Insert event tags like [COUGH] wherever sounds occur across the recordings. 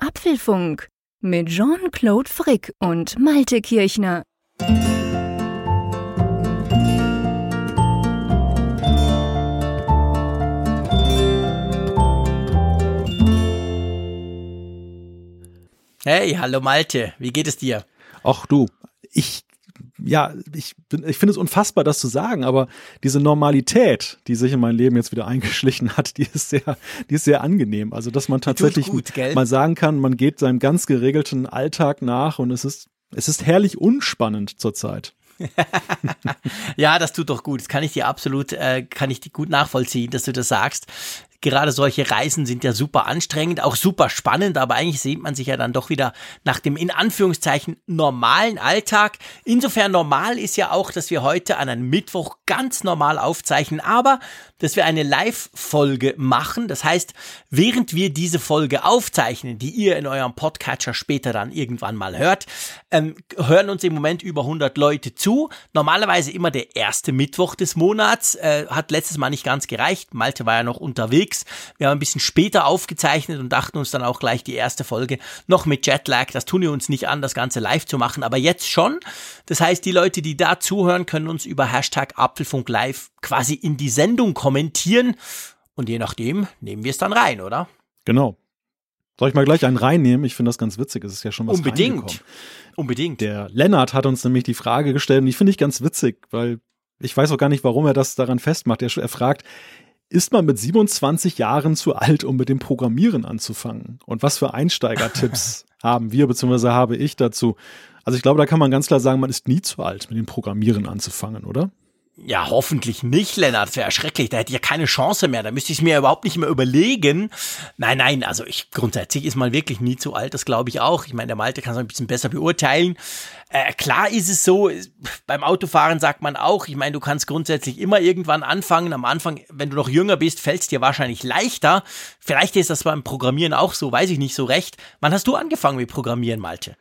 Apfelfunk mit Jean-Claude Frick und Malte Kirchner. Hey, hallo Malte, wie geht es dir? Ach du, ich ja, ich, ich finde es unfassbar, das zu sagen, aber diese Normalität, die sich in mein Leben jetzt wieder eingeschlichen hat, die ist sehr, die ist sehr angenehm. Also, dass man tatsächlich gut, mal sagen kann, man geht seinem ganz geregelten Alltag nach und es ist, es ist herrlich unspannend zurzeit. [LAUGHS] ja, das tut doch gut. Das kann ich dir absolut, äh, kann ich dir gut nachvollziehen, dass du das sagst. Gerade solche Reisen sind ja super anstrengend, auch super spannend, aber eigentlich sehnt man sich ja dann doch wieder nach dem in Anführungszeichen normalen Alltag. Insofern normal ist ja auch, dass wir heute an einem Mittwoch ganz normal aufzeichnen, aber dass wir eine Live-Folge machen. Das heißt, während wir diese Folge aufzeichnen, die ihr in eurem Podcatcher später dann irgendwann mal hört, ähm, hören uns im Moment über 100 Leute zu. Normalerweise immer der erste Mittwoch des Monats. Äh, hat letztes Mal nicht ganz gereicht. Malte war ja noch unterwegs. Wir haben ein bisschen später aufgezeichnet und dachten uns dann auch gleich die erste Folge noch mit Jetlag. Das tun wir uns nicht an, das Ganze live zu machen, aber jetzt schon. Das heißt, die Leute, die da zuhören, können uns über Hashtag Apfelfunk Live quasi in die Sendung kommentieren. Und je nachdem nehmen wir es dann rein, oder? Genau. Soll ich mal gleich einen reinnehmen? Ich finde das ganz witzig. Es ist ja schon was Unbedingt. Unbedingt. Der Lennart hat uns nämlich die Frage gestellt und die finde ich ganz witzig, weil ich weiß auch gar nicht, warum er das daran festmacht. Er, er fragt, ist man mit 27 Jahren zu alt, um mit dem Programmieren anzufangen? Und was für Einsteigertipps [LAUGHS] haben wir bzw. habe ich dazu? Also ich glaube, da kann man ganz klar sagen, man ist nie zu alt, mit dem Programmieren anzufangen, oder? Ja, hoffentlich nicht, Lennart. Das wäre schrecklich. Da hätte ich ja keine Chance mehr. Da müsste ich es mir überhaupt nicht mehr überlegen. Nein, nein, also ich grundsätzlich ist man wirklich nie zu alt, das glaube ich auch. Ich meine, der Malte kann es ein bisschen besser beurteilen. Äh, klar ist es so, beim Autofahren sagt man auch, ich meine, du kannst grundsätzlich immer irgendwann anfangen. Am Anfang, wenn du noch jünger bist, fällt es dir wahrscheinlich leichter. Vielleicht ist das beim Programmieren auch so, weiß ich nicht so recht. Wann hast du angefangen mit Programmieren, Malte?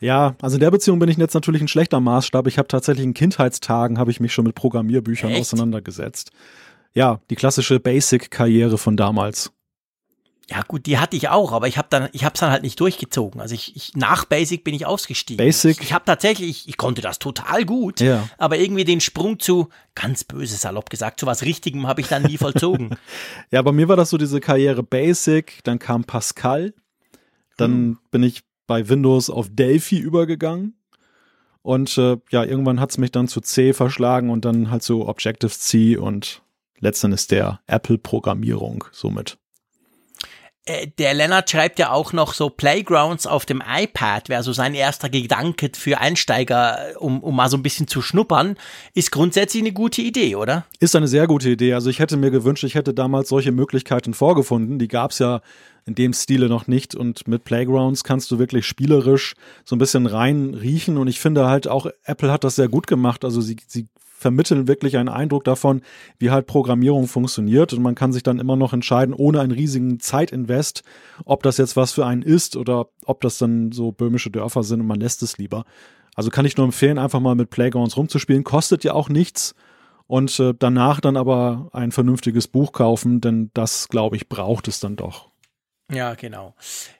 Ja, also in der Beziehung bin ich jetzt natürlich ein schlechter Maßstab. Ich habe tatsächlich in Kindheitstagen habe ich mich schon mit Programmierbüchern Echt? auseinandergesetzt. Ja, die klassische Basic-Karriere von damals. Ja gut, die hatte ich auch, aber ich habe dann, ich habe es dann halt nicht durchgezogen. Also ich, ich nach Basic bin ich ausgestiegen. Basic. Ich, ich habe tatsächlich, ich, ich, konnte das total gut, ja. aber irgendwie den Sprung zu ganz böse salopp gesagt zu was Richtigem habe ich dann nie vollzogen. [LAUGHS] ja, bei mir war das so diese Karriere Basic, dann kam Pascal, dann hm. bin ich bei Windows auf Delphi übergegangen. Und äh, ja, irgendwann hat es mich dann zu C verschlagen und dann halt so Objective-C und letztendlich der Apple-Programmierung somit. Äh, der Lennart schreibt ja auch noch so Playgrounds auf dem iPad, wäre so sein erster Gedanke für Einsteiger, um, um mal so ein bisschen zu schnuppern. Ist grundsätzlich eine gute Idee, oder? Ist eine sehr gute Idee. Also ich hätte mir gewünscht, ich hätte damals solche Möglichkeiten vorgefunden. Die gab es ja in dem Stile noch nicht. Und mit Playgrounds kannst du wirklich spielerisch so ein bisschen rein riechen. Und ich finde halt auch, Apple hat das sehr gut gemacht. Also sie, sie vermitteln wirklich einen Eindruck davon, wie halt Programmierung funktioniert. Und man kann sich dann immer noch entscheiden, ohne einen riesigen Zeitinvest, ob das jetzt was für einen ist oder ob das dann so böhmische Dörfer sind und man lässt es lieber. Also kann ich nur empfehlen, einfach mal mit Playgrounds rumzuspielen. Kostet ja auch nichts. Und äh, danach dann aber ein vernünftiges Buch kaufen, denn das, glaube ich, braucht es dann doch. Ja, genau.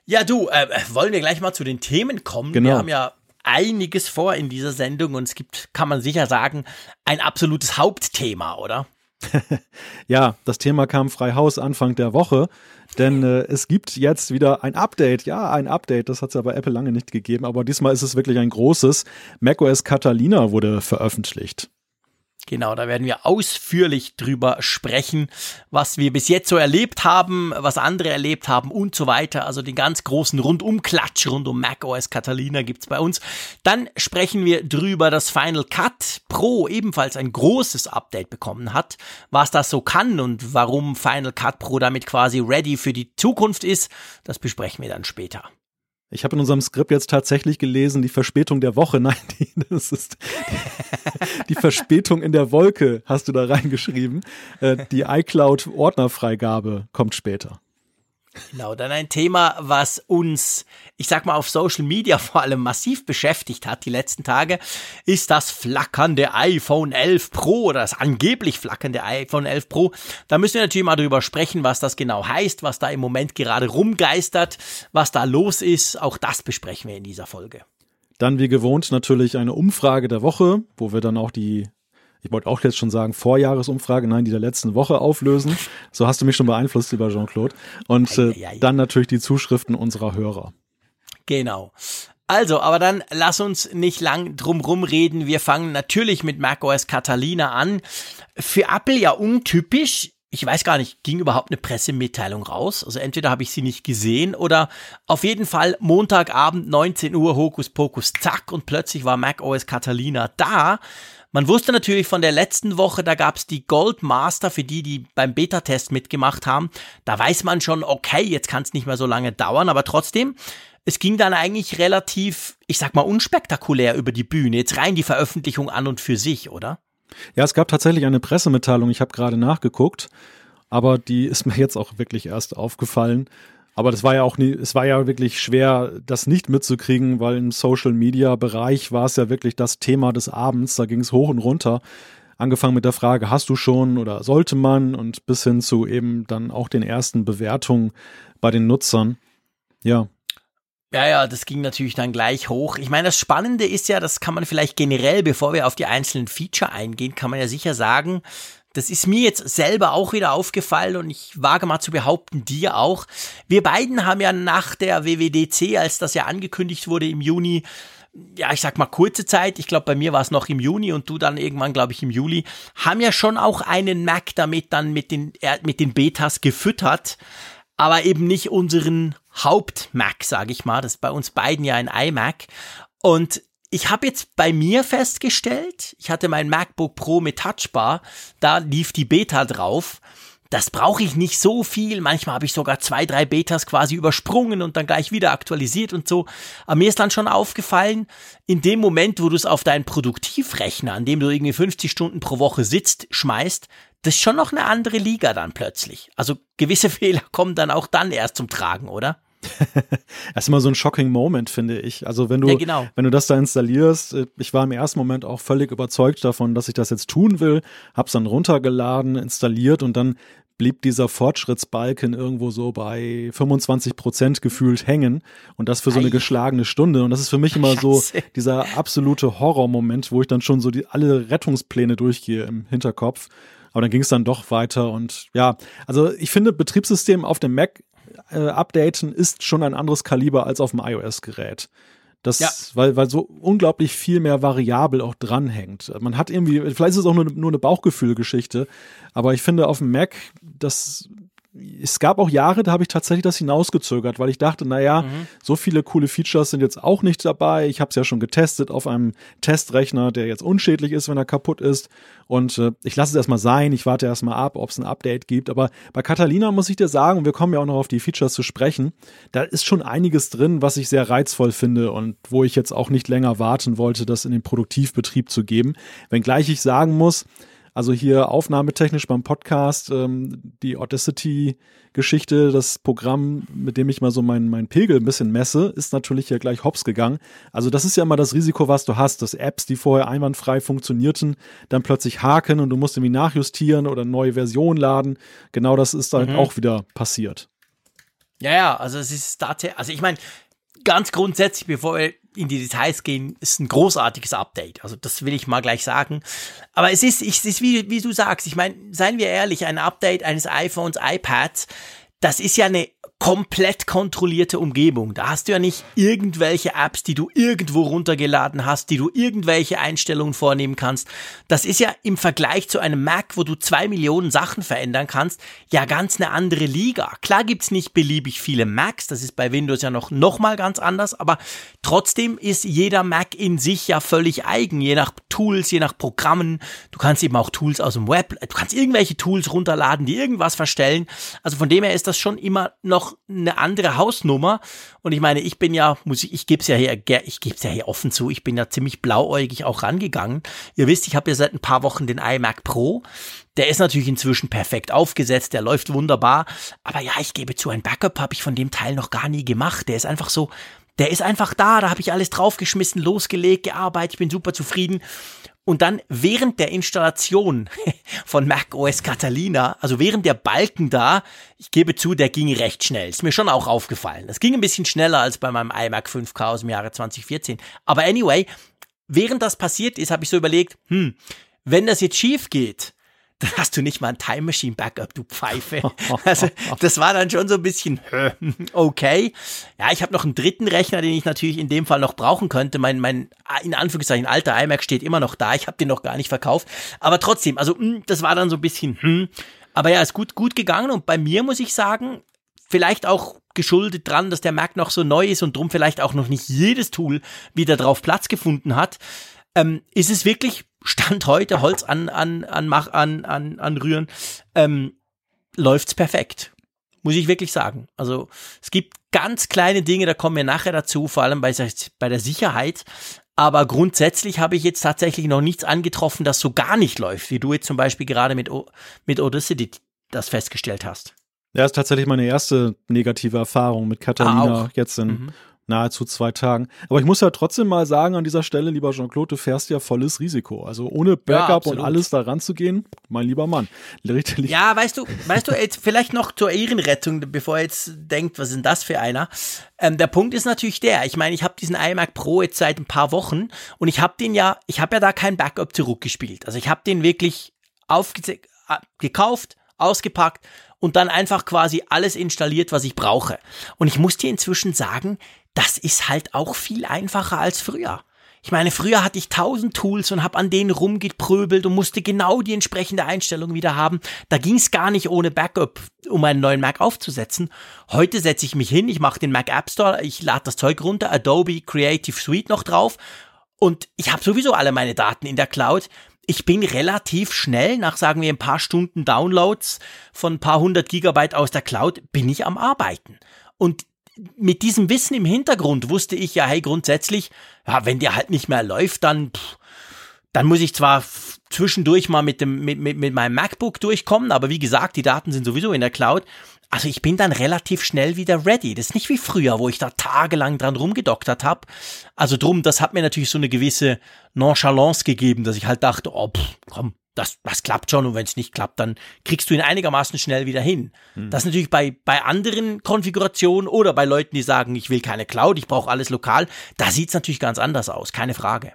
Ja, du, äh, wollen wir gleich mal zu den Themen kommen? Genau. Wir haben ja einiges vor in dieser Sendung und es gibt, kann man sicher sagen, ein absolutes Hauptthema, oder? [LAUGHS] ja, das Thema kam frei Haus Anfang der Woche, denn äh, es gibt jetzt wieder ein Update. Ja, ein Update, das hat es ja bei Apple lange nicht gegeben, aber diesmal ist es wirklich ein großes. macOS Catalina wurde veröffentlicht. Genau, da werden wir ausführlich drüber sprechen, was wir bis jetzt so erlebt haben, was andere erlebt haben und so weiter. Also den ganz großen Rundumklatsch rund um macOS Catalina gibt's bei uns. Dann sprechen wir drüber, dass Final Cut Pro ebenfalls ein großes Update bekommen hat, was das so kann und warum Final Cut Pro damit quasi ready für die Zukunft ist. Das besprechen wir dann später. Ich habe in unserem Skript jetzt tatsächlich gelesen, die Verspätung der Woche. [LAUGHS] Nein, die, das ist die Verspätung in der Wolke, hast du da reingeschrieben. Äh, die iCloud-Ordnerfreigabe kommt später. Genau, dann ein Thema, was uns, ich sag mal, auf Social Media [LAUGHS] vor allem massiv beschäftigt hat die letzten Tage, ist das flackernde iPhone 11 Pro oder das angeblich flackernde iPhone 11 Pro. Da müssen wir natürlich mal drüber sprechen, was das genau heißt, was da im Moment gerade rumgeistert, was da los ist. Auch das besprechen wir in dieser Folge. Dann wie gewohnt natürlich eine Umfrage der Woche, wo wir dann auch die ich wollte auch jetzt schon sagen, Vorjahresumfrage, nein, die der letzten Woche auflösen. So hast du mich schon beeinflusst, lieber Jean-Claude. Und äh, dann natürlich die Zuschriften unserer Hörer. Genau. Also, aber dann lass uns nicht lang drum reden. Wir fangen natürlich mit macOS Catalina an. Für Apple ja untypisch. Ich weiß gar nicht, ging überhaupt eine Pressemitteilung raus? Also entweder habe ich sie nicht gesehen oder auf jeden Fall Montagabend 19 Uhr Hokus Pokus zack und plötzlich war macOS Catalina da. Man wusste natürlich von der letzten Woche, da gab es die Gold Master für die, die beim Beta-Test mitgemacht haben. Da weiß man schon, okay, jetzt kann es nicht mehr so lange dauern, aber trotzdem, es ging dann eigentlich relativ, ich sag mal, unspektakulär über die Bühne. Jetzt rein die Veröffentlichung an und für sich, oder? Ja, es gab tatsächlich eine Pressemitteilung, ich habe gerade nachgeguckt, aber die ist mir jetzt auch wirklich erst aufgefallen. Aber das war ja auch nie, es war ja wirklich schwer, das nicht mitzukriegen, weil im Social Media Bereich war es ja wirklich das Thema des Abends. Da ging es hoch und runter. Angefangen mit der Frage, hast du schon oder sollte man und bis hin zu eben dann auch den ersten Bewertungen bei den Nutzern. Ja. Ja, ja, das ging natürlich dann gleich hoch. Ich meine, das Spannende ist ja, das kann man vielleicht generell, bevor wir auf die einzelnen Feature eingehen, kann man ja sicher sagen, das ist mir jetzt selber auch wieder aufgefallen und ich wage mal zu behaupten, dir auch. Wir beiden haben ja nach der WWDC, als das ja angekündigt wurde im Juni, ja, ich sag mal kurze Zeit, ich glaube bei mir war es noch im Juni und du dann irgendwann, glaube ich, im Juli, haben ja schon auch einen Mac damit dann mit den, äh, mit den Betas gefüttert, aber eben nicht unseren Haupt-Mac, sage ich mal. Das ist bei uns beiden ja ein iMac. Und ich habe jetzt bei mir festgestellt, ich hatte mein MacBook Pro mit Touchbar, da lief die Beta drauf. Das brauche ich nicht so viel. Manchmal habe ich sogar zwei, drei Betas quasi übersprungen und dann gleich wieder aktualisiert und so. Aber mir ist dann schon aufgefallen, in dem Moment, wo du es auf deinen Produktivrechner, an dem du irgendwie 50 Stunden pro Woche sitzt, schmeißt, das ist schon noch eine andere Liga dann plötzlich. Also gewisse [LAUGHS] Fehler kommen dann auch dann erst zum Tragen, oder? [LAUGHS] das ist immer so ein shocking Moment, finde ich. Also wenn du, ja, genau. wenn du das da installierst, äh, ich war im ersten Moment auch völlig überzeugt davon, dass ich das jetzt tun will, hab's dann runtergeladen, installiert und dann blieb dieser Fortschrittsbalken irgendwo so bei 25 Prozent gefühlt hängen und das für so eine geschlagene Stunde und das ist für mich immer so [LAUGHS] dieser absolute Horrormoment, wo ich dann schon so die alle Rettungspläne durchgehe im Hinterkopf. Aber dann ging es dann doch weiter und ja, also ich finde Betriebssystem auf dem Mac äh, updaten ist schon ein anderes Kaliber als auf dem iOS-Gerät. Das, ja. weil, weil so unglaublich viel mehr variabel auch dranhängt. Man hat irgendwie, vielleicht ist es auch nur, nur eine Bauchgefühlgeschichte, aber ich finde auf dem Mac, das es gab auch Jahre, da habe ich tatsächlich das hinausgezögert, weil ich dachte, naja, mhm. so viele coole Features sind jetzt auch nicht dabei. Ich habe es ja schon getestet auf einem Testrechner, der jetzt unschädlich ist, wenn er kaputt ist. Und äh, ich lasse es erstmal sein. Ich warte erstmal ab, ob es ein Update gibt. Aber bei Catalina muss ich dir sagen, und wir kommen ja auch noch auf die Features zu sprechen, da ist schon einiges drin, was ich sehr reizvoll finde und wo ich jetzt auch nicht länger warten wollte, das in den Produktivbetrieb zu geben. Wenngleich ich sagen muss, also hier aufnahmetechnisch beim Podcast, ähm, die Audacity-Geschichte, das Programm, mit dem ich mal so meinen mein Pegel ein bisschen messe, ist natürlich hier gleich hops gegangen. Also das ist ja immer das Risiko, was du hast, dass Apps, die vorher einwandfrei funktionierten, dann plötzlich haken und du musst irgendwie nachjustieren oder eine neue Version laden. Genau das ist dann mhm. auch wieder passiert. Ja, ja, also es ist tatsächlich, also ich meine, ganz grundsätzlich, bevor wir in die Details gehen, ist ein großartiges Update. Also das will ich mal gleich sagen. Aber es ist, es ist wie, wie du sagst, ich meine, seien wir ehrlich, ein Update eines iPhones, iPads, das ist ja eine komplett kontrollierte Umgebung. Da hast du ja nicht irgendwelche Apps, die du irgendwo runtergeladen hast, die du irgendwelche Einstellungen vornehmen kannst. Das ist ja im Vergleich zu einem Mac, wo du zwei Millionen Sachen verändern kannst, ja ganz eine andere Liga. Klar gibt's nicht beliebig viele Macs, das ist bei Windows ja noch, noch mal ganz anders, aber trotzdem ist jeder Mac in sich ja völlig eigen, je nach Tools, je nach Programmen. Du kannst eben auch Tools aus dem Web, du kannst irgendwelche Tools runterladen, die irgendwas verstellen. Also von dem her ist das schon immer noch noch eine andere Hausnummer. Und ich meine, ich bin ja, muss ich, ich gebe es ja hier, ich gebe ja hier offen zu, ich bin ja ziemlich blauäugig auch rangegangen. Ihr wisst, ich habe ja seit ein paar Wochen den iMac Pro. Der ist natürlich inzwischen perfekt aufgesetzt, der läuft wunderbar. Aber ja, ich gebe zu, ein Backup habe ich von dem Teil noch gar nie gemacht. Der ist einfach so, der ist einfach da, da habe ich alles draufgeschmissen, losgelegt, gearbeitet, ich bin super zufrieden. Und dann während der Installation [LAUGHS] von Mac OS Catalina, also während der Balken da, ich gebe zu, der ging recht schnell. Ist mir schon auch aufgefallen. Das ging ein bisschen schneller als bei meinem iMac 5K aus dem Jahre 2014. Aber anyway, während das passiert ist, habe ich so überlegt, hm, wenn das jetzt schief geht, dann hast du nicht mal ein Time Machine Backup, du Pfeife. [LAUGHS] Also, das war dann schon so ein bisschen okay. Ja, ich habe noch einen dritten Rechner, den ich natürlich in dem Fall noch brauchen könnte. Mein, mein in Anführungszeichen alter iMac steht immer noch da. Ich habe den noch gar nicht verkauft. Aber trotzdem, also hm, das war dann so ein bisschen, hm. Aber ja, ist gut, gut gegangen. Und bei mir muss ich sagen, vielleicht auch geschuldet dran, dass der Mac noch so neu ist und drum vielleicht auch noch nicht jedes Tool wieder drauf Platz gefunden hat, ähm, ist es wirklich Stand heute Holz an, an, an, mach, an, an, anrühren, ähm, läuft's perfekt. Muss ich wirklich sagen. Also es gibt ganz kleine Dinge, da kommen wir nachher dazu, vor allem bei, bei der Sicherheit. Aber grundsätzlich habe ich jetzt tatsächlich noch nichts angetroffen, das so gar nicht läuft, wie du jetzt zum Beispiel gerade mit, o mit Audacity das festgestellt hast. Ja, ist tatsächlich meine erste negative Erfahrung mit Catalina ah, jetzt in mhm nahezu zwei Tagen. Aber ich muss ja trotzdem mal sagen an dieser Stelle, lieber Jean-Claude, du fährst ja volles Risiko. Also ohne Backup ja, und alles da ranzugehen, mein lieber Mann. Ja, weißt du, weißt du, jetzt vielleicht noch zur Ehrenrettung, bevor er jetzt denkt, was ist denn das für einer? Ähm, der Punkt ist natürlich der, ich meine, ich habe diesen iMac Pro jetzt seit ein paar Wochen und ich habe den ja, ich habe ja da kein Backup zurückgespielt. Also ich habe den wirklich aufgekauft, ausgepackt und dann einfach quasi alles installiert, was ich brauche. Und ich muss dir inzwischen sagen, das ist halt auch viel einfacher als früher. Ich meine, früher hatte ich tausend Tools und habe an denen rumgepröbelt und musste genau die entsprechende Einstellung wieder haben. Da ging es gar nicht ohne Backup, um einen neuen Mac aufzusetzen. Heute setze ich mich hin, ich mache den Mac App Store, ich lade das Zeug runter, Adobe Creative Suite noch drauf und ich habe sowieso alle meine Daten in der Cloud. Ich bin relativ schnell, nach sagen wir ein paar Stunden Downloads von ein paar hundert Gigabyte aus der Cloud, bin ich am Arbeiten. Und mit diesem Wissen im Hintergrund wusste ich ja, hey, grundsätzlich, ja, wenn der halt nicht mehr läuft, dann, pff, dann muss ich zwar zwischendurch mal mit dem, mit, mit, mit meinem MacBook durchkommen, aber wie gesagt, die Daten sind sowieso in der Cloud. Also ich bin dann relativ schnell wieder ready. Das ist nicht wie früher, wo ich da tagelang dran rumgedoktert habe. Also drum, das hat mir natürlich so eine gewisse Nonchalance gegeben, dass ich halt dachte, oh, pff, komm, das, das klappt schon und wenn es nicht klappt, dann kriegst du ihn einigermaßen schnell wieder hin. Mhm. Das ist natürlich bei, bei anderen Konfigurationen oder bei Leuten, die sagen, ich will keine Cloud, ich brauche alles lokal, da sieht es natürlich ganz anders aus, keine Frage.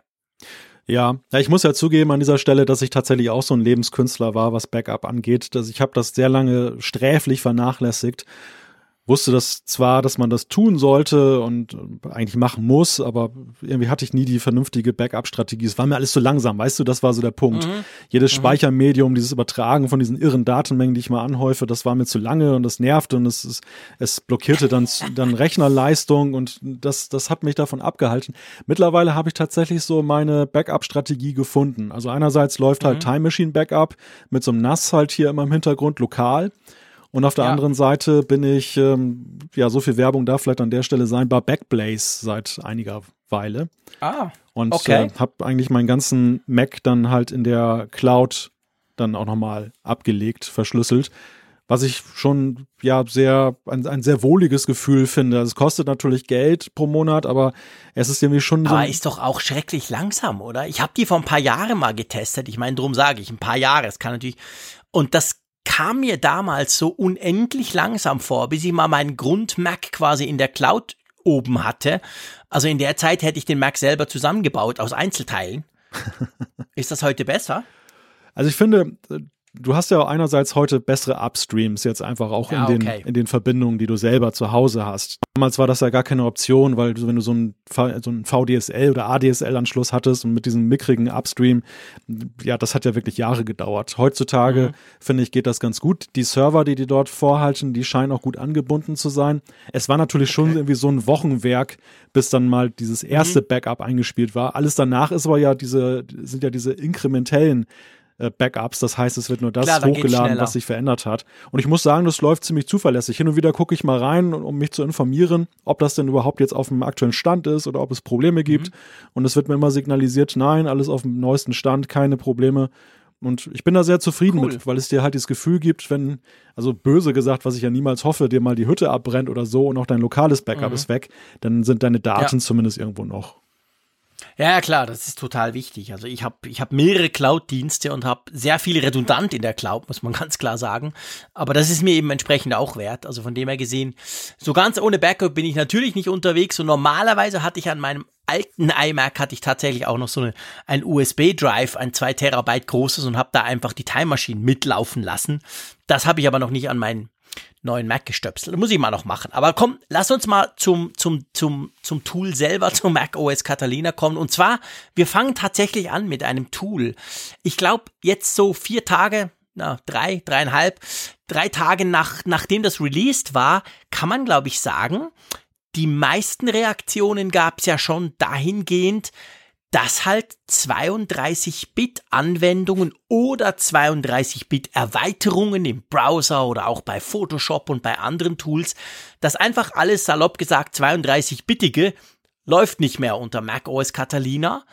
Ja, ja, ich muss ja zugeben an dieser Stelle, dass ich tatsächlich auch so ein Lebenskünstler war, was Backup angeht. Dass ich habe das sehr lange sträflich vernachlässigt wusste das zwar, dass man das tun sollte und eigentlich machen muss, aber irgendwie hatte ich nie die vernünftige Backup-Strategie. Es war mir alles zu langsam, weißt du, das war so der Punkt. Mhm. Jedes mhm. Speichermedium, dieses Übertragen von diesen irren Datenmengen, die ich mal anhäufe, das war mir zu lange und das nervte und es, es, blockierte dann, [LAUGHS] dann Rechnerleistung und das, das hat mich davon abgehalten. Mittlerweile habe ich tatsächlich so meine Backup-Strategie gefunden. Also einerseits läuft halt mhm. Time Machine Backup mit so einem NAS halt hier immer im Hintergrund lokal. Und auf der ja. anderen Seite bin ich, ähm, ja, so viel Werbung darf vielleicht an der Stelle sein, bei Backblaze seit einiger Weile. Ah. Und okay. äh, habe eigentlich meinen ganzen Mac dann halt in der Cloud dann auch nochmal abgelegt, verschlüsselt. Was ich schon ja sehr ein, ein sehr wohliges Gefühl finde. Es kostet natürlich Geld pro Monat, aber es ist irgendwie schon so. Aber ist doch auch schrecklich langsam, oder? Ich habe die vor ein paar Jahren mal getestet. Ich meine, drum sage ich, ein paar Jahre. Es kann natürlich. Und das kam mir damals so unendlich langsam vor, bis ich mal meinen Grund-Mac quasi in der Cloud oben hatte. Also in der Zeit hätte ich den Mac selber zusammengebaut aus Einzelteilen. [LAUGHS] Ist das heute besser? Also ich finde, du hast ja einerseits heute bessere Upstreams jetzt einfach auch ja, in, den, okay. in den Verbindungen, die du selber zu Hause hast. Damals war das ja gar keine Option, weil du, wenn du so einen, so einen VDSL oder ADSL-Anschluss hattest und mit diesem mickrigen Upstream, ja, das hat ja wirklich Jahre gedauert. Heutzutage, mhm. finde ich, geht das ganz gut. Die Server, die die dort vorhalten, die scheinen auch gut angebunden zu sein. Es war natürlich okay. schon irgendwie so ein Wochenwerk, bis dann mal dieses erste mhm. Backup eingespielt war. Alles danach ist aber ja diese, sind ja diese inkrementellen äh, Backups. Das heißt, es wird nur das Klar, hochgeladen, was sich verändert hat. Und ich muss sagen, das läuft ziemlich zuverlässig. Hin und wieder gucke ich mal rein, um mich zu informieren, ob das denn überhaupt jetzt auf dem aktuellen Stand ist oder ob es Probleme gibt. Mhm. Und es wird mir immer signalisiert, nein, alles auf dem neuesten Stand, keine Probleme. Und ich bin da sehr zufrieden cool. mit, weil es dir halt das Gefühl gibt, wenn, also böse gesagt, was ich ja niemals hoffe, dir mal die Hütte abbrennt oder so und auch dein lokales Backup mhm. ist weg, dann sind deine Daten ja. zumindest irgendwo noch. Ja, klar, das ist total wichtig. Also ich habe ich hab mehrere Cloud-Dienste und habe sehr viel redundant in der Cloud, muss man [LAUGHS] ganz klar sagen. Aber das ist mir eben entsprechend auch wert. Also von dem her gesehen, so ganz ohne Backup bin ich natürlich nicht unterwegs. Und normalerweise hatte ich an meinem alten iMac hatte ich tatsächlich auch noch so eine, ein USB-Drive, ein 2 Terabyte großes und habe da einfach die Time Machine mitlaufen lassen. Das habe ich aber noch nicht an meinen neuen Mac gestöpselt. Muss ich mal noch machen. Aber komm, lass uns mal zum, zum, zum, zum Tool selber, [LAUGHS] zum Mac OS Catalina kommen. Und zwar, wir fangen tatsächlich an mit einem Tool. Ich glaube, jetzt so vier Tage, na, drei, dreieinhalb, drei Tage nach, nachdem das released war, kann man, glaube ich, sagen, die meisten Reaktionen gab es ja schon dahingehend, dass halt 32-Bit-Anwendungen oder 32-Bit-Erweiterungen im Browser oder auch bei Photoshop und bei anderen Tools, dass einfach alles salopp gesagt 32-Bittige läuft nicht mehr unter Mac OS Catalina.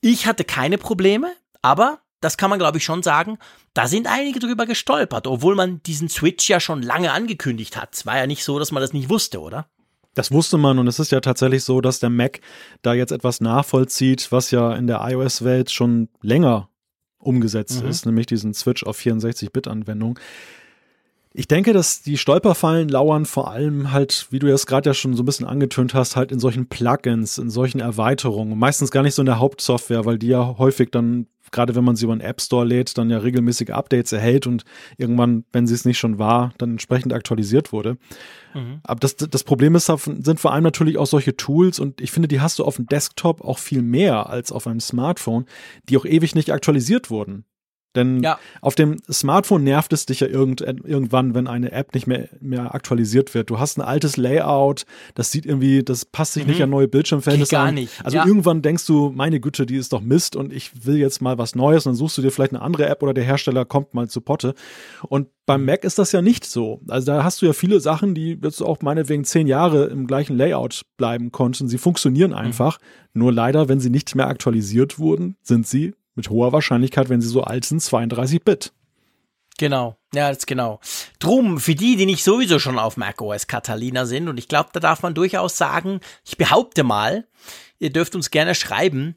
Ich hatte keine Probleme, aber das kann man glaube ich schon sagen, da sind einige drüber gestolpert, obwohl man diesen Switch ja schon lange angekündigt hat. Es war ja nicht so, dass man das nicht wusste, oder? Das wusste man und es ist ja tatsächlich so, dass der Mac da jetzt etwas nachvollzieht, was ja in der iOS-Welt schon länger umgesetzt mhm. ist, nämlich diesen Switch auf 64-Bit-Anwendung. Ich denke, dass die Stolperfallen lauern vor allem halt, wie du es gerade ja schon so ein bisschen angetönt hast, halt in solchen Plugins, in solchen Erweiterungen. Meistens gar nicht so in der Hauptsoftware, weil die ja häufig dann gerade wenn man sie über den App Store lädt, dann ja regelmäßige Updates erhält und irgendwann, wenn sie es nicht schon war, dann entsprechend aktualisiert wurde. Mhm. Aber das, das Problem ist, sind vor allem natürlich auch solche Tools und ich finde, die hast du auf dem Desktop auch viel mehr als auf einem Smartphone, die auch ewig nicht aktualisiert wurden. Denn ja. auf dem Smartphone nervt es dich ja irgend, irgendwann, wenn eine App nicht mehr, mehr aktualisiert wird. Du hast ein altes Layout, das sieht irgendwie, das passt sich mhm. nicht an neue Bildschirmverhältnisse gar nicht. Also ja. irgendwann denkst du, meine Güte, die ist doch Mist und ich will jetzt mal was Neues und dann suchst du dir vielleicht eine andere App oder der Hersteller kommt mal zu Potte. Und beim mhm. Mac ist das ja nicht so. Also da hast du ja viele Sachen, die jetzt auch meinetwegen zehn Jahre im gleichen Layout bleiben konnten. Sie funktionieren mhm. einfach. Mhm. Nur leider, wenn sie nicht mehr aktualisiert wurden, sind sie mit hoher Wahrscheinlichkeit, wenn sie so alt sind, 32 Bit. Genau, ja, das genau. Drum, für die, die nicht sowieso schon auf macOS Catalina sind, und ich glaube, da darf man durchaus sagen, ich behaupte mal, ihr dürft uns gerne schreiben,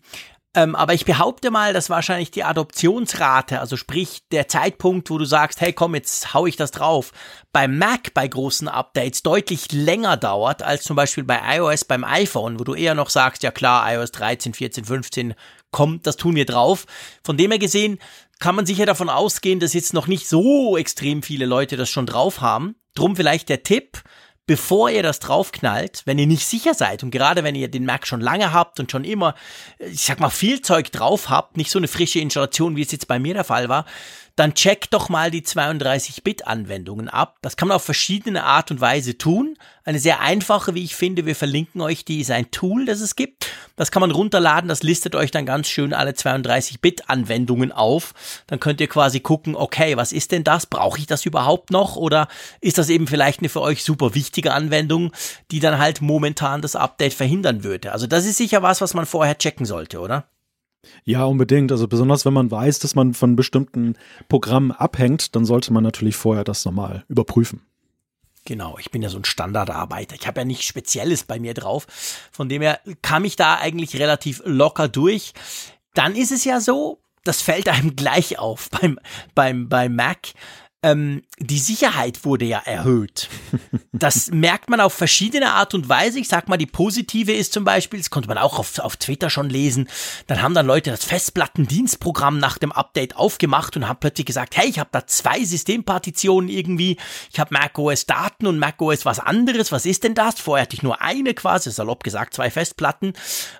ähm, aber ich behaupte mal, dass wahrscheinlich die Adoptionsrate, also sprich der Zeitpunkt, wo du sagst, hey komm, jetzt hau ich das drauf, beim Mac bei großen Updates deutlich länger dauert als zum Beispiel bei iOS beim iPhone, wo du eher noch sagst, ja klar, iOS 13, 14, 15 kommt, das tun wir drauf. Von dem her gesehen kann man sicher davon ausgehen, dass jetzt noch nicht so extrem viele Leute das schon drauf haben. Drum vielleicht der Tipp, bevor ihr das draufknallt, wenn ihr nicht sicher seid und gerade wenn ihr den Mac schon lange habt und schon immer, ich sag mal, viel Zeug drauf habt, nicht so eine frische Installation, wie es jetzt bei mir der Fall war, dann checkt doch mal die 32-Bit-Anwendungen ab. Das kann man auf verschiedene Art und Weise tun. Eine sehr einfache, wie ich finde, wir verlinken euch die, ist ein Tool, das es gibt. Das kann man runterladen, das listet euch dann ganz schön alle 32-Bit-Anwendungen auf. Dann könnt ihr quasi gucken, okay, was ist denn das? Brauche ich das überhaupt noch? Oder ist das eben vielleicht eine für euch super wichtige Anwendung, die dann halt momentan das Update verhindern würde? Also das ist sicher was, was man vorher checken sollte, oder? Ja, unbedingt. Also besonders wenn man weiß, dass man von bestimmten Programmen abhängt, dann sollte man natürlich vorher das nochmal überprüfen. Genau, ich bin ja so ein Standardarbeiter. Ich habe ja nichts Spezielles bei mir drauf. Von dem her kam ich da eigentlich relativ locker durch. Dann ist es ja so, das fällt einem [LAUGHS] gleich auf beim, beim, beim Mac ähm, die Sicherheit wurde ja erhöht. [LAUGHS] Das merkt man auf verschiedene Art und Weise. Ich sag mal, die positive ist zum Beispiel, das konnte man auch auf, auf Twitter schon lesen, dann haben dann Leute das Festplattendienstprogramm nach dem Update aufgemacht und haben plötzlich gesagt, hey, ich habe da zwei Systempartitionen irgendwie. Ich habe macOS Daten und macOS was anderes. Was ist denn das? Vorher hatte ich nur eine quasi, salopp gesagt, zwei Festplatten.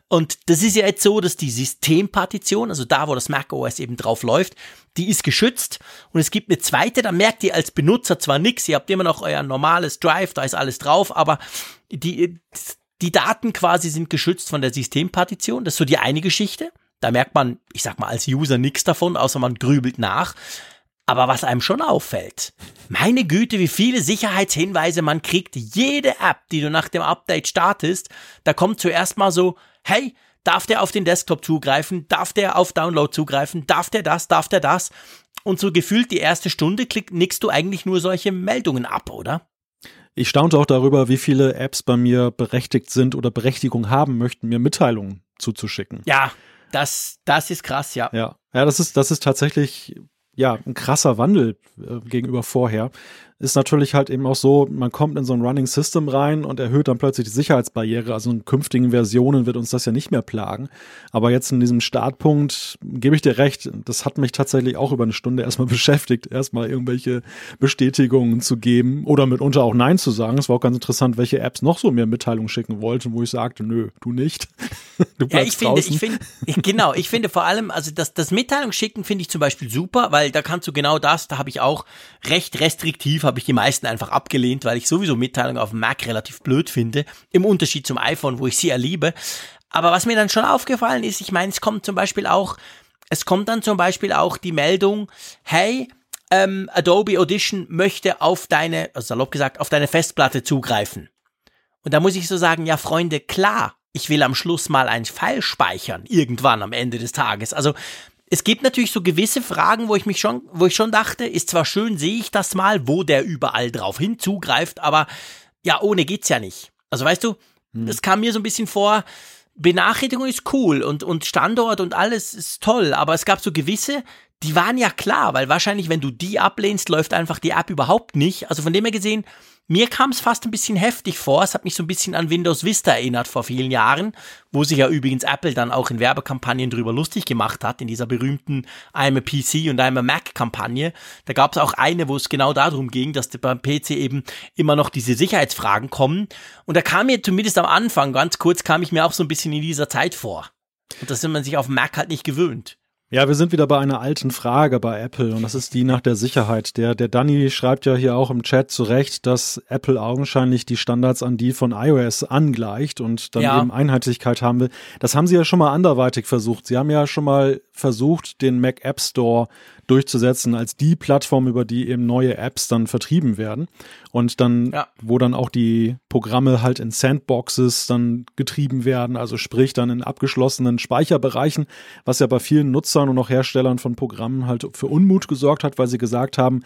Und das ist ja jetzt so, dass die Systempartition, also da, wo das macOS eben drauf läuft, die ist geschützt und es gibt eine zweite, da merkt ihr als Benutzer zwar nichts, ihr habt immer noch euer normales Drive, da ist alles drauf, aber die, die Daten quasi sind geschützt von der Systempartition, das ist so die eine Geschichte. Da merkt man, ich sag mal, als User nichts davon, außer man grübelt nach. Aber was einem schon auffällt, meine Güte, wie viele Sicherheitshinweise man kriegt. Jede App, die du nach dem Update startest, da kommt zuerst mal so, hey, darf der auf den Desktop zugreifen? Darf der auf Download zugreifen? Darf der das? Darf der das? Und so gefühlt die erste Stunde klick, nickst du eigentlich nur solche Meldungen ab, oder? Ich staunte auch darüber, wie viele Apps bei mir berechtigt sind oder Berechtigung haben möchten, mir Mitteilungen zuzuschicken. Ja, das, das ist krass, ja. Ja, ja, das ist, das ist tatsächlich ja, ein krasser Wandel äh, gegenüber vorher ist natürlich halt eben auch so, man kommt in so ein Running System rein und erhöht dann plötzlich die Sicherheitsbarriere. Also in künftigen Versionen wird uns das ja nicht mehr plagen. Aber jetzt in diesem Startpunkt gebe ich dir recht, das hat mich tatsächlich auch über eine Stunde [LAUGHS] erstmal beschäftigt, erstmal irgendwelche Bestätigungen zu geben oder mitunter auch Nein zu sagen. Es war auch ganz interessant, welche Apps noch so mir Mitteilungen schicken wollten, wo ich sagte, nö, du nicht. [LAUGHS] du bleibst ja, ich finde, ich finde, genau, ich finde vor allem, also das, das Mitteilung schicken finde ich zum Beispiel super, weil da kannst du genau das, da habe ich auch recht restriktiv habe ich die meisten einfach abgelehnt, weil ich sowieso Mitteilungen auf dem Mac relativ blöd finde, im Unterschied zum iPhone, wo ich sie erliebe. Aber was mir dann schon aufgefallen ist, ich meine, es kommt zum Beispiel auch, es kommt dann zum Beispiel auch die Meldung, hey, ähm, Adobe Audition möchte auf deine, also salopp gesagt, auf deine Festplatte zugreifen. Und da muss ich so sagen, ja Freunde, klar, ich will am Schluss mal ein File speichern, irgendwann am Ende des Tages. Also es gibt natürlich so gewisse Fragen, wo ich mich schon, wo ich schon dachte, ist zwar schön, sehe ich das mal, wo der überall drauf hinzugreift, aber ja, ohne geht's ja nicht. Also weißt du, hm. das kam mir so ein bisschen vor, Benachrichtigung ist cool und, und Standort und alles ist toll, aber es gab so gewisse, die waren ja klar, weil wahrscheinlich, wenn du die ablehnst, läuft einfach die App überhaupt nicht. Also von dem her gesehen, mir kam es fast ein bisschen heftig vor. Es hat mich so ein bisschen an Windows Vista erinnert vor vielen Jahren, wo sich ja übrigens Apple dann auch in Werbekampagnen drüber lustig gemacht hat, in dieser berühmten I'm a PC und I'm a Mac Kampagne. Da gab es auch eine, wo es genau darum ging, dass beim PC eben immer noch diese Sicherheitsfragen kommen. Und da kam mir zumindest am Anfang, ganz kurz, kam ich mir auch so ein bisschen in dieser Zeit vor. Und das sind man sich auf Mac halt nicht gewöhnt. Ja, wir sind wieder bei einer alten Frage bei Apple und das ist die nach der Sicherheit. Der, der Danny schreibt ja hier auch im Chat zurecht, dass Apple augenscheinlich die Standards an die von iOS angleicht und dann ja. eben Einheitlichkeit haben will. Das haben sie ja schon mal anderweitig versucht. Sie haben ja schon mal versucht, den Mac App Store durchzusetzen als die Plattform, über die eben neue Apps dann vertrieben werden. Und dann, ja. wo dann auch die Programme halt in Sandboxes dann getrieben werden, also sprich dann in abgeschlossenen Speicherbereichen, was ja bei vielen Nutzern und auch Herstellern von Programmen halt für Unmut gesorgt hat, weil sie gesagt haben,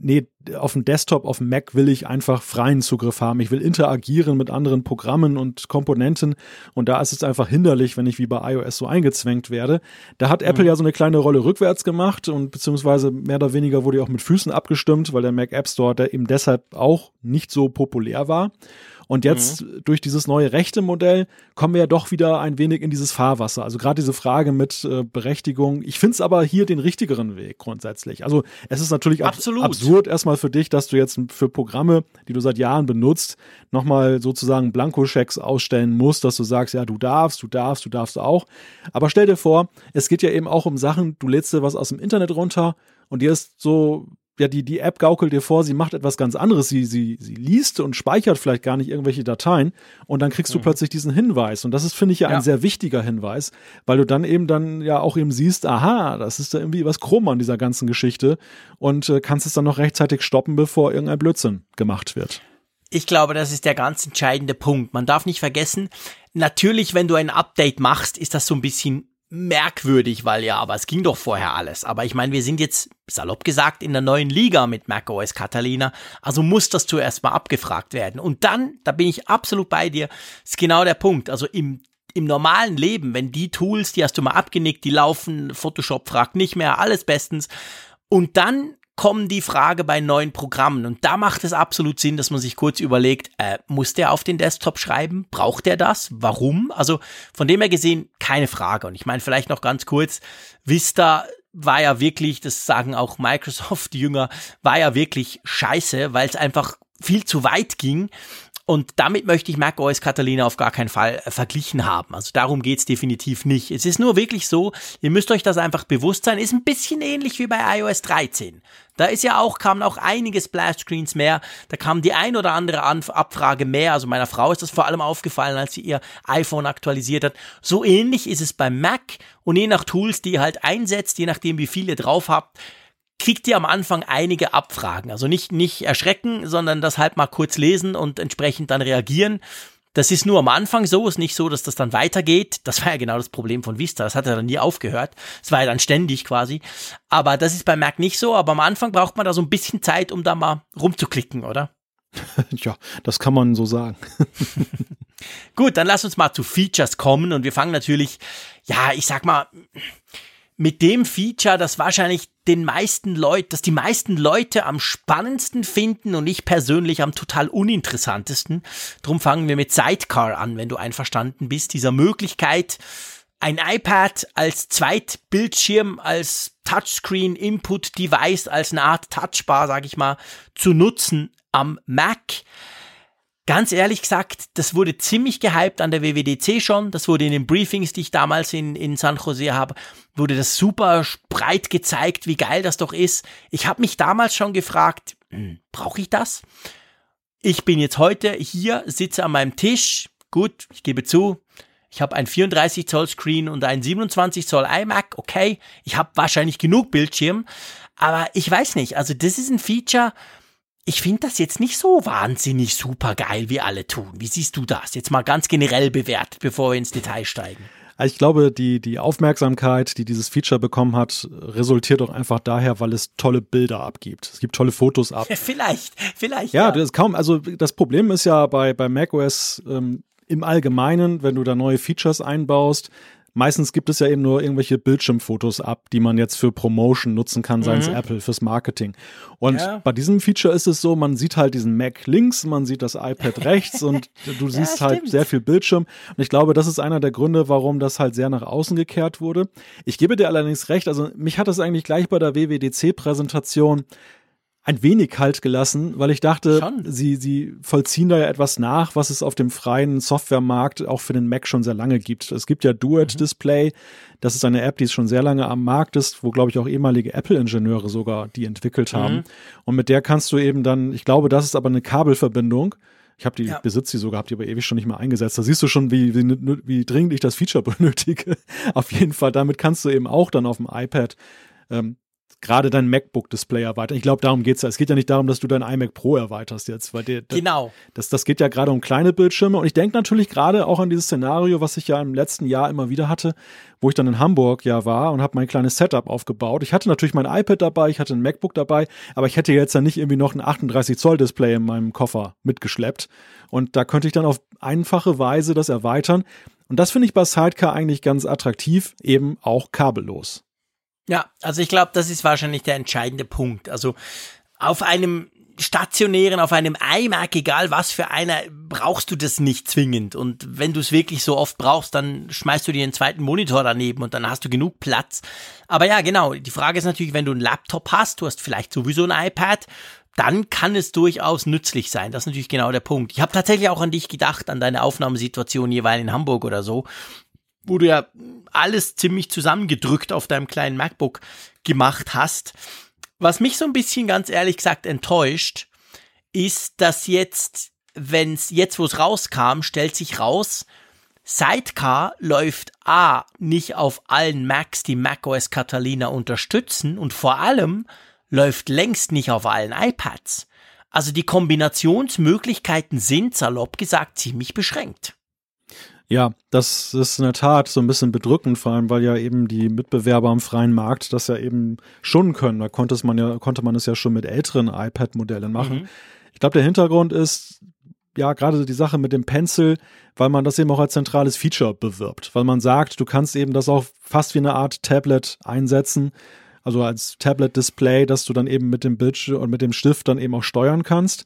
nee, auf dem Desktop, auf dem Mac will ich einfach freien Zugriff haben. Ich will interagieren mit anderen Programmen und Komponenten und da ist es einfach hinderlich, wenn ich wie bei iOS so eingezwängt werde. Da hat Apple mhm. ja so eine kleine Rolle rückwärts gemacht und beziehungsweise mehr oder weniger wurde ja auch mit Füßen abgestimmt, weil der Mac App Store der eben deshalb auch nicht so populär war. Und jetzt mhm. durch dieses neue rechte Modell kommen wir ja doch wieder ein wenig in dieses Fahrwasser. Also gerade diese Frage mit äh, Berechtigung. Ich finde es aber hier den richtigeren Weg grundsätzlich. Also es ist natürlich ab absurd erstmal für dich, dass du jetzt für Programme, die du seit Jahren benutzt, nochmal sozusagen Blankoschecks ausstellen musst, dass du sagst, ja, du darfst, du darfst, du darfst auch. Aber stell dir vor, es geht ja eben auch um Sachen, du lädst dir was aus dem Internet runter und dir ist so ja, die, die App gaukelt dir vor, sie macht etwas ganz anderes. Sie, sie, sie liest und speichert vielleicht gar nicht irgendwelche Dateien und dann kriegst du mhm. plötzlich diesen Hinweis. Und das ist, finde ich, ja, ja, ein sehr wichtiger Hinweis, weil du dann eben dann ja auch eben siehst, aha, das ist da irgendwie was krumm an dieser ganzen Geschichte und äh, kannst es dann noch rechtzeitig stoppen, bevor irgendein Blödsinn gemacht wird. Ich glaube, das ist der ganz entscheidende Punkt. Man darf nicht vergessen, natürlich, wenn du ein Update machst, ist das so ein bisschen merkwürdig, weil ja, aber es ging doch vorher alles. Aber ich meine, wir sind jetzt, salopp gesagt, in der neuen Liga mit macOS Catalina, also muss das zuerst mal abgefragt werden. Und dann, da bin ich absolut bei dir, ist genau der Punkt. Also im im normalen Leben, wenn die Tools, die hast du mal abgenickt, die laufen, Photoshop fragt nicht mehr, alles bestens. Und dann kommen die Frage bei neuen Programmen. Und da macht es absolut Sinn, dass man sich kurz überlegt, äh, muss der auf den Desktop schreiben? Braucht er das? Warum? Also von dem her gesehen, keine Frage. Und ich meine vielleicht noch ganz kurz, Vista war ja wirklich, das sagen auch Microsoft-Jünger, war ja wirklich scheiße, weil es einfach viel zu weit ging. Und damit möchte ich macOS Catalina auf gar keinen Fall äh, verglichen haben. Also darum geht's definitiv nicht. Es ist nur wirklich so, ihr müsst euch das einfach bewusst sein, ist ein bisschen ähnlich wie bei iOS 13. Da ist ja auch, kamen auch einige Splash-Screens mehr. Da kam die ein oder andere Anf Abfrage mehr. Also meiner Frau ist das vor allem aufgefallen, als sie ihr iPhone aktualisiert hat. So ähnlich ist es beim Mac und je nach Tools, die ihr halt einsetzt, je nachdem wie viel ihr drauf habt, kriegt ihr am Anfang einige Abfragen. Also nicht, nicht erschrecken, sondern das halt mal kurz lesen und entsprechend dann reagieren. Das ist nur am Anfang so, ist nicht so, dass das dann weitergeht. Das war ja genau das Problem von Vista. Das hat ja dann nie aufgehört. Es war ja dann ständig quasi. Aber das ist bei Mac nicht so. Aber am Anfang braucht man da so ein bisschen Zeit, um da mal rumzuklicken, oder? [LAUGHS] ja, das kann man so sagen. [LAUGHS] Gut, dann lass uns mal zu Features kommen und wir fangen natürlich, ja, ich sag mal, mit dem Feature, das wahrscheinlich den meisten Leuten, dass die meisten Leute am spannendsten finden und ich persönlich am total uninteressantesten. Drum fangen wir mit Sidecar an, wenn du einverstanden bist, dieser Möglichkeit, ein iPad als Zweitbildschirm, als Touchscreen Input Device, als eine Art Touchbar, sag ich mal, zu nutzen am Mac. Ganz ehrlich gesagt, das wurde ziemlich gehypt an der WWDC schon. Das wurde in den Briefings, die ich damals in, in San Jose habe, wurde das super breit gezeigt, wie geil das doch ist. Ich habe mich damals schon gefragt, hm, brauche ich das? Ich bin jetzt heute hier, sitze an meinem Tisch. Gut, ich gebe zu, ich habe ein 34 Zoll Screen und ein 27 Zoll iMac. Okay, ich habe wahrscheinlich genug Bildschirm, aber ich weiß nicht. Also das ist ein Feature, ich finde das jetzt nicht so wahnsinnig super geil, wie alle tun. Wie siehst du das? Jetzt mal ganz generell bewertet, bevor wir ins Detail steigen. Also ich glaube, die, die Aufmerksamkeit, die dieses Feature bekommen hat, resultiert auch einfach daher, weil es tolle Bilder abgibt. Es gibt tolle Fotos ab. [LAUGHS] vielleicht, vielleicht. Ja, ja. das ist kaum, also das Problem ist ja bei, bei macOS ähm, im Allgemeinen, wenn du da neue Features einbaust, meistens gibt es ja eben nur irgendwelche Bildschirmfotos ab, die man jetzt für Promotion nutzen kann, seien es mhm. Apple, fürs Marketing. Und ja. bei diesem Feature ist es so, man sieht halt diesen Mac links, man sieht das iPad rechts und [LAUGHS] du siehst ja, halt sehr viel Bildschirm. Und ich glaube, das ist einer der Gründe, warum das halt sehr nach außen gekehrt wurde. Ich gebe dir allerdings recht, also mich hat das eigentlich gleich bei der WWDC-Präsentation ein wenig kalt gelassen, weil ich dachte, sie, sie vollziehen da ja etwas nach, was es auf dem freien Softwaremarkt auch für den Mac schon sehr lange gibt. Es gibt ja Duet mhm. Display. Das ist eine App, die schon sehr lange am Markt ist, wo, glaube ich, auch ehemalige Apple-Ingenieure sogar die entwickelt haben. Mhm. Und mit der kannst du eben dann, ich glaube, das ist aber eine Kabelverbindung. Ich habe die, ja. besitze die sogar, habe die aber ewig schon nicht mehr eingesetzt. Da siehst du schon, wie, wie, wie dringend ich das Feature benötige. [LAUGHS] auf jeden Fall, damit kannst du eben auch dann auf dem iPad ähm, gerade dein MacBook-Display erweitern. Ich glaube, darum geht es ja. Es geht ja nicht darum, dass du dein iMac Pro erweiterst jetzt, weil der, genau. das, das geht ja gerade um kleine Bildschirme. Und ich denke natürlich gerade auch an dieses Szenario, was ich ja im letzten Jahr immer wieder hatte, wo ich dann in Hamburg ja war und habe mein kleines Setup aufgebaut. Ich hatte natürlich mein iPad dabei, ich hatte ein MacBook dabei, aber ich hätte jetzt ja nicht irgendwie noch ein 38 Zoll Display in meinem Koffer mitgeschleppt. Und da könnte ich dann auf einfache Weise das erweitern. Und das finde ich bei Sidecar eigentlich ganz attraktiv, eben auch kabellos. Ja, also ich glaube, das ist wahrscheinlich der entscheidende Punkt. Also auf einem stationären, auf einem iMac, egal was für einer, brauchst du das nicht zwingend. Und wenn du es wirklich so oft brauchst, dann schmeißt du dir einen zweiten Monitor daneben und dann hast du genug Platz. Aber ja, genau. Die Frage ist natürlich, wenn du einen Laptop hast, du hast vielleicht sowieso ein iPad, dann kann es durchaus nützlich sein. Das ist natürlich genau der Punkt. Ich habe tatsächlich auch an dich gedacht, an deine Aufnahmesituation jeweils in Hamburg oder so wo du ja alles ziemlich zusammengedrückt auf deinem kleinen MacBook gemacht hast. Was mich so ein bisschen ganz ehrlich gesagt enttäuscht, ist, dass jetzt, wenn es jetzt, wo es rauskam, stellt sich raus, Sidecar läuft A nicht auf allen Macs, die macOS Catalina unterstützen und vor allem läuft längst nicht auf allen iPads. Also die Kombinationsmöglichkeiten sind salopp gesagt ziemlich beschränkt. Ja, das ist in der Tat so ein bisschen bedrückend, vor allem weil ja eben die Mitbewerber am freien Markt das ja eben schon können. Da konnte man ja, konnte man es ja schon mit älteren iPad-Modellen machen. Mhm. Ich glaube, der Hintergrund ist ja gerade die Sache mit dem Pencil, weil man das eben auch als zentrales Feature bewirbt, weil man sagt, du kannst eben das auch fast wie eine Art Tablet einsetzen, also als Tablet-Display, dass du dann eben mit dem Bildschirm und mit dem Stift dann eben auch steuern kannst.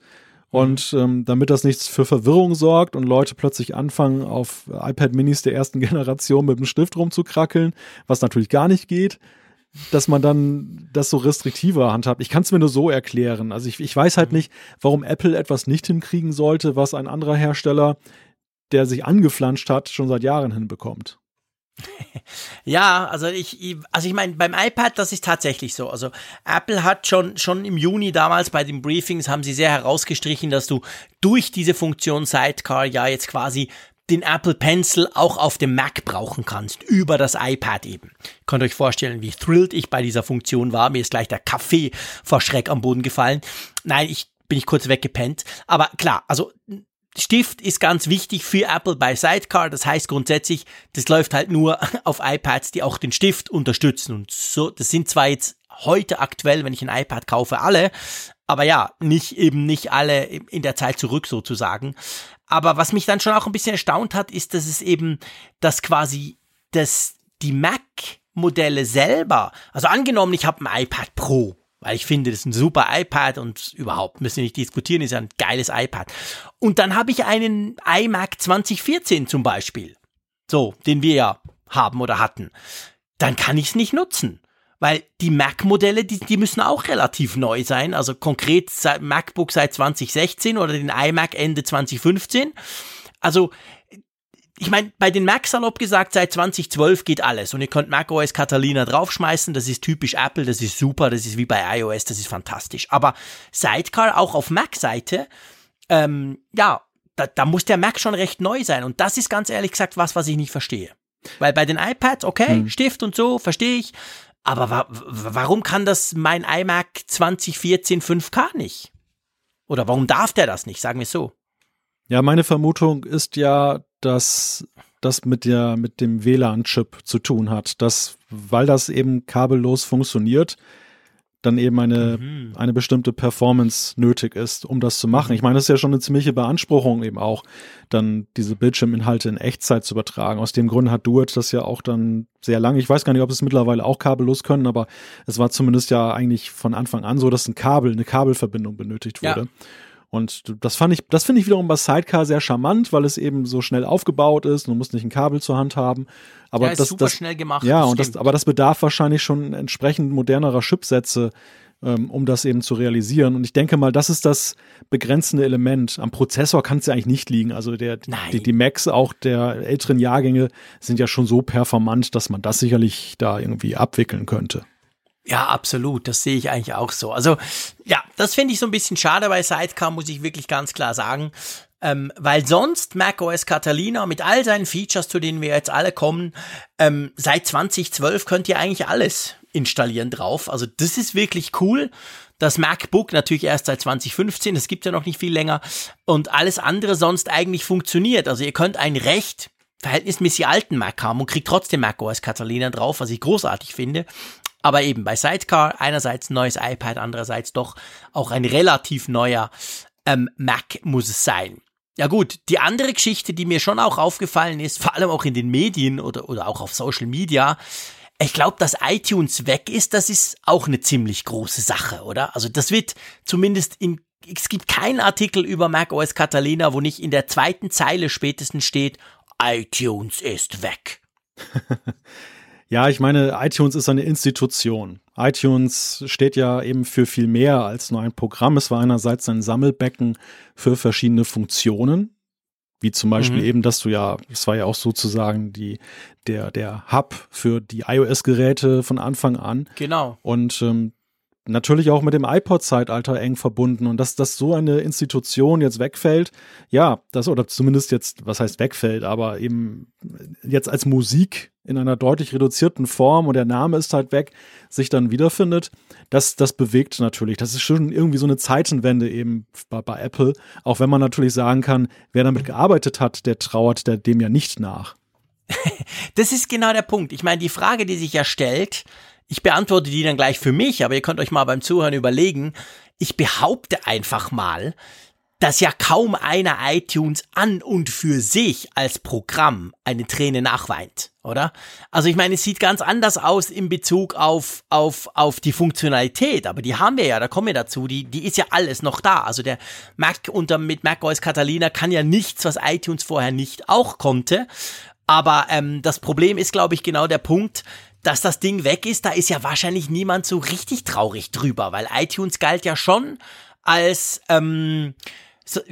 Und ähm, damit das nichts für Verwirrung sorgt und Leute plötzlich anfangen, auf iPad Minis der ersten [LAUGHS] Generation mit dem Stift rumzukrackeln, was natürlich gar nicht geht, dass man dann das so restriktiver handhabt. Ich kann es mir nur so erklären. Also ich, ich weiß halt nicht, warum Apple etwas nicht hinkriegen sollte, was ein anderer Hersteller, der sich angeflanscht hat, schon seit Jahren hinbekommt. Ja, also ich, also ich meine, beim iPad, das ist tatsächlich so. Also Apple hat schon, schon im Juni damals bei den Briefings haben sie sehr herausgestrichen, dass du durch diese Funktion Sidecar ja jetzt quasi den Apple Pencil auch auf dem Mac brauchen kannst, über das iPad eben. Könnt euch vorstellen, wie thrilled ich bei dieser Funktion war. Mir ist gleich der Kaffee vor Schreck am Boden gefallen. Nein, ich bin ich kurz weggepennt. Aber klar, also Stift ist ganz wichtig für Apple bei Sidecar. Das heißt grundsätzlich, das läuft halt nur [LAUGHS] auf iPads, die auch den Stift unterstützen. Und so, das sind zwar jetzt heute aktuell, wenn ich ein iPad kaufe, alle, aber ja, nicht eben nicht alle in der Zeit zurück sozusagen. Aber was mich dann schon auch ein bisschen erstaunt hat, ist, dass es eben, dass quasi dass die Mac-Modelle selber, also angenommen, ich habe ein iPad Pro, weil ich finde, das ist ein super iPad und überhaupt müssen wir nicht diskutieren, ist ja ein geiles iPad. Und dann habe ich einen iMac 2014 zum Beispiel, so, den wir ja haben oder hatten. Dann kann ich es nicht nutzen weil die Mac-Modelle, die, die müssen auch relativ neu sein. Also konkret seit MacBook seit 2016 oder den iMac Ende 2015. Also ich meine, bei den Macs salopp gesagt, seit 2012 geht alles und ihr könnt macOS Catalina draufschmeißen, das ist typisch Apple, das ist super, das ist wie bei iOS, das ist fantastisch. Aber Sidecar auch auf Mac-Seite, ähm, ja, da, da muss der Mac schon recht neu sein und das ist ganz ehrlich gesagt was, was ich nicht verstehe. Weil bei den iPads, okay, hm. Stift und so, verstehe ich, aber wa warum kann das mein iMac 2014 5K nicht? Oder warum darf der das nicht? Sagen wir so. Ja, meine Vermutung ist ja, dass das mit der, mit dem WLAN-Chip zu tun hat. Dass, weil das eben kabellos funktioniert, dann eben eine, mhm. eine bestimmte Performance nötig ist, um das zu machen. Ich meine, das ist ja schon eine ziemliche Beanspruchung eben auch, dann diese Bildschirminhalte in Echtzeit zu übertragen. Aus dem Grund hat Duet das ja auch dann sehr lange. Ich weiß gar nicht, ob es mittlerweile auch kabellos können, aber es war zumindest ja eigentlich von Anfang an so, dass ein Kabel, eine Kabelverbindung benötigt wurde. Ja. Und das fand ich, das finde ich wiederum bei Sidecar sehr charmant, weil es eben so schnell aufgebaut ist. Du musst nicht ein Kabel zur Hand haben. Aber ja, das, super das, schnell gemacht. Ja, und das, aber das bedarf wahrscheinlich schon entsprechend modernerer Chipsätze, ähm, um das eben zu realisieren. Und ich denke mal, das ist das begrenzende Element. Am Prozessor kann es ja eigentlich nicht liegen. Also der, die, die Macs auch der älteren Jahrgänge sind ja schon so performant, dass man das sicherlich da irgendwie abwickeln könnte. Ja, absolut. Das sehe ich eigentlich auch so. Also, ja, das finde ich so ein bisschen schade bei Sidecar, muss ich wirklich ganz klar sagen. Ähm, weil sonst macOS Catalina mit all seinen Features, zu denen wir jetzt alle kommen, ähm, seit 2012 könnt ihr eigentlich alles installieren drauf. Also das ist wirklich cool. Das MacBook natürlich erst seit 2015, das gibt ja noch nicht viel länger. Und alles andere sonst eigentlich funktioniert. Also ihr könnt ein recht verhältnismäßig alten Mac haben und kriegt trotzdem macOS Catalina drauf, was ich großartig finde. Aber eben bei Sidecar einerseits ein neues iPad, andererseits doch auch ein relativ neuer ähm, Mac muss es sein. Ja gut, die andere Geschichte, die mir schon auch aufgefallen ist, vor allem auch in den Medien oder, oder auch auf Social Media, ich glaube, dass iTunes weg ist, das ist auch eine ziemlich große Sache, oder? Also das wird zumindest in, es gibt keinen Artikel über macOS Catalina, wo nicht in der zweiten Zeile spätestens steht, iTunes ist weg. [LAUGHS] Ja, ich meine, iTunes ist eine Institution. iTunes steht ja eben für viel mehr als nur ein Programm. Es war einerseits ein Sammelbecken für verschiedene Funktionen, wie zum Beispiel mhm. eben, dass du ja, es war ja auch sozusagen die, der, der Hub für die iOS-Geräte von Anfang an. Genau. Und ähm, natürlich auch mit dem iPod-Zeitalter eng verbunden und dass, dass so eine Institution jetzt wegfällt, ja, das oder zumindest jetzt, was heißt wegfällt, aber eben jetzt als Musik in einer deutlich reduzierten Form und der Name ist halt weg, sich dann wiederfindet, das, das bewegt natürlich. Das ist schon irgendwie so eine Zeitenwende eben bei, bei Apple, auch wenn man natürlich sagen kann, wer damit gearbeitet hat, der trauert der, dem ja nicht nach. [LAUGHS] das ist genau der Punkt. Ich meine, die Frage, die sich ja stellt, ich beantworte die dann gleich für mich, aber ihr könnt euch mal beim Zuhören überlegen. Ich behaupte einfach mal, dass ja kaum einer iTunes an und für sich als Programm eine Träne nachweint, oder? Also ich meine, es sieht ganz anders aus in Bezug auf, auf, auf die Funktionalität, aber die haben wir ja, da kommen wir dazu, die, die ist ja alles noch da. Also der Mac unter, mit macOS Catalina kann ja nichts, was iTunes vorher nicht auch konnte. Aber ähm, das Problem ist, glaube ich, genau der Punkt, dass das Ding weg ist, da ist ja wahrscheinlich niemand so richtig traurig drüber, weil iTunes galt ja schon als, ähm,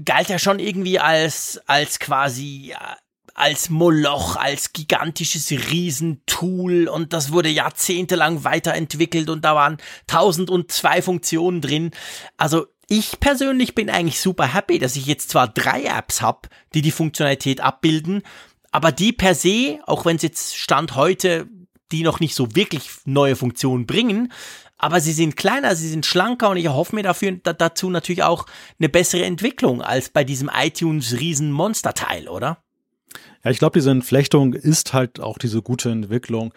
galt ja schon irgendwie als, als quasi, äh, als Moloch, als gigantisches Riesentool und das wurde jahrzehntelang weiterentwickelt und da waren tausend und zwei Funktionen drin. Also ich persönlich bin eigentlich super happy, dass ich jetzt zwar drei Apps habe, die die Funktionalität abbilden, aber die per se, auch wenn es jetzt Stand heute die noch nicht so wirklich neue Funktionen bringen, aber sie sind kleiner, sie sind schlanker und ich erhoffe mir dafür da, dazu natürlich auch eine bessere Entwicklung als bei diesem iTunes Riesen Monster-Teil, oder? Ja, ich glaube, diese Entflechtung ist halt auch diese gute Entwicklung.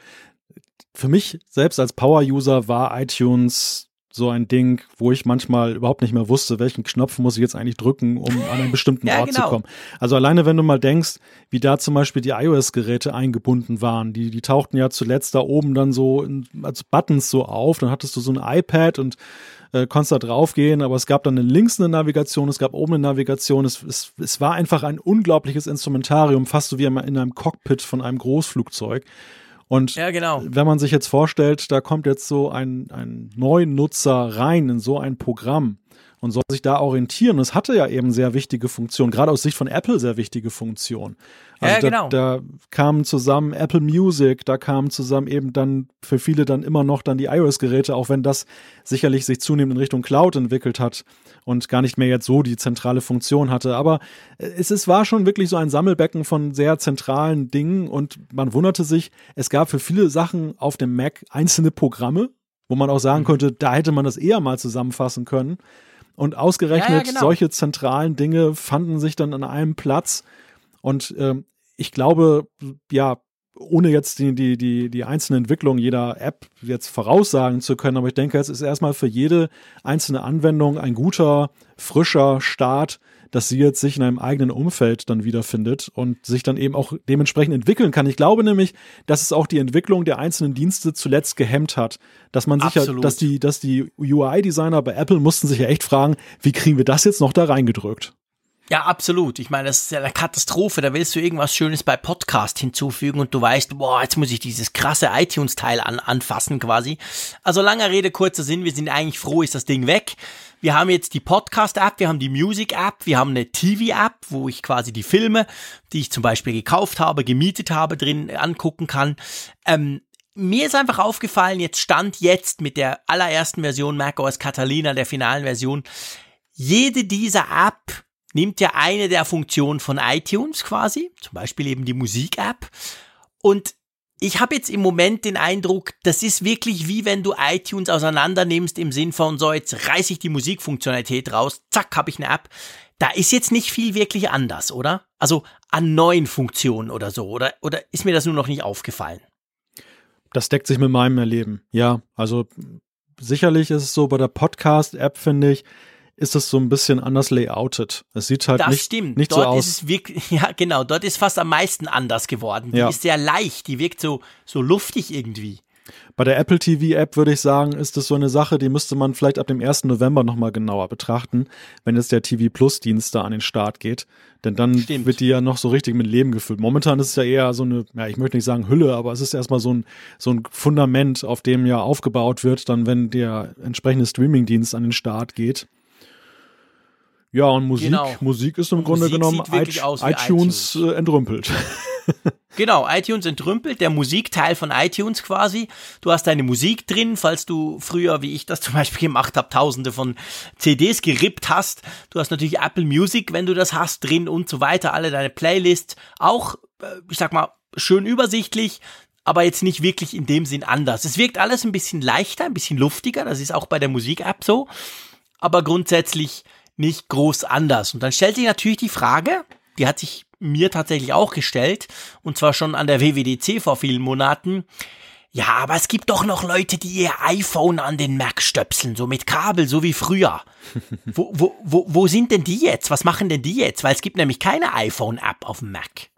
Für mich selbst als Power-User war iTunes so ein Ding, wo ich manchmal überhaupt nicht mehr wusste, welchen Knopf muss ich jetzt eigentlich drücken, um an einen bestimmten [LAUGHS] ja, Ort genau. zu kommen. Also alleine, wenn du mal denkst, wie da zum Beispiel die iOS-Geräte eingebunden waren, die, die tauchten ja zuletzt da oben dann so in, als Buttons so auf, dann hattest du so ein iPad und äh, konntest da draufgehen, aber es gab dann links eine Navigation, es gab oben eine Navigation, es, es, es war einfach ein unglaubliches Instrumentarium, fast so wie in einem Cockpit von einem Großflugzeug. Und ja, genau. wenn man sich jetzt vorstellt, da kommt jetzt so ein, ein Nutzer rein in so ein Programm und soll sich da orientieren. Und es hatte ja eben sehr wichtige Funktionen, gerade aus Sicht von Apple sehr wichtige Funktionen. Also ja, genau. Da, da kamen zusammen Apple Music, da kamen zusammen eben dann für viele dann immer noch dann die iOS-Geräte, auch wenn das sicherlich sich zunehmend in Richtung Cloud entwickelt hat und gar nicht mehr jetzt so die zentrale Funktion hatte. Aber äh, es, es war schon wirklich so ein Sammelbecken von sehr zentralen Dingen und man wunderte sich, es gab für viele Sachen auf dem Mac einzelne Programme, wo man auch sagen mhm. könnte, da hätte man das eher mal zusammenfassen können. Und ausgerechnet ja, ja, genau. solche zentralen Dinge fanden sich dann an einem Platz. Und ähm, ich glaube, ja, ohne jetzt die, die, die, die einzelne Entwicklung jeder App jetzt voraussagen zu können, aber ich denke, es ist erstmal für jede einzelne Anwendung ein guter, frischer Start, dass sie jetzt sich in einem eigenen Umfeld dann wiederfindet und sich dann eben auch dementsprechend entwickeln kann. Ich glaube nämlich, dass es auch die Entwicklung der einzelnen Dienste zuletzt gehemmt hat, dass man sich ja, dass die, dass die UI-Designer bei Apple mussten sich ja echt fragen, wie kriegen wir das jetzt noch da reingedrückt? Ja, absolut. Ich meine, das ist ja eine Katastrophe. Da willst du irgendwas Schönes bei Podcast hinzufügen und du weißt, boah, jetzt muss ich dieses krasse iTunes-Teil an, anfassen quasi. Also langer Rede, kurzer Sinn, wir sind eigentlich froh, ist das Ding weg. Wir haben jetzt die Podcast-App, wir haben die Music-App, wir haben eine TV-App, wo ich quasi die Filme, die ich zum Beispiel gekauft habe, gemietet habe, drin angucken kann. Ähm, mir ist einfach aufgefallen, jetzt stand jetzt mit der allerersten Version macOS Catalina, der finalen Version, jede dieser App nimmt ja eine der Funktionen von iTunes quasi, zum Beispiel eben die Musik-App. Und ich habe jetzt im Moment den Eindruck, das ist wirklich wie wenn du iTunes auseinander nimmst im Sinn von so, jetzt reiße ich die Musikfunktionalität raus, zack, habe ich eine App. Da ist jetzt nicht viel wirklich anders, oder? Also an neuen Funktionen oder so, oder, oder ist mir das nur noch nicht aufgefallen? Das deckt sich mit meinem Erleben. Ja, also sicherlich ist es so bei der Podcast-App, finde ich, ist es so ein bisschen anders layoutet. Es sieht halt das nicht, stimmt. nicht dort so aus. Ist es wirklich, [LAUGHS] ja, genau. Dort ist fast am meisten anders geworden. Die ja. ist sehr leicht. Die wirkt so, so luftig irgendwie. Bei der Apple TV App würde ich sagen, ist das so eine Sache, die müsste man vielleicht ab dem 1. November nochmal genauer betrachten, wenn jetzt der TV Plus Dienst da an den Start geht. Denn dann Stimmt. wird die ja noch so richtig mit Leben gefüllt. Momentan ist es ja eher so eine, ja, ich möchte nicht sagen Hülle, aber es ist erstmal so ein, so ein Fundament, auf dem ja aufgebaut wird, dann wenn der entsprechende Streaming-Dienst an den Start geht. Ja, und Musik, genau. Musik ist im und Grunde Musik genommen iTunes, iTunes, äh, entrümpelt. [LAUGHS] genau, iTunes entrümpelt, der Musikteil von iTunes quasi. Du hast deine Musik drin, falls du früher, wie ich das zum Beispiel gemacht habe, tausende von CDs gerippt hast. Du hast natürlich Apple Music, wenn du das hast, drin und so weiter, alle deine Playlists. Auch, äh, ich sag mal, schön übersichtlich, aber jetzt nicht wirklich in dem Sinn anders. Es wirkt alles ein bisschen leichter, ein bisschen luftiger, das ist auch bei der Musik-App so. Aber grundsätzlich nicht groß anders. Und dann stellt sich natürlich die Frage, die hat sich mir tatsächlich auch gestellt, und zwar schon an der WWDC vor vielen Monaten. Ja, aber es gibt doch noch Leute, die ihr iPhone an den Mac stöpseln, so mit Kabel, so wie früher. [LAUGHS] wo, wo, wo, wo sind denn die jetzt? Was machen denn die jetzt? Weil es gibt nämlich keine iPhone-App auf dem Mac.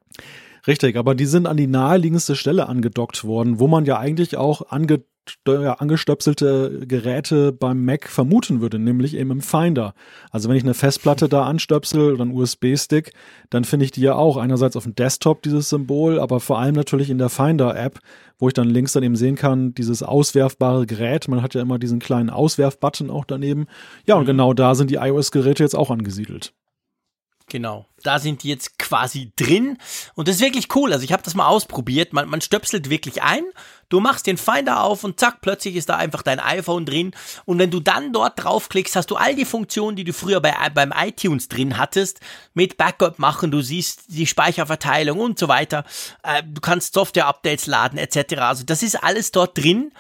Richtig, aber die sind an die naheliegendste Stelle angedockt worden, wo man ja eigentlich auch ange ja, angestöpselte Geräte beim Mac vermuten würde, nämlich eben im Finder. Also wenn ich eine Festplatte da anstöpsel oder einen USB-Stick, dann finde ich die ja auch einerseits auf dem Desktop dieses Symbol, aber vor allem natürlich in der Finder-App, wo ich dann links dann eben sehen kann, dieses auswerfbare Gerät. Man hat ja immer diesen kleinen Auswerf-Button auch daneben. Ja, und mhm. genau da sind die iOS-Geräte jetzt auch angesiedelt. Genau. Da sind die jetzt quasi drin. Und das ist wirklich cool. Also ich habe das mal ausprobiert. Man, man stöpselt wirklich ein. Du machst den Finder auf und zack, plötzlich ist da einfach dein iPhone drin. Und wenn du dann dort draufklickst, hast du all die Funktionen, die du früher bei, beim iTunes drin hattest, mit Backup machen. Du siehst die Speicherverteilung und so weiter. Äh, du kannst Software-Updates laden etc. Also das ist alles dort drin.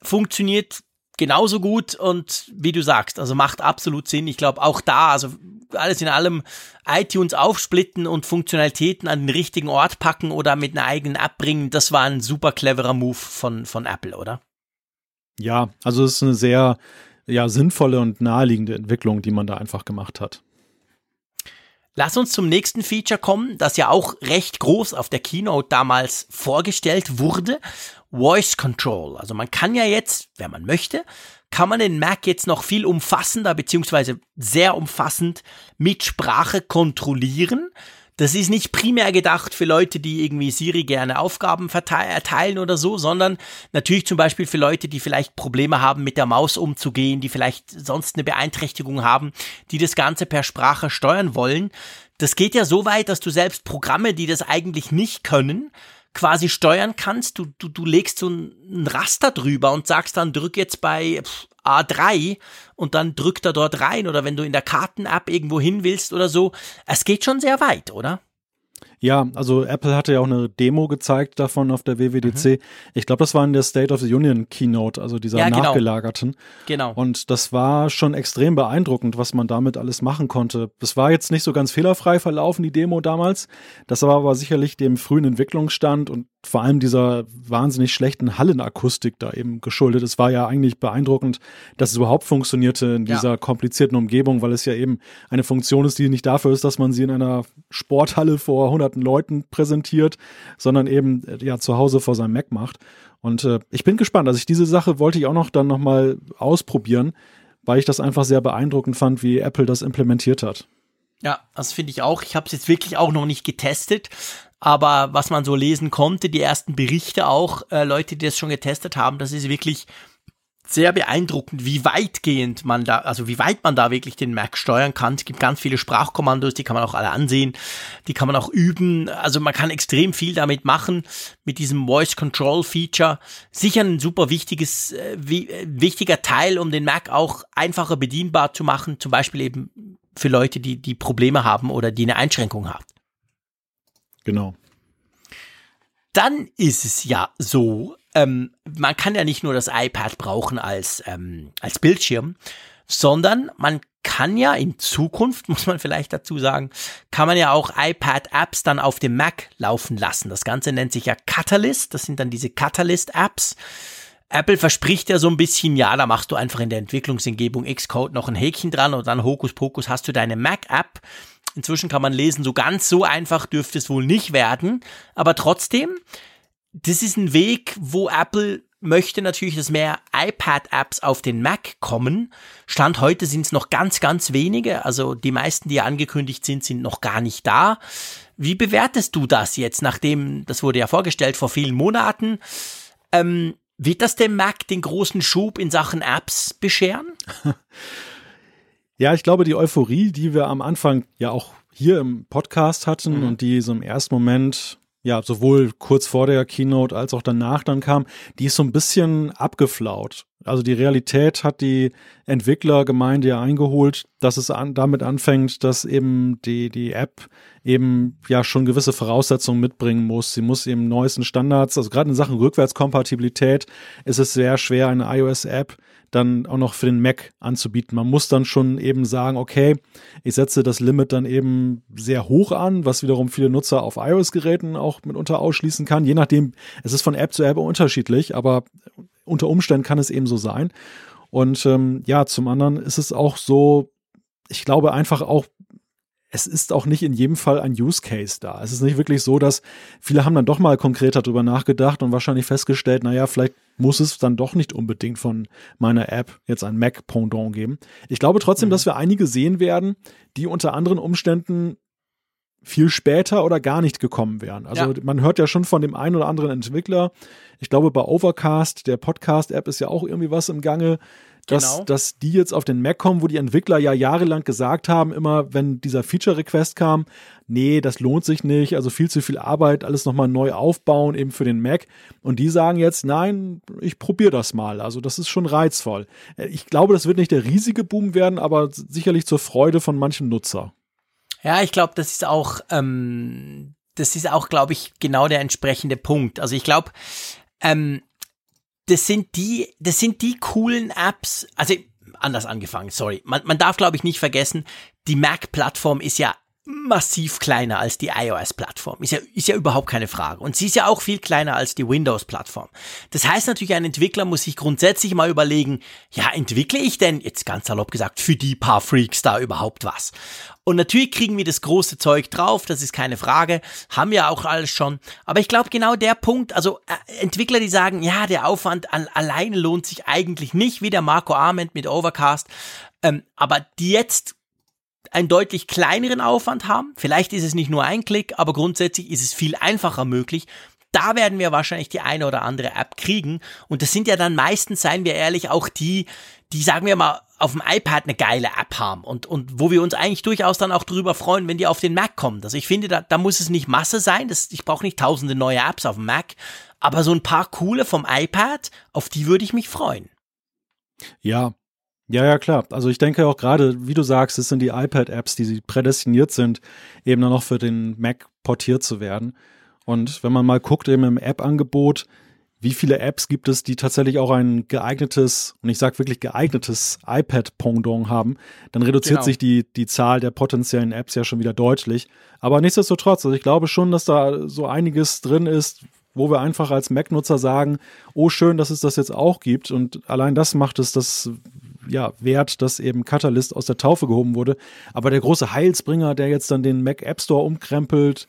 Funktioniert genauso gut und wie du sagst, also macht absolut Sinn. Ich glaube auch da, also alles in allem iTunes aufsplitten und Funktionalitäten an den richtigen Ort packen oder mit einer eigenen App bringen, das war ein super cleverer Move von, von Apple, oder? Ja, also es ist eine sehr ja, sinnvolle und naheliegende Entwicklung, die man da einfach gemacht hat. Lass uns zum nächsten Feature kommen, das ja auch recht groß auf der Keynote damals vorgestellt wurde. Voice Control. Also man kann ja jetzt, wenn man möchte, kann man den Mac jetzt noch viel umfassender beziehungsweise sehr umfassend mit Sprache kontrollieren. Das ist nicht primär gedacht für Leute, die irgendwie Siri gerne Aufgaben erteilen oder so, sondern natürlich zum Beispiel für Leute, die vielleicht Probleme haben, mit der Maus umzugehen, die vielleicht sonst eine Beeinträchtigung haben, die das Ganze per Sprache steuern wollen. Das geht ja so weit, dass du selbst Programme, die das eigentlich nicht können, quasi steuern kannst. Du, du, du legst so ein Raster drüber und sagst dann, drück jetzt bei A3 und dann drückt er dort rein oder wenn du in der Karten-App irgendwo hin willst oder so. Es geht schon sehr weit, oder? Ja, also Apple hatte ja auch eine Demo gezeigt davon auf der WWDC. Mhm. Ich glaube, das war in der State of the Union Keynote, also dieser ja, genau. nachgelagerten. Genau. Und das war schon extrem beeindruckend, was man damit alles machen konnte. Das war jetzt nicht so ganz fehlerfrei verlaufen, die Demo damals. Das war aber sicherlich dem frühen Entwicklungsstand und vor allem dieser wahnsinnig schlechten Hallenakustik da eben geschuldet. Es war ja eigentlich beeindruckend, dass es überhaupt funktionierte in dieser ja. komplizierten Umgebung, weil es ja eben eine Funktion ist, die nicht dafür ist, dass man sie in einer Sporthalle vor hunderten Leuten präsentiert, sondern eben äh, ja zu Hause vor seinem Mac macht. Und äh, ich bin gespannt. Also ich diese Sache wollte ich auch noch dann nochmal ausprobieren, weil ich das einfach sehr beeindruckend fand, wie Apple das implementiert hat. Ja, das finde ich auch. Ich habe es jetzt wirklich auch noch nicht getestet, aber was man so lesen konnte, die ersten Berichte auch, äh, Leute, die das schon getestet haben, das ist wirklich sehr beeindruckend, wie weitgehend man da, also wie weit man da wirklich den Mac steuern kann. Es gibt ganz viele Sprachkommandos, die kann man auch alle ansehen, die kann man auch üben. Also man kann extrem viel damit machen mit diesem Voice Control Feature. Sicher ein super wichtiges, äh, äh wichtiger Teil, um den Mac auch einfacher bedienbar zu machen. Zum Beispiel eben für Leute, die, die Probleme haben oder die eine Einschränkung haben. Genau. Dann ist es ja so, ähm, man kann ja nicht nur das iPad brauchen als, ähm, als Bildschirm, sondern man kann ja in Zukunft, [LAUGHS] muss man vielleicht dazu sagen, kann man ja auch iPad-Apps dann auf dem Mac laufen lassen. Das Ganze nennt sich ja Catalyst. Das sind dann diese Catalyst-Apps. Apple verspricht ja so ein bisschen, ja, da machst du einfach in der Entwicklungsumgebung Xcode noch ein Häkchen dran und dann Hokuspokus hast du deine Mac-App. Inzwischen kann man lesen, so ganz so einfach dürfte es wohl nicht werden. Aber trotzdem, das ist ein Weg, wo Apple möchte natürlich, dass mehr iPad-Apps auf den Mac kommen. Stand heute sind es noch ganz, ganz wenige. Also die meisten, die angekündigt sind, sind noch gar nicht da. Wie bewertest du das jetzt, nachdem, das wurde ja vorgestellt vor vielen Monaten, ähm, wird das dem Mac den großen Schub in Sachen Apps bescheren? [LAUGHS] Ja, ich glaube, die Euphorie, die wir am Anfang ja auch hier im Podcast hatten mhm. und die so im ersten Moment ja, sowohl kurz vor der Keynote als auch danach dann kam, die ist so ein bisschen abgeflaut. Also die Realität hat die Entwicklergemeinde ja eingeholt, dass es an, damit anfängt, dass eben die, die App eben ja schon gewisse Voraussetzungen mitbringen muss. Sie muss eben neuesten Standards, also gerade in Sachen Rückwärtskompatibilität ist es sehr schwer, eine iOS-App dann auch noch für den Mac anzubieten. Man muss dann schon eben sagen, okay, ich setze das Limit dann eben sehr hoch an, was wiederum viele Nutzer auf iOS-Geräten auch mitunter ausschließen kann. Je nachdem, es ist von App zu App unterschiedlich, aber unter Umständen kann es eben so sein. Und ähm, ja, zum anderen ist es auch so, ich glaube einfach auch, es ist auch nicht in jedem Fall ein Use Case da. Es ist nicht wirklich so, dass viele haben dann doch mal konkreter drüber nachgedacht und wahrscheinlich festgestellt, naja, vielleicht muss es dann doch nicht unbedingt von meiner App jetzt ein Mac-Pendant geben. Ich glaube trotzdem, mhm. dass wir einige sehen werden, die unter anderen Umständen viel später oder gar nicht gekommen wären. Also ja. man hört ja schon von dem einen oder anderen Entwickler. Ich glaube, bei Overcast, der Podcast-App, ist ja auch irgendwie was im Gange dass, genau. dass die jetzt auf den Mac kommen, wo die Entwickler ja jahrelang gesagt haben, immer wenn dieser Feature-Request kam, nee, das lohnt sich nicht, also viel zu viel Arbeit, alles nochmal neu aufbauen, eben für den Mac. Und die sagen jetzt, nein, ich probiere das mal. Also das ist schon reizvoll. Äh, ich glaube, das wird nicht der riesige Boom werden, aber sicherlich zur Freude von manchen Nutzer. Ja, ich glaube, das ist auch, ähm, das ist auch, glaube ich, genau der entsprechende Punkt. Also ich glaube, ähm, das sind die, das sind die coolen Apps, also anders angefangen, sorry. Man, man darf, glaube ich, nicht vergessen, die Mac-Plattform ist ja massiv kleiner als die iOS-Plattform. Ist ja, ist ja überhaupt keine Frage. Und sie ist ja auch viel kleiner als die Windows-Plattform. Das heißt natürlich, ein Entwickler muss sich grundsätzlich mal überlegen, ja, entwickle ich denn, jetzt ganz salopp gesagt, für die paar Freaks da überhaupt was? Und natürlich kriegen wir das große Zeug drauf, das ist keine Frage, haben wir auch alles schon. Aber ich glaube genau der Punkt, also äh, Entwickler, die sagen, ja, der Aufwand an, alleine lohnt sich eigentlich nicht, wie der Marco Arment mit Overcast, ähm, aber die jetzt einen deutlich kleineren Aufwand haben. Vielleicht ist es nicht nur ein Klick, aber grundsätzlich ist es viel einfacher möglich. Da werden wir wahrscheinlich die eine oder andere App kriegen. Und das sind ja dann meistens, seien wir ehrlich, auch die, die, sagen wir mal, auf dem iPad eine geile App haben und, und wo wir uns eigentlich durchaus dann auch drüber freuen, wenn die auf den Mac kommen. Also ich finde, da, da muss es nicht Masse sein. Das, ich brauche nicht tausende neue Apps auf dem Mac, aber so ein paar coole vom iPad, auf die würde ich mich freuen. Ja, ja, ja, klar. Also ich denke auch gerade, wie du sagst, es sind die iPad-Apps, die prädestiniert sind, eben dann noch für den Mac portiert zu werden. Und wenn man mal guckt, eben im App-Angebot, wie viele Apps gibt es, die tatsächlich auch ein geeignetes, und ich sage wirklich geeignetes iPad-Pendant haben, dann reduziert genau. sich die, die Zahl der potenziellen Apps ja schon wieder deutlich. Aber nichtsdestotrotz, also ich glaube schon, dass da so einiges drin ist, wo wir einfach als Mac-Nutzer sagen, oh schön, dass es das jetzt auch gibt. Und allein das macht es das ja, wert, dass eben Catalyst aus der Taufe gehoben wurde. Aber der große Heilsbringer, der jetzt dann den Mac App Store umkrempelt,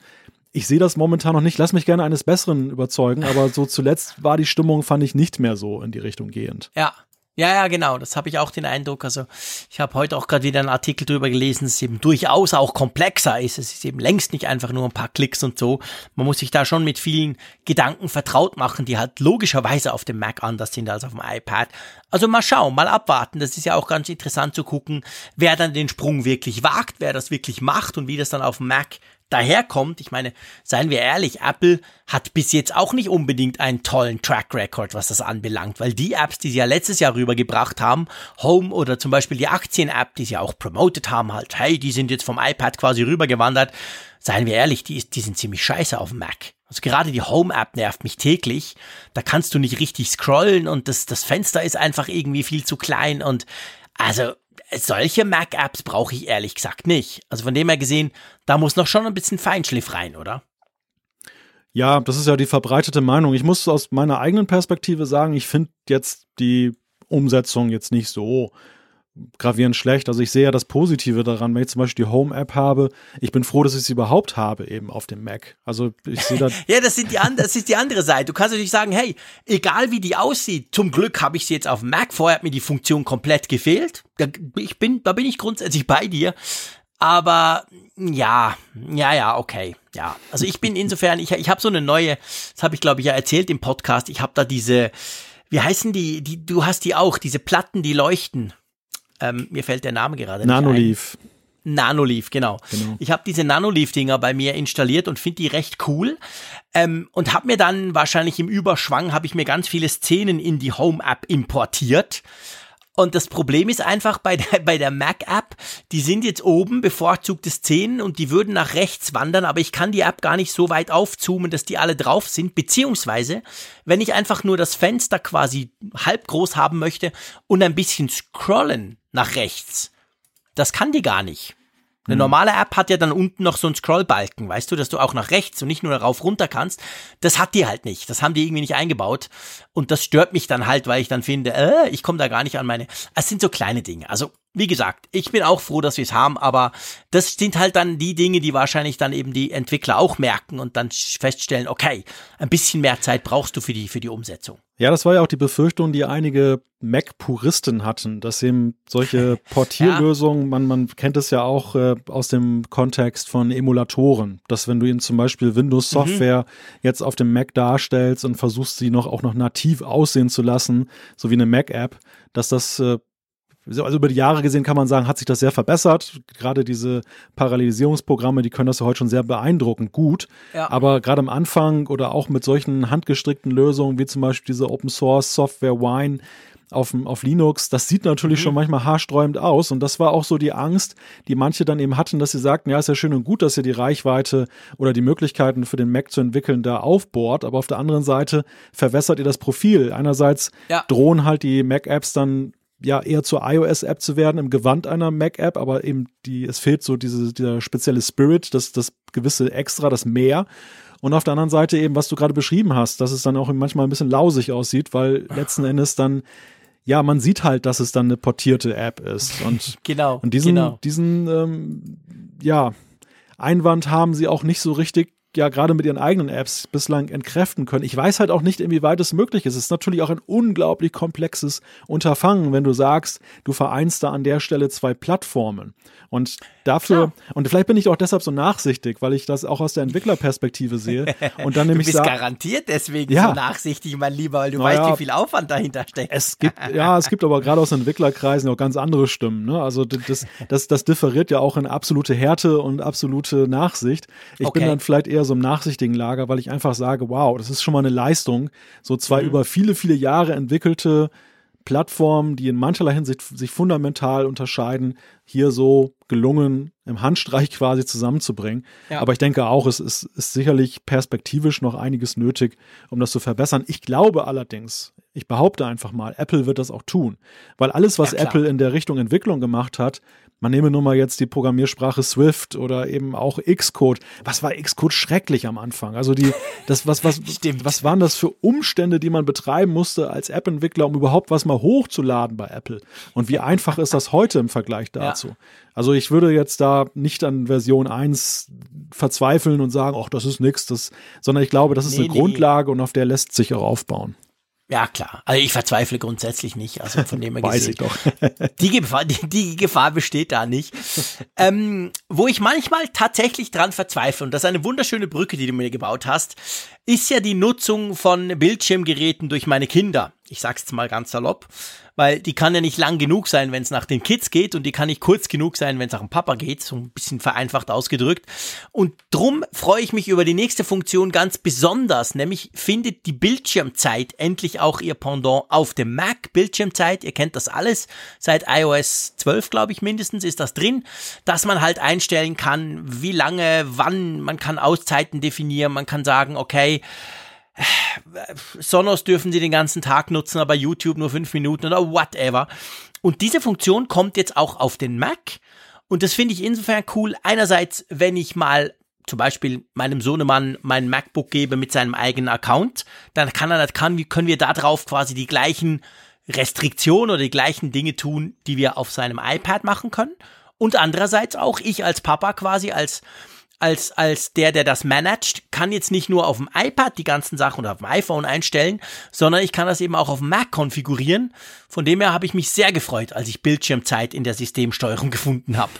ich sehe das momentan noch nicht. Lass mich gerne eines Besseren überzeugen, aber so zuletzt war die Stimmung, fand ich, nicht mehr so in die Richtung gehend. Ja, ja, ja, genau. Das habe ich auch den Eindruck. Also ich habe heute auch gerade wieder einen Artikel drüber gelesen, dass es eben durchaus auch komplexer ist. Es ist eben längst nicht einfach nur ein paar Klicks und so. Man muss sich da schon mit vielen Gedanken vertraut machen, die halt logischerweise auf dem Mac anders sind als auf dem iPad. Also mal schauen, mal abwarten. Das ist ja auch ganz interessant zu gucken, wer dann den Sprung wirklich wagt, wer das wirklich macht und wie das dann auf dem Mac daherkommt, ich meine, seien wir ehrlich, Apple hat bis jetzt auch nicht unbedingt einen tollen Track Record, was das anbelangt, weil die Apps, die sie ja letztes Jahr rübergebracht haben, Home oder zum Beispiel die Aktien-App, die sie auch promoted haben, halt, hey, die sind jetzt vom iPad quasi rübergewandert, seien wir ehrlich, die, die sind ziemlich scheiße auf dem Mac. Also gerade die Home-App nervt mich täglich. Da kannst du nicht richtig scrollen und das, das Fenster ist einfach irgendwie viel zu klein und also solche Mac-Apps brauche ich ehrlich gesagt nicht. Also von dem her gesehen, da muss noch schon ein bisschen Feinschliff rein, oder? Ja, das ist ja die verbreitete Meinung. Ich muss aus meiner eigenen Perspektive sagen, ich finde jetzt die Umsetzung jetzt nicht so gravierend schlecht. Also ich sehe ja das Positive daran, wenn ich zum Beispiel die Home-App habe. Ich bin froh, dass ich sie überhaupt habe, eben auf dem Mac. Also ich sehe da. [LAUGHS] ja, das, sind die das ist die andere Seite. Du kannst natürlich sagen, hey, egal wie die aussieht, zum Glück habe ich sie jetzt auf dem Mac. Vorher hat mir die Funktion komplett gefehlt. Da, ich bin, da bin ich grundsätzlich bei dir. Aber ja, ja, ja, okay. Ja, also ich bin insofern, ich, ich habe so eine neue, das habe ich glaube ich ja erzählt im Podcast, ich habe da diese, wie heißen die, die, du hast die auch, diese Platten, die leuchten. Ähm, mir fällt der Name gerade Nanoleaf. nicht ein. Nanoleaf, genau. genau. Ich habe diese Nanoleaf-Dinger bei mir installiert und finde die recht cool. Ähm, und habe mir dann wahrscheinlich im Überschwang, habe ich mir ganz viele Szenen in die Home-App importiert. Und das Problem ist einfach bei der, [LAUGHS] bei der Mac-App, die sind jetzt oben bevorzugte Szenen und die würden nach rechts wandern, aber ich kann die App gar nicht so weit aufzoomen, dass die alle drauf sind. Beziehungsweise, wenn ich einfach nur das Fenster quasi halb groß haben möchte und ein bisschen scrollen nach rechts. Das kann die gar nicht. Eine mhm. normale App hat ja dann unten noch so einen Scrollbalken, weißt du, dass du auch nach rechts und nicht nur darauf runter kannst. Das hat die halt nicht. Das haben die irgendwie nicht eingebaut. Und das stört mich dann halt, weil ich dann finde, äh, ich komme da gar nicht an meine. Es sind so kleine Dinge. Also wie gesagt, ich bin auch froh, dass wir es haben, aber das sind halt dann die Dinge, die wahrscheinlich dann eben die Entwickler auch merken und dann feststellen, okay, ein bisschen mehr Zeit brauchst du für die, für die Umsetzung. Ja, das war ja auch die Befürchtung, die einige Mac-Puristen hatten, dass eben solche [LAUGHS] Portierlösungen, ja. man, man kennt es ja auch äh, aus dem Kontext von Emulatoren, dass wenn du ihnen zum Beispiel Windows-Software mhm. jetzt auf dem Mac darstellst und versuchst sie noch auch noch nativ aussehen zu lassen, so wie eine Mac-App, dass das äh, also über die Jahre gesehen kann man sagen, hat sich das sehr verbessert. Gerade diese Parallelisierungsprogramme, die können das ja heute schon sehr beeindruckend gut. Ja. Aber gerade am Anfang oder auch mit solchen handgestrickten Lösungen, wie zum Beispiel diese Open Source Software Wine, auf, auf Linux, das sieht natürlich mhm. schon manchmal haarsträubend aus. Und das war auch so die Angst, die manche dann eben hatten, dass sie sagten, ja, ist ja schön und gut, dass ihr die Reichweite oder die Möglichkeiten für den Mac zu entwickeln da aufbohrt, aber auf der anderen Seite verwässert ihr das Profil. Einerseits ja. drohen halt die Mac-Apps dann ja eher zur iOS-App zu werden im Gewand einer Mac-App, aber eben die, es fehlt so diese, dieser spezielle Spirit, das, das gewisse Extra, das Mehr. Und auf der anderen Seite eben, was du gerade beschrieben hast, dass es dann auch manchmal ein bisschen lausig aussieht, weil letzten Endes dann ja, man sieht halt, dass es dann eine portierte App ist. Und, [LAUGHS] genau. Und diesen, genau. diesen ähm, ja, Einwand haben sie auch nicht so richtig ja gerade mit ihren eigenen Apps bislang entkräften können. Ich weiß halt auch nicht, inwieweit es möglich ist. Es ist natürlich auch ein unglaublich komplexes Unterfangen, wenn du sagst, du vereinst da an der Stelle zwei Plattformen. Und dafür, ja. und vielleicht bin ich auch deshalb so nachsichtig, weil ich das auch aus der Entwicklerperspektive sehe. Und dann nämlich du bist garantiert deswegen ja. so nachsichtig, mein Lieber, weil du naja, weißt, wie viel Aufwand dahinter steckt. Es gibt, ja, es gibt aber gerade aus Entwicklerkreisen auch ganz andere Stimmen. Ne? Also das, das, das differiert ja auch in absolute Härte und absolute Nachsicht. Ich okay. bin dann vielleicht eher so im nachsichtigen Lager, weil ich einfach sage, wow, das ist schon mal eine Leistung, so zwei mhm. über viele, viele Jahre entwickelte Plattformen, die in mancherlei Hinsicht sich fundamental unterscheiden, hier so gelungen im Handstreich [LAUGHS] quasi zusammenzubringen. Ja. Aber ich denke auch, es ist, ist sicherlich perspektivisch noch einiges nötig, um das zu verbessern. Ich glaube allerdings, ich behaupte einfach mal, Apple wird das auch tun, weil alles, was ja, Apple in der Richtung Entwicklung gemacht hat, man nehme nur mal jetzt die Programmiersprache Swift oder eben auch Xcode. Was war Xcode schrecklich am Anfang? Also die, [LAUGHS] das, was, was, was waren das für Umstände, die man betreiben musste als App-Entwickler, um überhaupt was mal hochzuladen bei Apple? Und wie einfach ist das heute im Vergleich dazu? Ja. Also ich würde jetzt da nicht an Version 1 verzweifeln und sagen, ach, das ist nix, das, sondern ich glaube, das ist nee, eine nee. Grundlage und auf der lässt sich auch aufbauen. Ja, klar. Also ich verzweifle grundsätzlich nicht. Also von dem her [LAUGHS] Weiß gesehen. ich doch. [LAUGHS] die, Gefahr, die, die, Gefahr besteht da nicht. Ähm, wo ich manchmal tatsächlich dran verzweifle, und das ist eine wunderschöne Brücke, die du mir gebaut hast, ist ja die Nutzung von Bildschirmgeräten durch meine Kinder. Ich sag's jetzt mal ganz salopp weil die kann ja nicht lang genug sein, wenn es nach den Kids geht und die kann nicht kurz genug sein, wenn es nach dem Papa geht, so ein bisschen vereinfacht ausgedrückt. Und drum freue ich mich über die nächste Funktion ganz besonders, nämlich findet die Bildschirmzeit endlich auch ihr Pendant auf dem Mac. Bildschirmzeit, ihr kennt das alles, seit iOS 12, glaube ich, mindestens ist das drin, dass man halt einstellen kann, wie lange, wann, man kann Auszeiten definieren, man kann sagen, okay, Sonos dürfen sie den ganzen Tag nutzen, aber YouTube nur fünf Minuten oder whatever. Und diese Funktion kommt jetzt auch auf den Mac. Und das finde ich insofern cool. Einerseits, wenn ich mal zum Beispiel meinem Sohnemann mein MacBook gebe mit seinem eigenen Account, dann kann er, kann, können wir da drauf quasi die gleichen Restriktionen oder die gleichen Dinge tun, die wir auf seinem iPad machen können. Und andererseits auch ich als Papa quasi als als, als der, der das managt, kann jetzt nicht nur auf dem iPad die ganzen Sachen oder auf dem iPhone einstellen, sondern ich kann das eben auch auf dem Mac konfigurieren. Von dem her habe ich mich sehr gefreut, als ich Bildschirmzeit in der Systemsteuerung [LAUGHS] gefunden habe.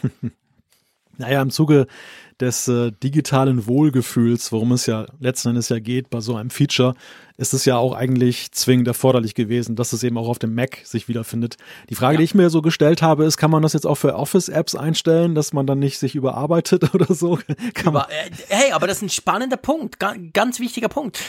naja, im Zuge des äh, digitalen Wohlgefühls, worum es ja letzten Endes ja geht bei so einem Feature, ist es ja auch eigentlich zwingend erforderlich gewesen, dass es eben auch auf dem Mac sich wiederfindet. Die Frage, ja. die ich mir so gestellt habe, ist, kann man das jetzt auch für Office-Apps einstellen, dass man dann nicht sich überarbeitet [LAUGHS] oder so? Über, äh, hey, aber das ist ein spannender Punkt, ganz wichtiger Punkt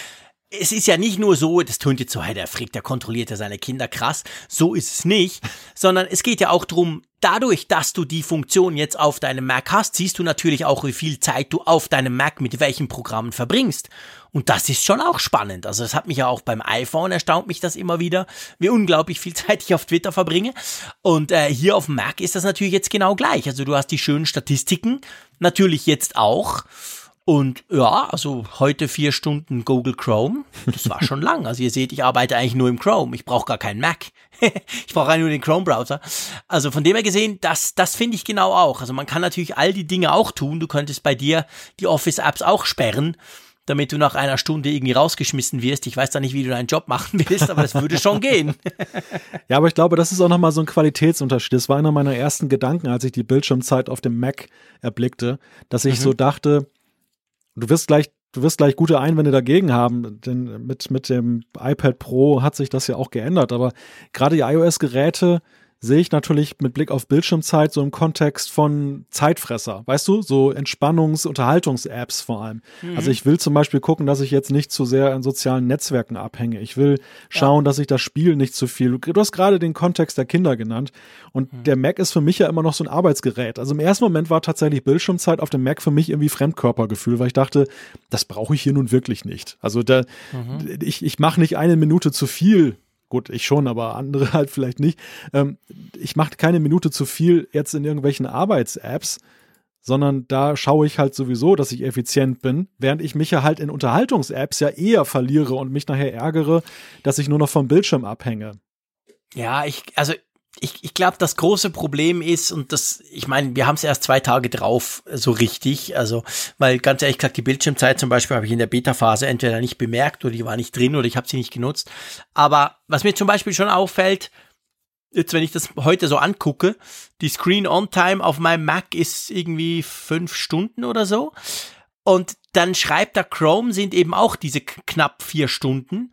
es ist ja nicht nur so, das tönt jetzt so, hey, der Frick, der kontrolliert ja seine Kinder krass. So ist es nicht, sondern es geht ja auch drum, dadurch, dass du die Funktion jetzt auf deinem Mac hast, siehst du natürlich auch, wie viel Zeit du auf deinem Mac mit welchen Programmen verbringst. Und das ist schon auch spannend. Also es hat mich ja auch beim iPhone erstaunt mich das immer wieder, wie unglaublich viel [LAUGHS] Zeit ich auf Twitter verbringe. Und äh, hier auf dem Mac ist das natürlich jetzt genau gleich. Also du hast die schönen Statistiken, natürlich jetzt auch Und ja, also heute vier Stunden Google Chrome, das war schon [LAUGHS] lang. Also ihr seht, ich arbeite eigentlich nur im Chrome. Ich brauche gar keinen Mac. [LAUGHS] ich brauche nur den Chrome-Browser. Also von dem her gesehen, das, das finde ich genau auch. Also man kann natürlich all die Dinge auch tun. Du könntest bei dir die Office-Apps auch sperren damit du nach einer Stunde irgendwie rausgeschmissen wirst. Ich weiß da nicht, wie du deinen Job machen willst, aber das würde schon gehen. [LAUGHS] ja, aber ich glaube, das ist auch nochmal so ein Qualitätsunterschied. Das war einer meiner ersten Gedanken, als ich die Bildschirmzeit auf dem Mac erblickte, dass ich mhm. so dachte, Du wirst gleich, du wirst gleich gute Einwände dagegen haben, denn mit, mit dem iPad Pro hat sich das ja auch geändert. Aber gerade die iOS-Geräte sehe ich natürlich mit Blick auf Bildschirmzeit so im Kontext von Zeitfresser, weißt du, so Entspannungs-, Unterhaltungs-Apps vor allem. Mhm. Also ich will zum Beispiel gucken, dass ich jetzt nicht zu sehr an sozialen Netzwerken abhänge. Ich will schauen, ja. dass ich das Spiel nicht zu viel. Du hast gerade den Kontext der Kinder genannt und mhm. der Mac ist für mich ja immer noch so ein Arbeitsgerät. Also im ersten Moment war tatsächlich Bildschirmzeit auf dem Mac für mich irgendwie Fremdkörpergefühl, weil ich dachte, das brauche ich hier nun wirklich nicht. Also da, mhm. ich, ich mache nicht eine Minute zu viel Gut, ich schon, aber andere [LAUGHS] halt vielleicht nicht. Ähm, ich mache keine Minute zu viel jetzt in irgendwelchen Arbeits-Apps, sondern da schaue ich halt sowieso, dass ich effizient bin, während ich mich ja halt in Unterhaltungs-Apps ja eher verliere und mich nachher ärgere, dass ich nur noch vom Bildschirm abhänge. Ja, ich, also ich, ich glaube, das große Problem ist, und das, ich meine, wir haben es erst zwei Tage drauf, so richtig. Also, weil ganz ehrlich gesagt, die Bildschirmzeit zum Beispiel habe ich in der Beta-Phase entweder nicht bemerkt oder die war nicht drin oder ich habe sie nicht genutzt. Aber was mir zum Beispiel schon auffällt, jetzt wenn ich das heute so angucke, die Screen-On-Time auf meinem Mac ist irgendwie fünf Stunden oder so. Und dann schreibt der Chrome sind eben auch diese knapp vier Stunden.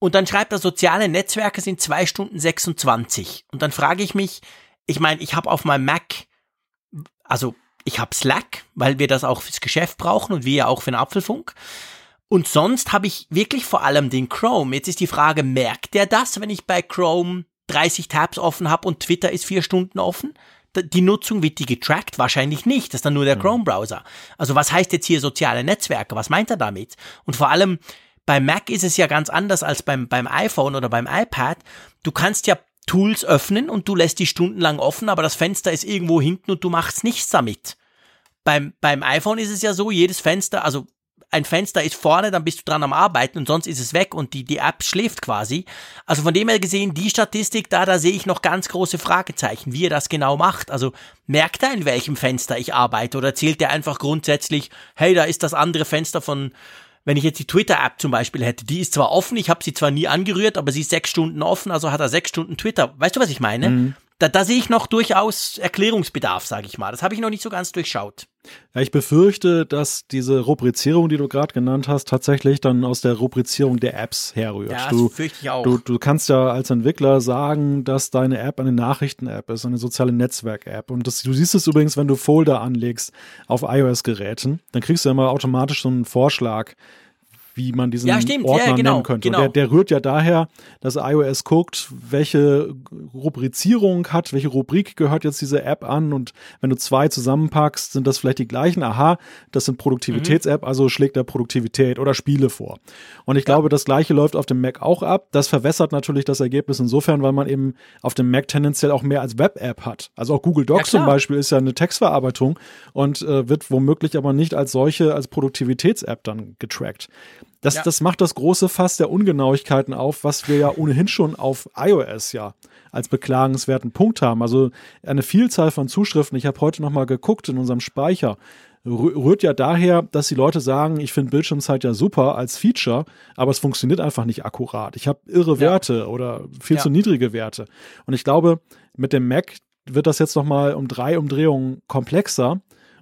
Und dann schreibt er, soziale Netzwerke sind zwei Stunden 26. Und dann frage ich mich, ich meine, ich habe auf meinem Mac, also ich habe Slack, weil wir das auch fürs Geschäft brauchen und wir ja auch für den Apfelfunk. Und sonst habe ich wirklich vor allem den Chrome. Jetzt ist die Frage, merkt der das, wenn ich bei Chrome 30 Tabs offen habe und Twitter ist vier Stunden offen? Die Nutzung wird die getrackt? Wahrscheinlich nicht. Das ist dann nur der mhm. Chrome-Browser. Also was heißt jetzt hier soziale Netzwerke? Was meint er damit? Und vor allem, beim Mac ist es ja ganz anders als beim, beim iPhone oder beim iPad. Du kannst ja Tools öffnen und du lässt die stundenlang offen, aber das Fenster ist irgendwo hinten und du machst nichts damit. Beim, beim iPhone ist es ja so, jedes Fenster, also ein Fenster ist vorne, dann bist du dran am Arbeiten und sonst ist es weg und die, die App schläft quasi. Also von dem her gesehen, die Statistik da, da sehe ich noch ganz große Fragezeichen, wie er das genau macht. Also merkt er, in welchem Fenster ich arbeite oder zählt er einfach grundsätzlich, hey, da ist das andere Fenster von, wenn ich jetzt die Twitter-App zum Beispiel hätte, die ist zwar offen, ich habe sie zwar nie angerührt, aber sie ist sechs Stunden offen, also hat er sechs Stunden Twitter. Weißt du, was ich meine? Mhm. Da, da sehe ich noch durchaus Erklärungsbedarf, sage ich mal. Das habe ich noch nicht so ganz durchschaut. Ja, ich befürchte, dass diese Rubrizierung, die du gerade genannt hast, tatsächlich dann aus der Rubrizierung der Apps herrührt. Ja, du, das fürchte ich auch. Du, du kannst ja als Entwickler sagen, dass deine App eine Nachrichten-App ist, eine soziale Netzwerk-App. Und das, du siehst es übrigens, wenn du Folder anlegst auf iOS-Geräten, dann kriegst du ja immer automatisch so einen Vorschlag wie man diesen ja, stimmt. Ordner ja, genau, nennen könnte. Genau. Der, der, rührt ja daher, dass iOS guckt, welche Rubrizierung hat, welche Rubrik gehört jetzt diese App an und wenn du zwei zusammenpackst, sind das vielleicht die gleichen. Aha, das sind Produktivitäts-App, also schlägt er Produktivität oder Spiele vor. Und ich ja. glaube, das gleiche läuft auf dem Mac auch ab. Das verwässert natürlich das Ergebnis insofern, weil man eben auf dem Mac tendenziell auch mehr als Web-App hat. Also auch Google Docs zum Beispiel ist ja eine Textverarbeitung und äh, wird womöglich aber nicht als solche, als Produktivitäts-App dann getrackt. Das, ja. das macht das große Fass der Ungenauigkeiten auf, was wir ja [LAUGHS] ohnehin schon auf iOS ja als beklagenswerten Punkt haben. Also eine Vielzahl von Zuschriften, ich habe heute nochmal geguckt in unserem Speicher, rührt ja daher, dass die Leute sagen, ich finde Bildschirmzeit ja super als Feature, aber es funktioniert einfach nicht akkurat. Ich habe irre Werte ja. oder viel ja. zu niedrige Werte. Und ich glaube, mit dem Mac wird das jetzt nochmal um drei Umdrehungen komplexer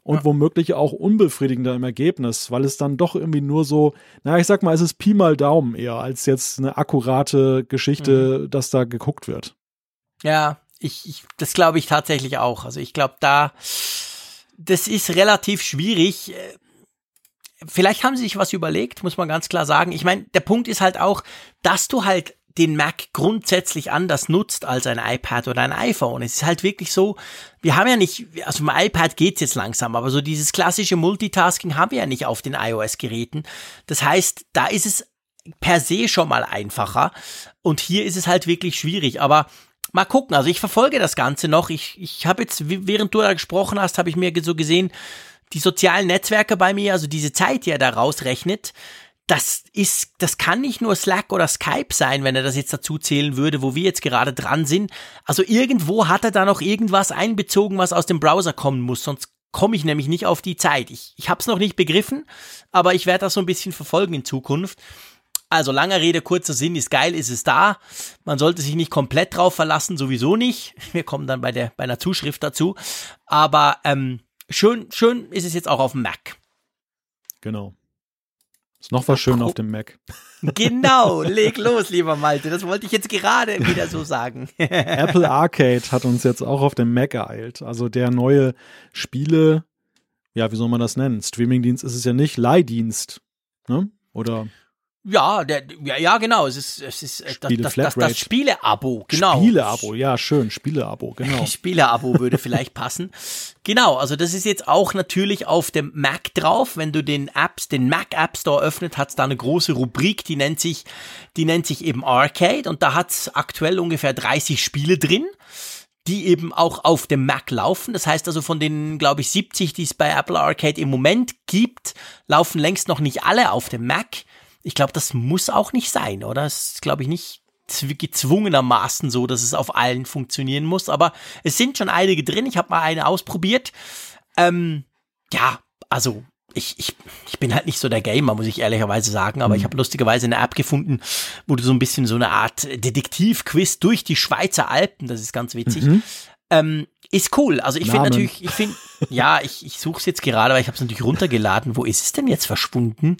und ja. womöglich auch unbefriedigender im Ergebnis, weil es dann doch irgendwie nur so, na, ich sag mal, es ist Pi mal Daumen eher als jetzt eine akkurate Geschichte, mhm. dass da geguckt wird. Ja, ich, ich das glaube ich tatsächlich auch. Also ich glaube, da, das ist relativ schwierig. Vielleicht haben sie sich was überlegt, muss man ganz klar sagen. Ich meine, der Punkt ist halt auch, dass du halt den Mac grundsätzlich anders nutzt als ein iPad oder ein iPhone. Es ist halt wirklich so, wir haben ja nicht, also beim iPad geht's jetzt langsam, aber so dieses klassische Multitasking haben wir ja nicht auf den iOS-Geräten. Das heißt, da ist es per se schon mal einfacher und hier ist es halt wirklich schwierig, aber mal gucken, also ich verfolge das Ganze noch. Ich, ich habe jetzt, während du da gesprochen hast, habe ich mir so gesehen, die sozialen Netzwerke bei mir, also diese Zeit, die er da rausrechnet, das ist, das kann nicht nur Slack oder Skype sein, wenn er das jetzt dazu zählen würde, wo wir jetzt gerade dran sind. Also irgendwo hat er da noch irgendwas einbezogen, was aus dem Browser kommen muss, sonst komme ich nämlich nicht auf die Zeit. Ich, ich habe es noch nicht begriffen, aber ich werde das so ein bisschen verfolgen in Zukunft. Also langer Rede, kurzer Sinn, ist geil, ist es da. Man sollte sich nicht komplett drauf verlassen, sowieso nicht. [LAUGHS] Wir kommen dann bei der bei einer Zuschrift dazu. Aber ähm, schön, schön ist es jetzt auch auf dem Mac. Genau. Ist noch was schön auf dem Mac. [LAUGHS] Genau, leg los, lieber Malte. Das wollte ich jetzt gerade wieder so sagen. [LAUGHS] Apple Arcade hat uns jetzt auch auf dem Mac ereilt. Also der neue Spiele, ja, wie soll man das nennen? Streamingdienst ist es ja nicht, Leihdienst. Ne? Oder ja, der, ja, ja, genau. Es ist, es ist äh, das, das, das, das Spiele-Abo, genau. Spiele-Abo, ja, schön. Spiele-Abo, genau. [LAUGHS] Spiele-Abo würde vielleicht passen. Genau, also das ist jetzt auch natürlich auf dem Mac drauf. Wenn du den Apps, den Mac App Store öffnet, hat es da eine große Rubrik, die nennt sich, die nennt sich eben Arcade und da hat es aktuell ungefähr 30 Spiele drin die eben auch auf dem Mac laufen. Das heißt also von den, glaube ich, 70, die es bei Apple Arcade im Moment gibt, laufen längst noch nicht alle auf dem Mac ich glaube, das muss auch nicht sein, oder? Es ist, glaube ich, nicht gezwungenermaßen so, dass es auf allen funktionieren muss. Aber es sind schon einige drin. Ich habe mal eine ausprobiert. Ähm, ja, also ich, ich, ich bin halt nicht so der Gamer, muss ich ehrlicherweise sagen, aber mhm. ich habe lustigerweise eine App gefunden, wo du so ein bisschen so eine Art Detektivquiz durch die Schweizer Alpen, das ist ganz witzig, mhm. ähm, ist cool. Also ich finde natürlich, ich finde, ja, ich, ich suche es jetzt gerade, aber ich habe es natürlich runtergeladen. Wo ist es denn jetzt verschwunden?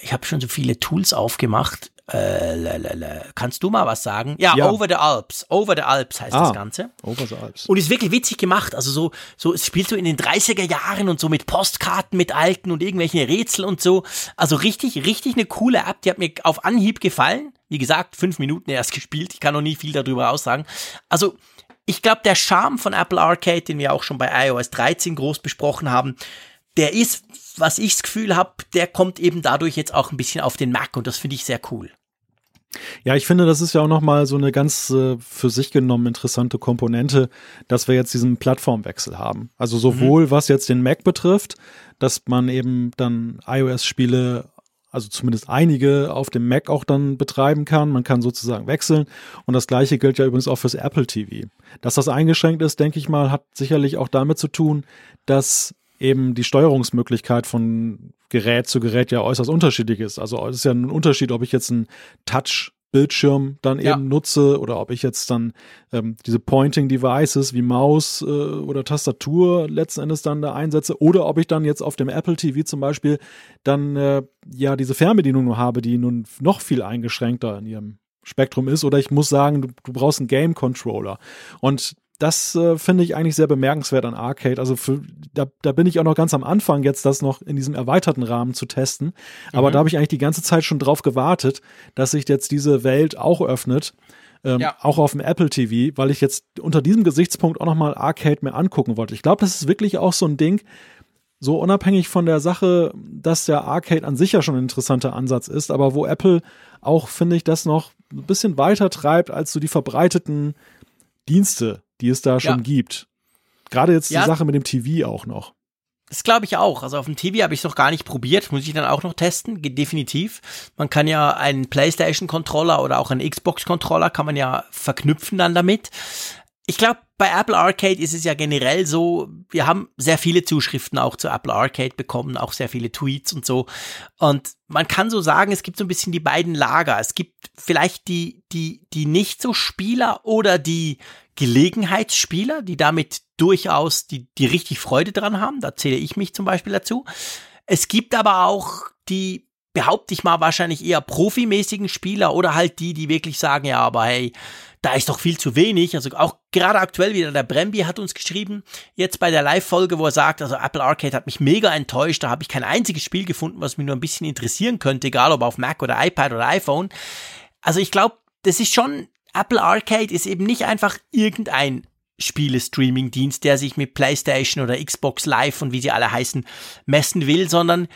Ich habe schon so viele Tools aufgemacht. Äh, lalala. Kannst du mal was sagen? Ja, ja, Over the Alps. Over the Alps heißt ah, das Ganze. Over the Alps. Und ist wirklich witzig gemacht. Also so, so, es spielt so in den 30er Jahren und so mit Postkarten, mit alten und irgendwelchen Rätsel und so. Also richtig, richtig eine coole App. Die hat mir auf Anhieb gefallen. Wie gesagt, fünf Minuten erst [LAUGHS] gespielt. Ich kann noch nie viel darüber aussagen. Also, ich glaube, der Charme von Apple Arcade, den wir auch schon bei iOS 13 groß besprochen haben, der ist, was ich das Gefühl habe, der kommt eben dadurch jetzt auch ein bisschen auf den Mac und das finde ich sehr cool. Ja, ich finde, das ist ja auch nochmal so eine ganz äh, für sich genommen interessante Komponente, dass wir jetzt diesen Plattformwechsel haben. Also sowohl mhm. was jetzt den Mac betrifft, dass man eben dann iOS-Spiele, also zumindest einige auf dem Mac auch dann betreiben kann. Man kann sozusagen wechseln. Und das gleiche gilt ja übrigens auch fürs Apple TV. Dass das eingeschränkt ist, denke ich mal, hat sicherlich auch damit zu tun, dass eben die Steuerungsmöglichkeit von Gerät zu Gerät ja äußerst unterschiedlich ist. Also es ist ja ein Unterschied, ob ich jetzt einen Touch Bildschirm dann ja. eben nutze oder ob ich jetzt dann ähm, diese Pointing Devices wie Maus äh, oder Tastatur letzten Endes dann da einsetze oder ob ich dann jetzt auf dem Apple TV zum Beispiel dann äh, ja diese Fernbedienung nur habe, die nun noch viel eingeschränkter in ihrem Spektrum ist oder ich muss sagen, du, du brauchst einen Game Controller und das äh, finde ich eigentlich sehr bemerkenswert an Arcade. Also für, da, da bin ich auch noch ganz am Anfang, jetzt das noch in diesem erweiterten Rahmen zu testen. Aber mhm. da habe ich eigentlich die ganze Zeit schon drauf gewartet, dass sich jetzt diese Welt auch öffnet. Ähm, ja. Auch auf dem Apple TV, weil ich jetzt unter diesem Gesichtspunkt auch nochmal Arcade mir angucken wollte. Ich glaube, das ist wirklich auch so ein Ding, so unabhängig von der Sache, dass der Arcade an sich ja schon ein interessanter Ansatz ist, aber wo Apple auch, finde ich, das noch ein bisschen weiter treibt als so die verbreiteten Dienste, die es da schon ja. gibt. Gerade jetzt ja. die Sache mit dem TV auch noch. Das glaube ich auch. Also auf dem TV habe ich es noch gar nicht probiert, muss ich dann auch noch testen, Geht definitiv. Man kann ja einen PlayStation Controller oder auch einen Xbox Controller kann man ja verknüpfen dann damit. Ich glaube, bei Apple Arcade ist es ja generell so, wir haben sehr viele Zuschriften auch zu Apple Arcade bekommen, auch sehr viele Tweets und so. Und man kann so sagen, es gibt so ein bisschen die beiden Lager. Es gibt vielleicht die, die, die nicht so Spieler oder die Gelegenheitsspieler, die damit durchaus die, die richtig Freude dran haben. Da zähle ich mich zum Beispiel dazu. Es gibt aber auch die, behaupte ich mal, wahrscheinlich eher profimäßigen Spieler oder halt die, die wirklich sagen, ja, aber hey, da ist doch viel zu wenig. Also auch gerade aktuell wieder der Brembi hat uns geschrieben, jetzt bei der Live-Folge, wo er sagt, also Apple Arcade hat mich mega enttäuscht, da habe ich kein einziges Spiel gefunden, was mich nur ein bisschen interessieren könnte, egal ob auf Mac oder iPad oder iPhone. Also ich glaube, das ist schon Apple Arcade ist eben nicht einfach irgendein Spiele-Streaming-Dienst, der sich mit PlayStation oder Xbox Live und wie sie alle heißen messen will, sondern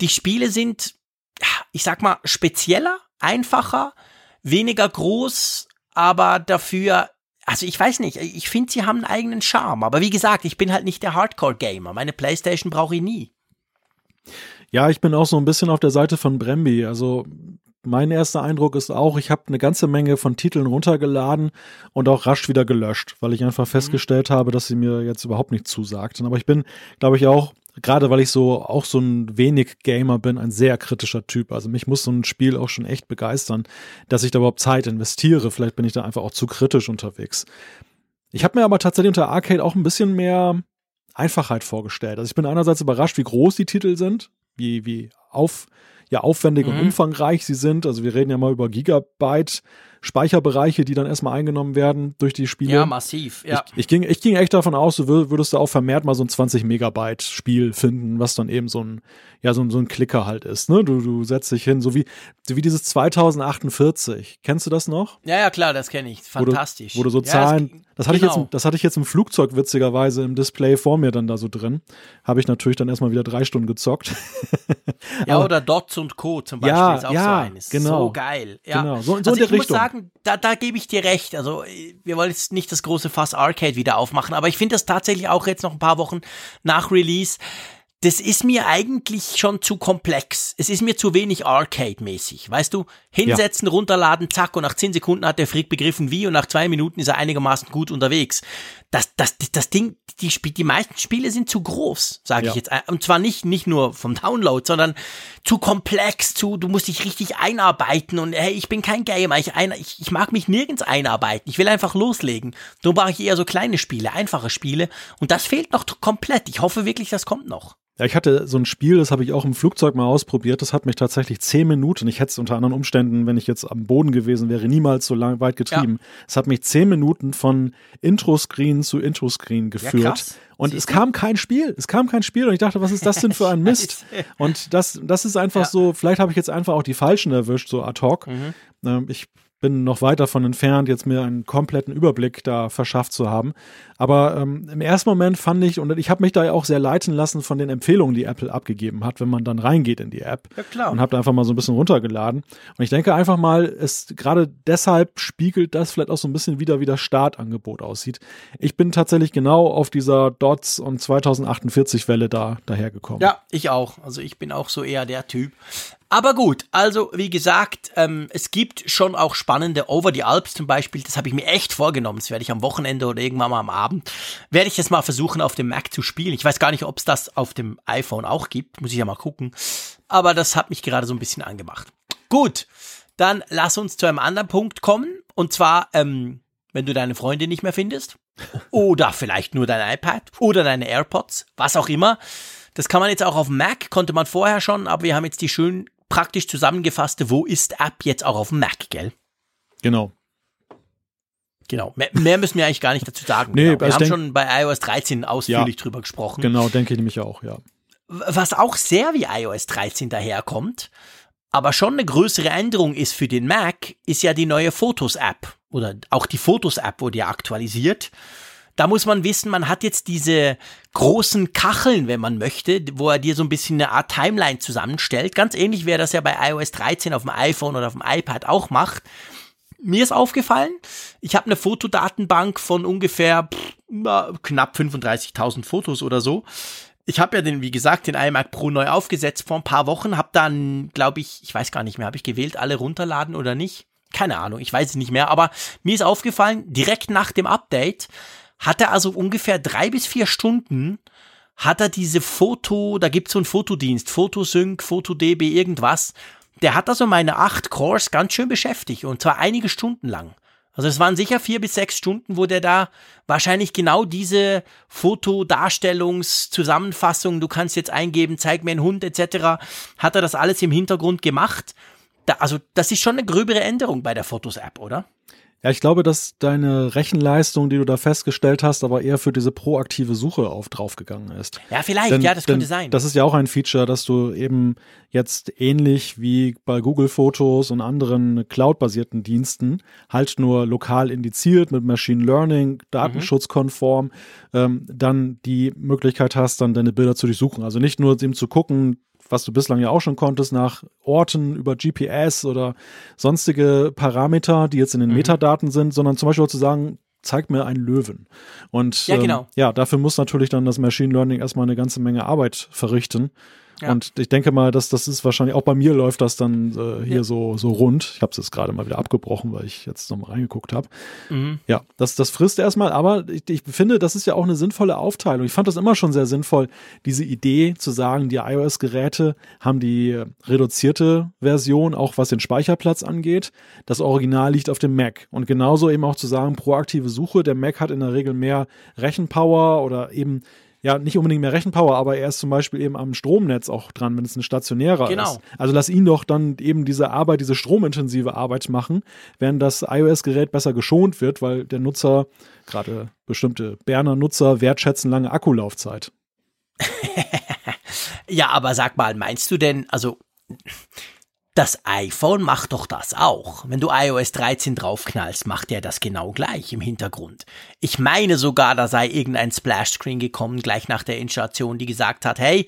die Spiele sind, ich sag mal, spezieller, einfacher, weniger groß, aber dafür also ich weiß nicht, ich finde, sie haben einen eigenen Charme. Aber wie gesagt, ich bin halt nicht der Hardcore-Gamer. Meine Playstation brauche ich nie. Ja, ich bin auch so ein bisschen auf der Seite von Bremby. Also mein erster Eindruck ist auch, ich habe eine ganze Menge von Titeln runtergeladen und auch rasch wieder gelöscht, weil ich einfach mhm. festgestellt habe, dass sie mir jetzt überhaupt nicht zusagten. Aber ich bin, glaube ich, auch, gerade weil ich so auch so ein wenig Gamer bin, ein sehr kritischer Typ. Also mich muss so ein Spiel auch schon echt begeistern, dass ich da überhaupt Zeit investiere. Vielleicht bin ich da einfach auch zu kritisch unterwegs. Ich habe mir aber tatsächlich unter Arcade auch ein bisschen mehr Einfachheit vorgestellt. Also ich bin einerseits überrascht, wie groß die Titel sind, wie, wie auf, ja, aufwendig mhm. und umfangreich sie sind. Also wir reden ja mal über Gigabyte Speicherbereiche, die dann erstmal eingenommen werden durch die Spiele. Ja, massiv. Ja. Ich, ich, ging, ich ging echt davon aus, du würdest da auch vermehrt mal so ein 20 Megabyte Spiel finden, was dann eben so ein, ja, so ein, so ein Klicker halt ist. Ne? Du, du setzt dich hin, so wie, wie dieses 2048. Kennst du das noch? Ja, ja, klar, das kenne ich. Fantastisch. Wo du, wo du so Zahlen, ja, das, das hatte genau. ich jetzt, das hatte ich jetzt im Flugzeug witzigerweise im Display vor mir dann da so drin. Habe ich natürlich dann erstmal wieder drei Stunden gezockt. ja, [LAUGHS] oder Dots und Co. zum Beispiel ja, ist auch ja, so eines. Genau. So geil. Ja. Genau. So, so also in der ich Richtung. muss sagen, da, da gebe ich dir recht. Also wir wollen jetzt nicht das große Fass Arcade wieder aufmachen, aber ich finde das tatsächlich auch jetzt noch ein paar Wochen nach Release das ist mir eigentlich schon zu komplex. Es ist mir zu wenig Arcade-mäßig. Weißt du, hinsetzen, ja. runterladen, zack, und nach zehn Sekunden hat der Freak begriffen, wie, und nach zwei Minuten ist er einigermaßen gut unterwegs. Das, das, das Ding, die, die meisten Spiele sind zu groß, sage ja. ich jetzt. Und zwar nicht, nicht nur vom Download, sondern zu komplex, zu, du musst dich richtig einarbeiten und hey, ich bin kein Gamer, ich, ein, ich, ich mag mich nirgends einarbeiten. Ich will einfach loslegen. Darum brauche ich eher so kleine Spiele, einfache Spiele. Und das fehlt noch komplett. Ich hoffe wirklich, das kommt noch. Ja, ich hatte so ein Spiel, das habe ich auch im Flugzeug mal ausprobiert. Das hat mich tatsächlich zehn Minuten, ich hätte es unter anderen Umständen, wenn ich jetzt am Boden gewesen wäre, niemals so lang, weit getrieben. Es ja. hat mich zehn Minuten von Intro-Screen zu Intro-Screen geführt. Ja, und Siehst es kam kein Spiel. Es kam kein Spiel. Und ich dachte, was ist das denn für ein [LAUGHS] Mist? Und das, das ist einfach ja. so, vielleicht habe ich jetzt einfach auch die Falschen erwischt, so ad hoc. Mhm. Ähm, ich bin noch weit davon entfernt, jetzt mir einen kompletten Überblick da verschafft zu haben. Aber ähm, im ersten Moment fand ich, und ich habe mich da ja auch sehr leiten lassen von den Empfehlungen, die Apple abgegeben hat, wenn man dann reingeht in die App. Ja, klar. Und habe da einfach mal so ein bisschen runtergeladen. Und ich denke einfach mal, es gerade deshalb spiegelt das vielleicht auch so ein bisschen wieder, wie das Startangebot aussieht. Ich bin tatsächlich genau auf dieser Dots und 2048 Welle da dahergekommen. Ja, ich auch. Also ich bin auch so eher der Typ. Aber gut, also wie gesagt, ähm, es gibt schon auch spannende Over the Alps zum Beispiel. Das habe ich mir echt vorgenommen. Das werde ich am Wochenende oder irgendwann mal am Abend, werde ich jetzt mal versuchen auf dem Mac zu spielen. Ich weiß gar nicht, ob es das auf dem iPhone auch gibt. Muss ich ja mal gucken. Aber das hat mich gerade so ein bisschen angemacht. Gut, dann lass uns zu einem anderen Punkt kommen. Und zwar, ähm, wenn du deine Freundin nicht mehr findest. [LAUGHS] Oder vielleicht nur dein iPad oder deine AirPods, was auch immer. Das kann man jetzt auch auf Mac, konnte man vorher schon, aber wir haben jetzt die schön praktisch zusammengefasste Wo ist App jetzt auch auf dem Mac, gell? Genau. Genau. Mehr, mehr müssen wir eigentlich gar nicht dazu sagen. [LAUGHS] Nee, genau. Wir haben denk, schon bei iOS 13 ausführlich ja, drüber gesprochen. Genau, denke ich nämlich auch, ja. Was auch sehr wie iOS 13 daherkommt, aber schon eine größere Änderung ist für den Mac, ist ja die neue Fotos-App. Oder auch die Fotos-App wurde ja aktualisiert. Da muss man wissen, man hat jetzt diese großen Kacheln, wenn man möchte, wo er dir so ein bisschen eine Art Timeline zusammenstellt. Ganz ähnlich, er das ja bei iOS 13 auf dem iPhone oder auf dem iPad auch macht. Mir ist aufgefallen, ich habe eine Fotodatenbank von ungefähr pff, knapp 35.000 Fotos oder so. Ich habe ja den, wie gesagt, den iMac Pro neu aufgesetzt vor ein paar Wochen, habe dann, glaube ich, ich weiß gar nicht mehr, habe ich gewählt, alle runterladen oder nicht? Keine Ahnung, ich weiß es nicht mehr, aber mir ist aufgefallen, direkt nach dem Update hat er also ungefähr drei bis vier Stunden hat er diese Foto, da gibt's so einen Fotodienst, Fotosync, FotoDB, irgendwas. Der hat also meine acht Cores ganz schön beschäftigt und zwar einige Stunden lang. Also es waren sicher vier bis sechs Stunden, wo der da wahrscheinlich genau diese Fotodarstellungszusammenfassung, du kannst jetzt eingeben, zeig mir einen Hund etc., hat er das alles im Hintergrund gemacht. Da, also das ist schon eine gröbere Änderung bei der Fotos-App, oder? Ja, ich glaube, dass deine Rechenleistung, die du da festgestellt hast, aber eher für diese proaktive Suche auf draufgegangen ist. Ja, vielleicht, denn, ja, das könnte sein. Das ist ja auch ein Feature, dass du eben jetzt ähnlich wie bei Google Fotos und anderen cloud-basierten Diensten halt nur lokal indiziert mit Machine Learning, datenschutzkonform, mhm. ähm, dann die Möglichkeit hast, dann deine Bilder zu durchsuchen. Also nicht nur eben zu gucken, was du bislang ja auch schon konntest, nach Orten über GPS oder sonstige Parameter, die jetzt in den mhm. Metadaten sind, sondern zum Beispiel auch zu sagen, zeig mir einen Löwen. Und ja, genau. ähm, ja, dafür muss natürlich dann das Machine Learning erstmal eine ganze Menge Arbeit verrichten. Ja. Und ich denke mal, dass das ist wahrscheinlich auch bei mir läuft das dann äh, hier ja. so so rund. Ich habe es jetzt gerade mal wieder abgebrochen, weil ich jetzt noch mal reingeguckt habe. Mhm. Ja, das das frisst erstmal, aber ich, ich finde, das ist ja auch eine sinnvolle Aufteilung. Ich fand das immer schon sehr sinnvoll, diese Idee zu sagen, die iOS-Geräte haben die reduzierte Version, auch was den Speicherplatz angeht. Das Original liegt auf dem Mac und genauso eben auch zu sagen, proaktive Suche. Der Mac hat in der Regel mehr Rechenpower oder eben ja nicht unbedingt mehr Rechenpower, aber er ist zum Beispiel eben am Stromnetz auch dran, wenn es ein stationärer genau. ist. Also lass ihn doch dann eben diese Arbeit, diese stromintensive Arbeit machen, während das iOS-Gerät besser geschont wird, weil der Nutzer, gerade bestimmte Berner Nutzer, wertschätzen lange Akkulaufzeit. [LAUGHS] ja, aber sag mal, meinst du denn, also das iPhone macht doch das auch. Wenn du iOS 13 draufknallst, macht er das genau gleich im Hintergrund. Ich meine sogar, da sei irgendein Splash-Screen gekommen, gleich nach der Installation, die gesagt hat, hey,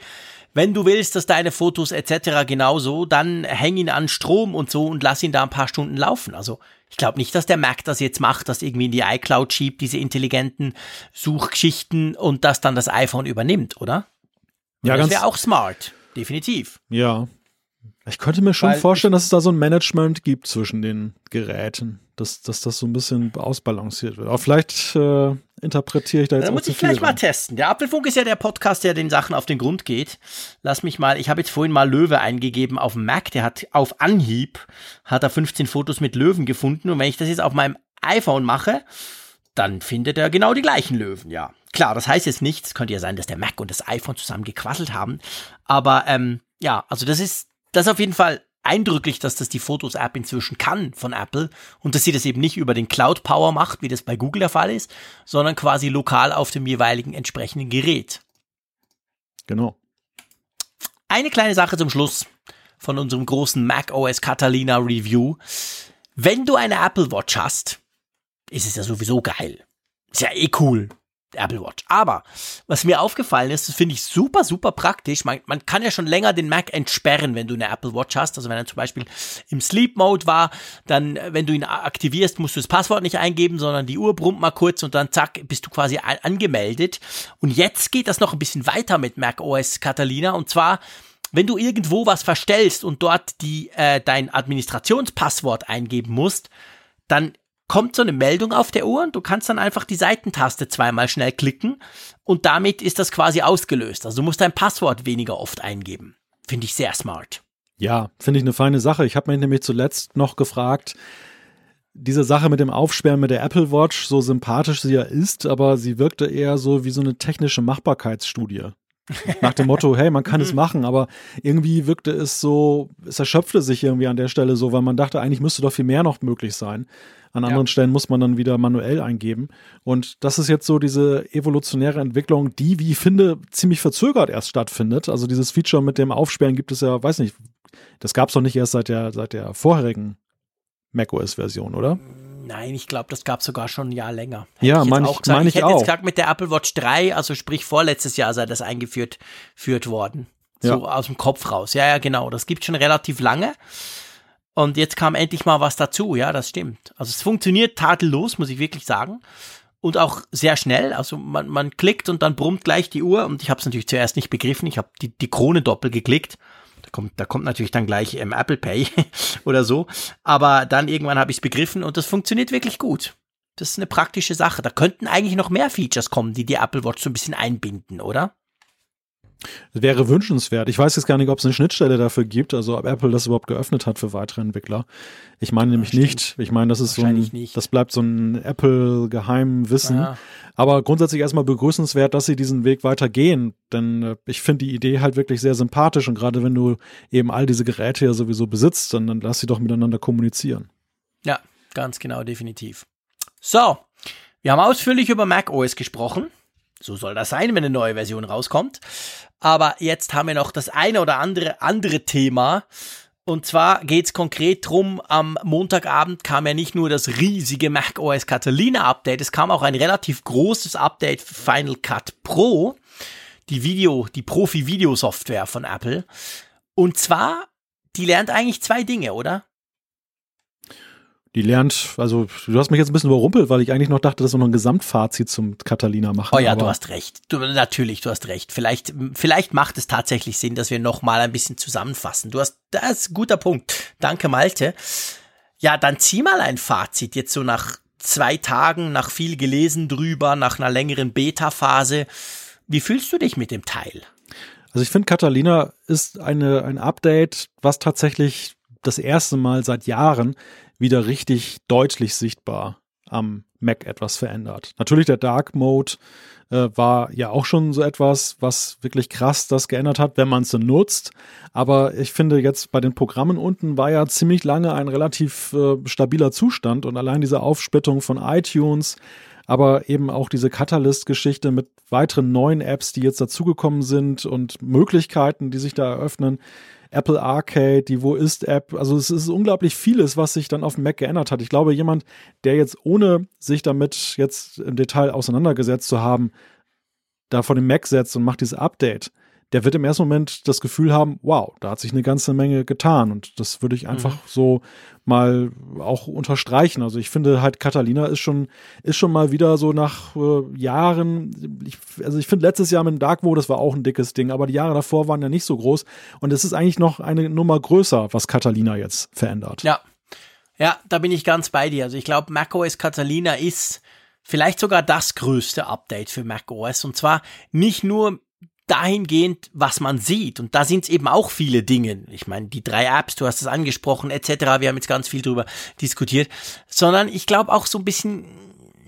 wenn du willst, dass deine Fotos etc. genauso, dann häng ihn an Strom und so und lass ihn da ein paar Stunden laufen. Also ich glaube nicht, dass der Mac das jetzt macht, das irgendwie in die iCloud schiebt, diese intelligenten Suchgeschichten und das dann das iPhone übernimmt, oder? Ja, das wäre auch smart, definitiv. Ja, ich könnte mir schon Weil vorstellen, dass es da so ein Management gibt zwischen den Geräten, dass, dass das so ein bisschen ausbalanciert wird. Aber vielleicht äh, interpretiere ich da jetzt Da muss ich vielleicht mal testen. Der Apfelfunk ist ja der Podcast, der den Sachen auf den Grund geht. Lass mich mal, ich habe jetzt vorhin mal Löwe eingegeben auf dem Mac, der hat auf Anhieb, hat er 15 Fotos mit Löwen gefunden und wenn ich das jetzt auf meinem iPhone mache, dann findet er genau die gleichen Löwen, ja. Klar, das heißt jetzt nicht, es könnte ja sein, dass der Mac und das iPhone zusammen gequasselt haben, aber ähm, ja, also das ist das ist auf jeden Fall eindrücklich, dass das die Fotos-App inzwischen kann von Apple und dass sie das eben nicht über den Cloud Power macht, wie das bei Google der Fall ist, sondern quasi lokal auf dem jeweiligen entsprechenden Gerät. Genau. Eine kleine Sache zum Schluss von unserem großen Mac OS Catalina Review. Wenn du eine Apple Watch hast, ist es ja sowieso geil. Ist ja eh cool. Apple Watch. Aber was mir aufgefallen ist, das finde ich super, super praktisch. Man, man kann ja schon länger den Mac entsperren, wenn du eine Apple Watch hast. Also wenn er zum Beispiel im Sleep Mode war, dann, wenn du ihn aktivierst, musst du das Passwort nicht eingeben, sondern die Uhr brummt mal kurz und dann zack, bist du quasi angemeldet. Und jetzt geht das noch ein bisschen weiter mit Mac OS Catalina und zwar wenn du irgendwo was verstellst und dort die äh, dein Administrationspasswort eingeben musst, dann kommt so eine Meldung auf der Uhr und du kannst dann einfach die Seitentaste zweimal schnell klicken und damit ist das quasi ausgelöst. Also du musst dein Passwort weniger oft eingeben. Finde ich sehr smart. Ja, finde ich eine feine Sache. Ich habe mich nämlich zuletzt noch gefragt, diese Sache mit dem Aufsperren mit der Apple Watch, so sympathisch sie ja ist, aber sie wirkte eher so wie so eine technische Machbarkeitsstudie. Nach dem Motto, hey, man kann es [LAUGHS] machen, aber irgendwie wirkte es so, es erschöpfte sich irgendwie an der Stelle so, weil man dachte, eigentlich müsste doch viel mehr noch möglich sein. An anderen ja. Stellen muss man dann wieder manuell eingeben. Und das ist jetzt so diese evolutionäre Entwicklung, die, wie ich finde, ziemlich verzögert erst stattfindet. Also dieses Feature mit dem Aufsperren gibt es ja, weiß nicht, das gab es doch nicht erst seit der, seit der vorherigen macOS-Version, oder? Nein, ich glaube, das gab es sogar schon ein Jahr länger. Hätte ja, meine ich, mein ich, ich hätte auch. jetzt gesagt, mit der Apple Watch 3, also sprich vorletztes Jahr sei das eingeführt führt worden. So ja. aus dem Kopf raus. Ja, ja, genau. Das gibt schon relativ lange. Und jetzt kam endlich mal was dazu, ja, das stimmt. Also es funktioniert tadellos, muss ich wirklich sagen. Und auch sehr schnell. Also man, man klickt und dann brummt gleich die Uhr. Und ich habe es natürlich zuerst nicht begriffen. Ich habe die, die Krone doppelt geklickt. Da kommt, da kommt natürlich dann gleich ähm, Apple Pay [LAUGHS] oder so. Aber dann irgendwann habe ich es begriffen und das funktioniert wirklich gut. Das ist eine praktische Sache. Da könnten eigentlich noch mehr Features kommen, die die Apple Watch so ein bisschen einbinden, oder? Wäre wünschenswert. Ich weiß jetzt gar nicht, ob es eine Schnittstelle dafür gibt, also ob Apple das überhaupt geöffnet hat für weitere Entwickler. Ich meine nämlich ja, nicht. Ich meine, das ist so ein, nicht. das bleibt so ein Apple-Geheimwissen. Ja. Aber grundsätzlich erstmal begrüßenswert, dass sie diesen Weg weiter gehen. Denn äh, ich finde die Idee halt wirklich sehr sympathisch. Und gerade wenn du eben all diese Geräte ja sowieso besitzt, dann, dann lass sie doch miteinander kommunizieren. Ja, ganz genau, definitiv. So, wir haben ausführlich über Mac OS gesprochen. So soll das sein, wenn eine neue Version rauskommt. Aber jetzt haben wir noch das eine oder andere andere Thema. Und zwar geht's konkret drum, am Montagabend kam ja nicht nur das riesige Mac OS Catalina Update, es kam auch ein relativ großes Update für Final Cut Pro, die Video, die Profi-Video-Software von Apple. Und zwar, die lernt eigentlich zwei Dinge, oder? Die lernt, also du hast mich jetzt ein bisschen überrumpelt, weil ich eigentlich noch dachte, dass wir noch ein Gesamtfazit zum Catalina machen. Oh ja, du hast recht. Du, natürlich, du hast recht. Vielleicht, vielleicht macht es tatsächlich Sinn, dass wir noch mal ein bisschen zusammenfassen. Du hast, das ist ein guter Punkt. Danke, Malte. Ja, dann zieh mal ein Fazit jetzt so nach zwei Tagen, nach viel gelesen drüber, nach einer längeren Beta-Phase. Wie fühlst du dich mit dem Teil? Also ich finde, Catalina ist eine, ein Update, was tatsächlich das erste Mal seit Jahren wieder richtig deutlich sichtbar am Mac etwas verändert. Natürlich der Dark Mode äh, war ja auch schon so etwas, was wirklich krass das geändert hat, wenn man es nutzt. Aber ich finde jetzt bei den Programmen unten war ja ziemlich lange ein relativ äh, stabiler Zustand und allein diese Aufsplittung von iTunes, aber eben auch diese Catalyst-Geschichte mit weiteren neuen Apps, die jetzt dazugekommen sind und Möglichkeiten, die sich da eröffnen. Apple Arcade, die Wo ist App. Also es ist unglaublich vieles, was sich dann auf dem Mac geändert hat. Ich glaube, jemand, der jetzt ohne sich damit jetzt im Detail auseinandergesetzt zu haben, da vor dem Mac setzt und macht dieses Update, der wird im ersten Moment das Gefühl haben, wow, da hat sich eine ganze Menge getan. Und das würde ich einfach mhm. so mal auch unterstreichen. Also ich finde halt, Catalina ist schon, ist schon mal wieder so nach äh, Jahren, ich, also ich finde letztes Jahr mit Darkwo, das war auch ein dickes Ding, aber die Jahre davor waren ja nicht so groß. Und es ist eigentlich noch eine Nummer größer, was Catalina jetzt verändert. Ja. Ja, da bin ich ganz bei dir. Also ich glaube, macOS Catalina ist vielleicht sogar das größte Update für macOS. Und zwar nicht nur dahingehend, was man sieht. Und da sind es eben auch viele Dinge. Ich meine, die drei Apps, du hast es angesprochen, etc. Wir haben jetzt ganz viel drüber diskutiert. Sondern ich glaube auch so ein bisschen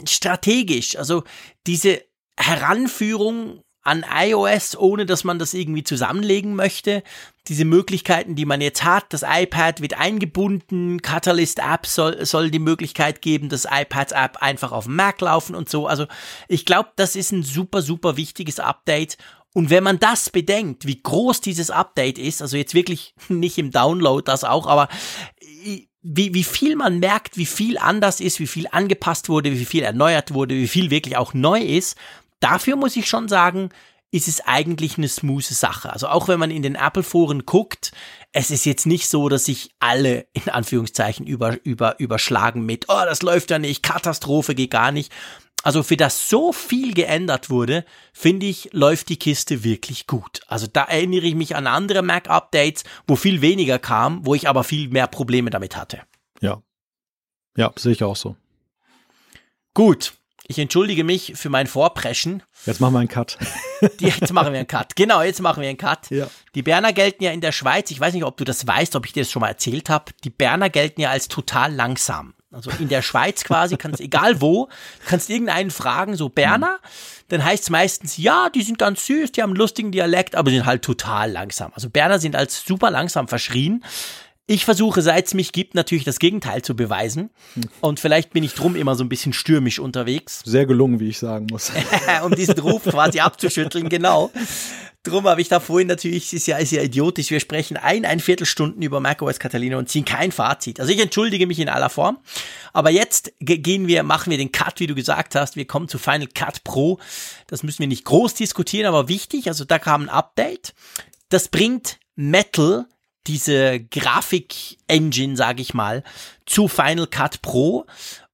strategisch. Also diese Heranführung an iOS, ohne dass man das irgendwie zusammenlegen möchte. Diese Möglichkeiten, die man jetzt hat, das iPad wird eingebunden, Catalyst App soll, soll die Möglichkeit geben, dass iPads App einfach auf dem Mac laufen und so. Also ich glaube, das ist ein super, super wichtiges Update und wenn man das bedenkt, wie groß dieses Update ist, also jetzt wirklich [LAUGHS] nicht im Download das auch, aber wie, wie viel man merkt, wie viel anders ist, wie viel angepasst wurde, wie viel erneuert wurde, wie viel wirklich auch neu ist, dafür muss ich schon sagen, ist es eigentlich eine smooth Sache. Also auch wenn man in den Apple-Foren guckt, es ist jetzt nicht so, dass sich alle [LAUGHS] in Anführungszeichen über, über, überschlagen mit, oh, das läuft ja nicht, Katastrophe geht gar nicht, also für das so viel geändert wurde, finde ich, läuft die Kiste wirklich gut. Also da erinnere ich mich an andere Mac-Updates, wo viel weniger kam, wo ich aber viel mehr Probleme damit hatte. Ja. Ja, sehe ich auch so. Gut. Ich entschuldige mich für mein Vorpreschen. Jetzt machen wir einen Cut. [LAUGHS] jetzt machen wir einen Cut. Genau, jetzt machen wir einen Cut. Ja. Die Berner gelten ja in der Schweiz, ich weiß nicht, ob du das weißt, ob ich dir das schon mal erzählt habe, die Berner gelten ja als total langsam. Also in der Schweiz quasi, kannst egal wo, kannst irgendeinen fragen, so Berner, dann heißt es meistens, ja, die sind ganz süß, die haben einen lustigen Dialekt, aber sind halt total langsam. Also Berner sind als super langsam verschrien. Ich versuche, seit es mich gibt, natürlich das Gegenteil zu beweisen. Und vielleicht bin ich drum immer so ein bisschen stürmisch unterwegs. Sehr gelungen, wie ich sagen muss. [LAUGHS] um diesen Ruf quasi abzuschütteln, genau. Drum habe ich da vorhin natürlich, ist ja, ist ja idiotisch, wir sprechen ein, ein Viertelstunden über macOS Catalina und ziehen kein Fazit. Also ich entschuldige mich in aller Form. Aber jetzt gehen wir, machen wir den Cut, wie du gesagt hast. Wir kommen zu Final Cut Pro. Das müssen wir nicht groß diskutieren, aber wichtig. Also da kam ein Update. Das bringt Metal diese Grafik-Engine, sage ich mal, zu Final Cut Pro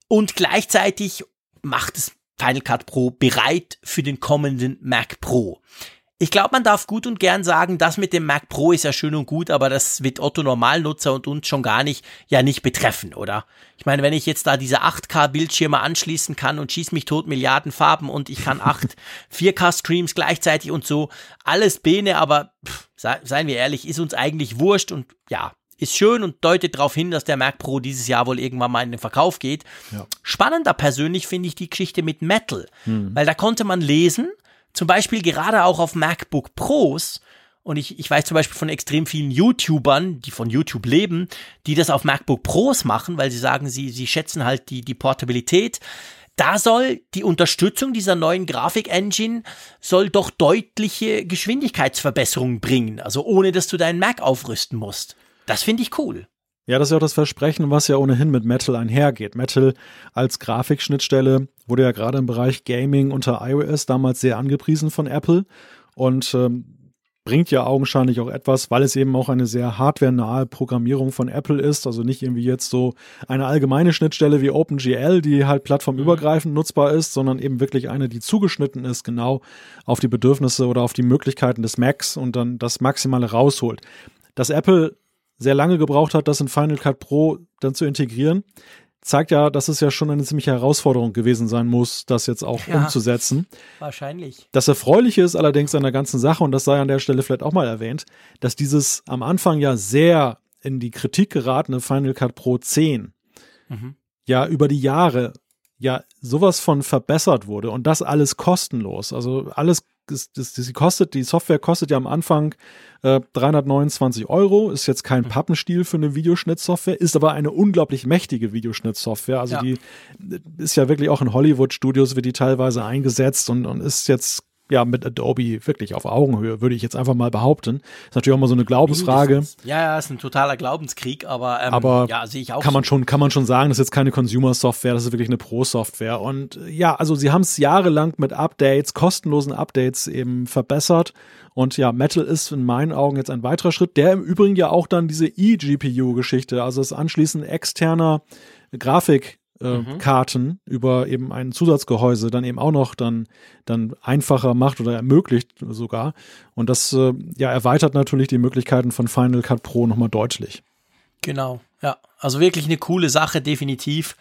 und gleichzeitig macht es Final Cut Pro bereit für den kommenden Mac Pro. Ich glaube, man darf gut und gern sagen, das mit dem Mac Pro ist ja schön und gut, aber das wird Otto Normalnutzer und uns schon gar nicht, ja nicht betreffen, oder? Ich meine, wenn ich jetzt da diese 8K Bildschirme anschließen kann und schieß mich tot Milliarden Farben und ich kann 8 4K [LAUGHS] Streams gleichzeitig und so, alles Bene, aber pff, seien wir ehrlich, ist uns eigentlich wurscht und ja, ist schön und deutet darauf hin, dass der Mac Pro dieses Jahr wohl irgendwann mal in den Verkauf geht. Ja. Spannender persönlich finde ich die Geschichte mit Metal, hm. weil da konnte man lesen, zum Beispiel gerade auch auf MacBook Pros, und ich, ich weiß zum Beispiel von extrem vielen YouTubern, die von YouTube leben, die das auf MacBook Pros machen, weil sie sagen, sie, sie schätzen halt die, die Portabilität. Da soll die Unterstützung dieser neuen Grafik-Engine soll doch deutliche Geschwindigkeitsverbesserungen bringen, also ohne dass du deinen Mac aufrüsten musst. Das finde ich cool. Ja, das ist ja auch das Versprechen, was ja ohnehin mit Metal einhergeht. Metal als Grafikschnittstelle wurde ja gerade im Bereich Gaming unter iOS damals sehr angepriesen von Apple. Und ähm, bringt ja augenscheinlich auch etwas, weil es eben auch eine sehr hardwarenahe Programmierung von Apple ist. Also nicht irgendwie jetzt so eine allgemeine Schnittstelle wie OpenGL, die halt plattformübergreifend mhm. nutzbar ist, sondern eben wirklich eine, die zugeschnitten ist, genau auf die Bedürfnisse oder auf die Möglichkeiten des Macs und dann das Maximale rausholt. Dass Apple sehr lange gebraucht hat, das in Final Cut Pro dann zu integrieren, zeigt ja, dass es ja schon eine ziemliche Herausforderung gewesen sein muss, das jetzt auch ja, umzusetzen. Wahrscheinlich. Das Erfreuliche ist allerdings an der ganzen Sache, und das sei an der Stelle vielleicht auch mal erwähnt, dass dieses am Anfang ja sehr in die Kritik geratene Final Cut Pro 10 mhm. ja über die Jahre ja sowas von verbessert wurde und das alles kostenlos. Also alles das, das, das kostet, die Software kostet ja am Anfang äh, 329 Euro, ist jetzt kein mhm. Pappenstiel für eine Videoschnittsoftware, ist aber eine unglaublich mächtige Videoschnittsoftware. Also ja. die ist ja wirklich auch in Hollywood-Studios, wird die teilweise eingesetzt und, und ist jetzt ja mit Adobe wirklich auf Augenhöhe, würde ich jetzt einfach mal behaupten. Ist natürlich auch mal so eine Glaubensfrage. Ja, ja, ist ein totaler Glaubenskrieg, aber, ähm, aber ja, sehe ich auch. Kann so. man schon, kann man schon sagen, das ist jetzt keine Consumer-Software, das ist wirklich eine Pro-Software. Und ja, also sie haben es jahrelang mit Updates, kostenlosen Updates eben verbessert. Und ja, Metal ist in meinen Augen jetzt ein weiterer Schritt, der im Übrigen ja auch dann diese eGPU-Geschichte, also das Anschließen externer Grafik äh, mhm. Karten über eben ein Zusatzgehäuse dann eben auch noch dann, dann einfacher macht oder ermöglicht sogar. Und das äh, ja erweitert natürlich die Möglichkeiten von Final Cut Pro nochmal deutlich. Genau, ja. Also wirklich eine coole Sache, definitiv.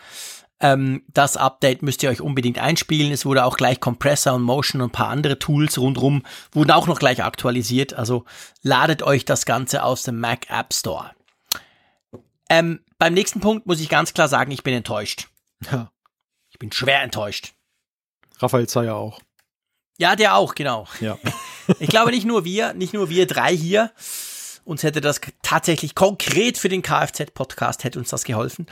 Ähm, das Update müsst ihr euch unbedingt einspielen. Es wurde auch gleich Compressor und Motion und ein paar andere Tools rundherum wurden auch noch gleich aktualisiert. Also ladet euch das Ganze aus dem Mac App Store. Ähm, beim nächsten Punkt muss ich ganz klar sagen, ich bin enttäuscht. Ja. Ich bin schwer enttäuscht. Raphael Zeyer auch. Ja, der auch, genau. Ja. [LAUGHS] ich glaube nicht nur wir, nicht nur wir drei hier. Uns hätte das tatsächlich konkret für den Kfz-Podcast hätte uns das geholfen.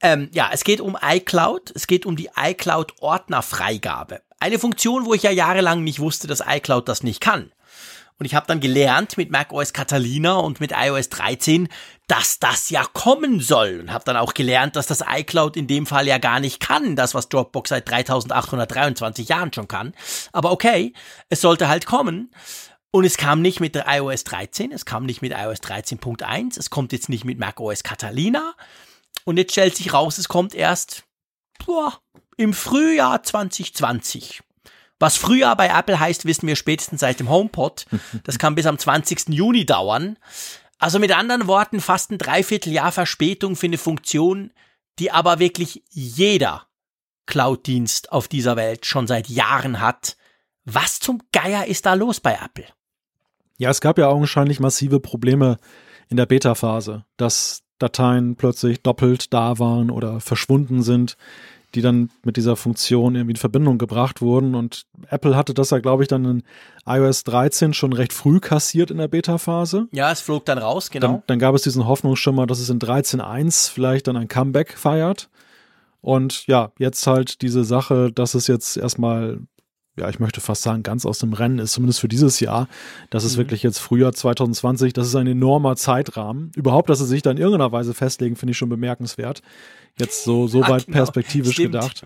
Ähm, ja, es geht um iCloud. Es geht um die iCloud-Ordnerfreigabe. Eine Funktion, wo ich ja jahrelang nicht wusste, dass iCloud das nicht kann. Und ich habe dann gelernt mit macOS Catalina und mit iOS 13, dass das ja kommen soll. Und habe dann auch gelernt, dass das iCloud in dem Fall ja gar nicht kann, das was Dropbox seit 3823 Jahren schon kann. Aber okay, es sollte halt kommen. Und es kam nicht mit der iOS 13, es kam nicht mit iOS 13.1, es kommt jetzt nicht mit macOS Catalina. Und jetzt stellt sich raus, es kommt erst boah, im Frühjahr 2020. Was Frühjahr bei Apple heißt, wissen wir spätestens seit dem HomePod. [LAUGHS] Das kann bis am 20. Juni dauern. Also mit anderen Worten, fast ein Dreivierteljahr Verspätung für eine Funktion, die aber wirklich jeder Cloud-Dienst auf dieser Welt schon seit Jahren hat. Was zum Geier ist da los bei Apple? Ja, es gab ja augenscheinlich massive Probleme in der Beta-Phase, dass Dateien plötzlich doppelt da waren oder verschwunden sind die dann mit dieser Funktion irgendwie in Verbindung gebracht wurden. Und Apple hatte das ja, glaube ich, dann in iOS 13 schon recht früh kassiert in der Beta-Phase. Ja, es flog dann raus, genau. Dann, dann gab es diesen Hoffnungsschimmer, dass es in 13.1 vielleicht dann ein Comeback feiert. Und ja, jetzt halt diese Sache, dass es jetzt erstmal ja, ich möchte fast sagen, ganz aus dem Rennen ist, zumindest für dieses Jahr. Das ist mhm. wirklich jetzt Frühjahr 2020. Das ist ein enormer Zeitrahmen. Überhaupt, dass sie sich da in irgendeiner Weise festlegen, finde ich schon bemerkenswert. Jetzt so, so [LAUGHS] weit genau. perspektivisch Stimmt. gedacht.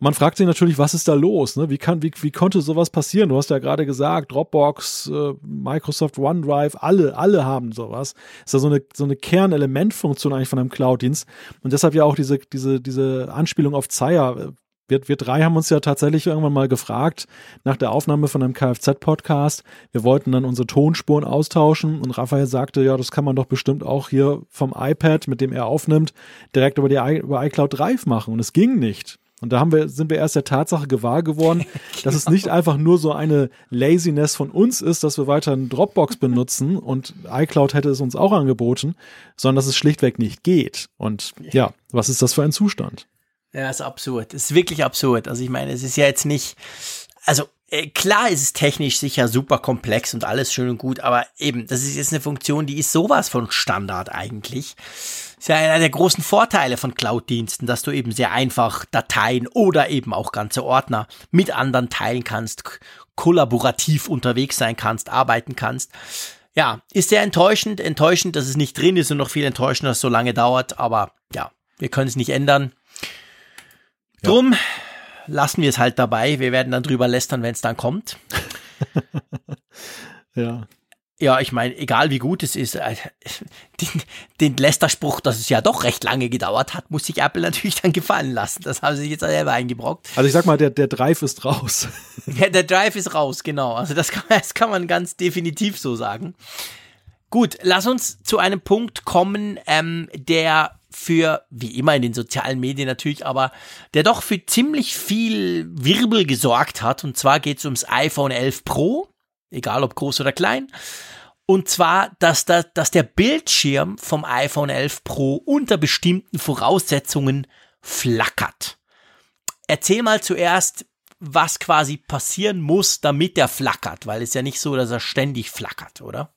man fragt sich natürlich, was ist da los? Ne? Wie, kann, wie, wie konnte sowas passieren? Du hast ja gerade gesagt, Dropbox, äh, Microsoft OneDrive, alle, alle haben sowas. Ist ja so eine, so eine Kernelementfunktion eigentlich von einem Cloud-Dienst. Und deshalb ja auch diese, diese, diese Anspielung auf Zayer. Wir, wir drei haben uns ja tatsächlich irgendwann mal gefragt, nach der Aufnahme von einem Kfz-Podcast. Wir wollten dann unsere Tonspuren austauschen und Raphael sagte, ja, das kann man doch bestimmt auch hier vom iPad, mit dem er aufnimmt, direkt über die über iCloud Drive machen. Und es ging nicht. Und da haben wir, sind wir erst der Tatsache gewahr geworden, genau. [LAUGHS] dass es nicht einfach nur so eine Laziness von uns ist, dass wir weiter einen Dropbox [LAUGHS] benutzen und iCloud hätte es uns auch angeboten, sondern dass es schlichtweg nicht geht. Und ja, was ist das für ein Zustand? Ja, ist absurd. ist wirklich absurd. Also ich meine, es ist ja jetzt nicht, also äh, klar ist es technisch sicher super komplex und alles schön und gut, aber eben, das ist jetzt eine Funktion, die ist sowas von Standard eigentlich. Ist ja einer der großen Vorteile von Cloud-Diensten, dass du eben sehr einfach Dateien oder eben auch ganze Ordner mit anderen teilen kannst, kollaborativ unterwegs sein kannst, arbeiten kannst. Ja, ist sehr enttäuschend, enttäuschend, dass es nicht drin ist und noch viel enttäuschender, dass es so lange dauert, aber ja, wir können es nicht ändern. Drum lassen wir es halt dabei. Wir werden dann drüber lästern, wenn es dann kommt. [LAUGHS] ja. Ja, ich meine, egal wie gut es ist, äh, den, den Lester-Spruch, dass es ja doch recht lange gedauert hat, muss sich Apple natürlich dann gefallen lassen. Das haben sie sich jetzt selber eingebrockt. Also ich sag mal, der, der Drive ist raus. [LAUGHS] Ja, der Drive ist raus, genau. Also das kann, das kann man ganz definitiv so sagen. Gut, lass uns zu einem Punkt kommen, ähm, der für, wie immer in den sozialen Medien natürlich, aber der doch für ziemlich viel Wirbel gesorgt hat. Und zwar geht es ums iPhone 11 Pro, egal ob groß oder klein. Und zwar, dass, da, dass der Bildschirm vom iPhone 11 Pro unter bestimmten Voraussetzungen flackert. Erzähl mal zuerst, was quasi passieren muss, damit er flackert, weil es ja nicht so, dass er ständig flackert, oder?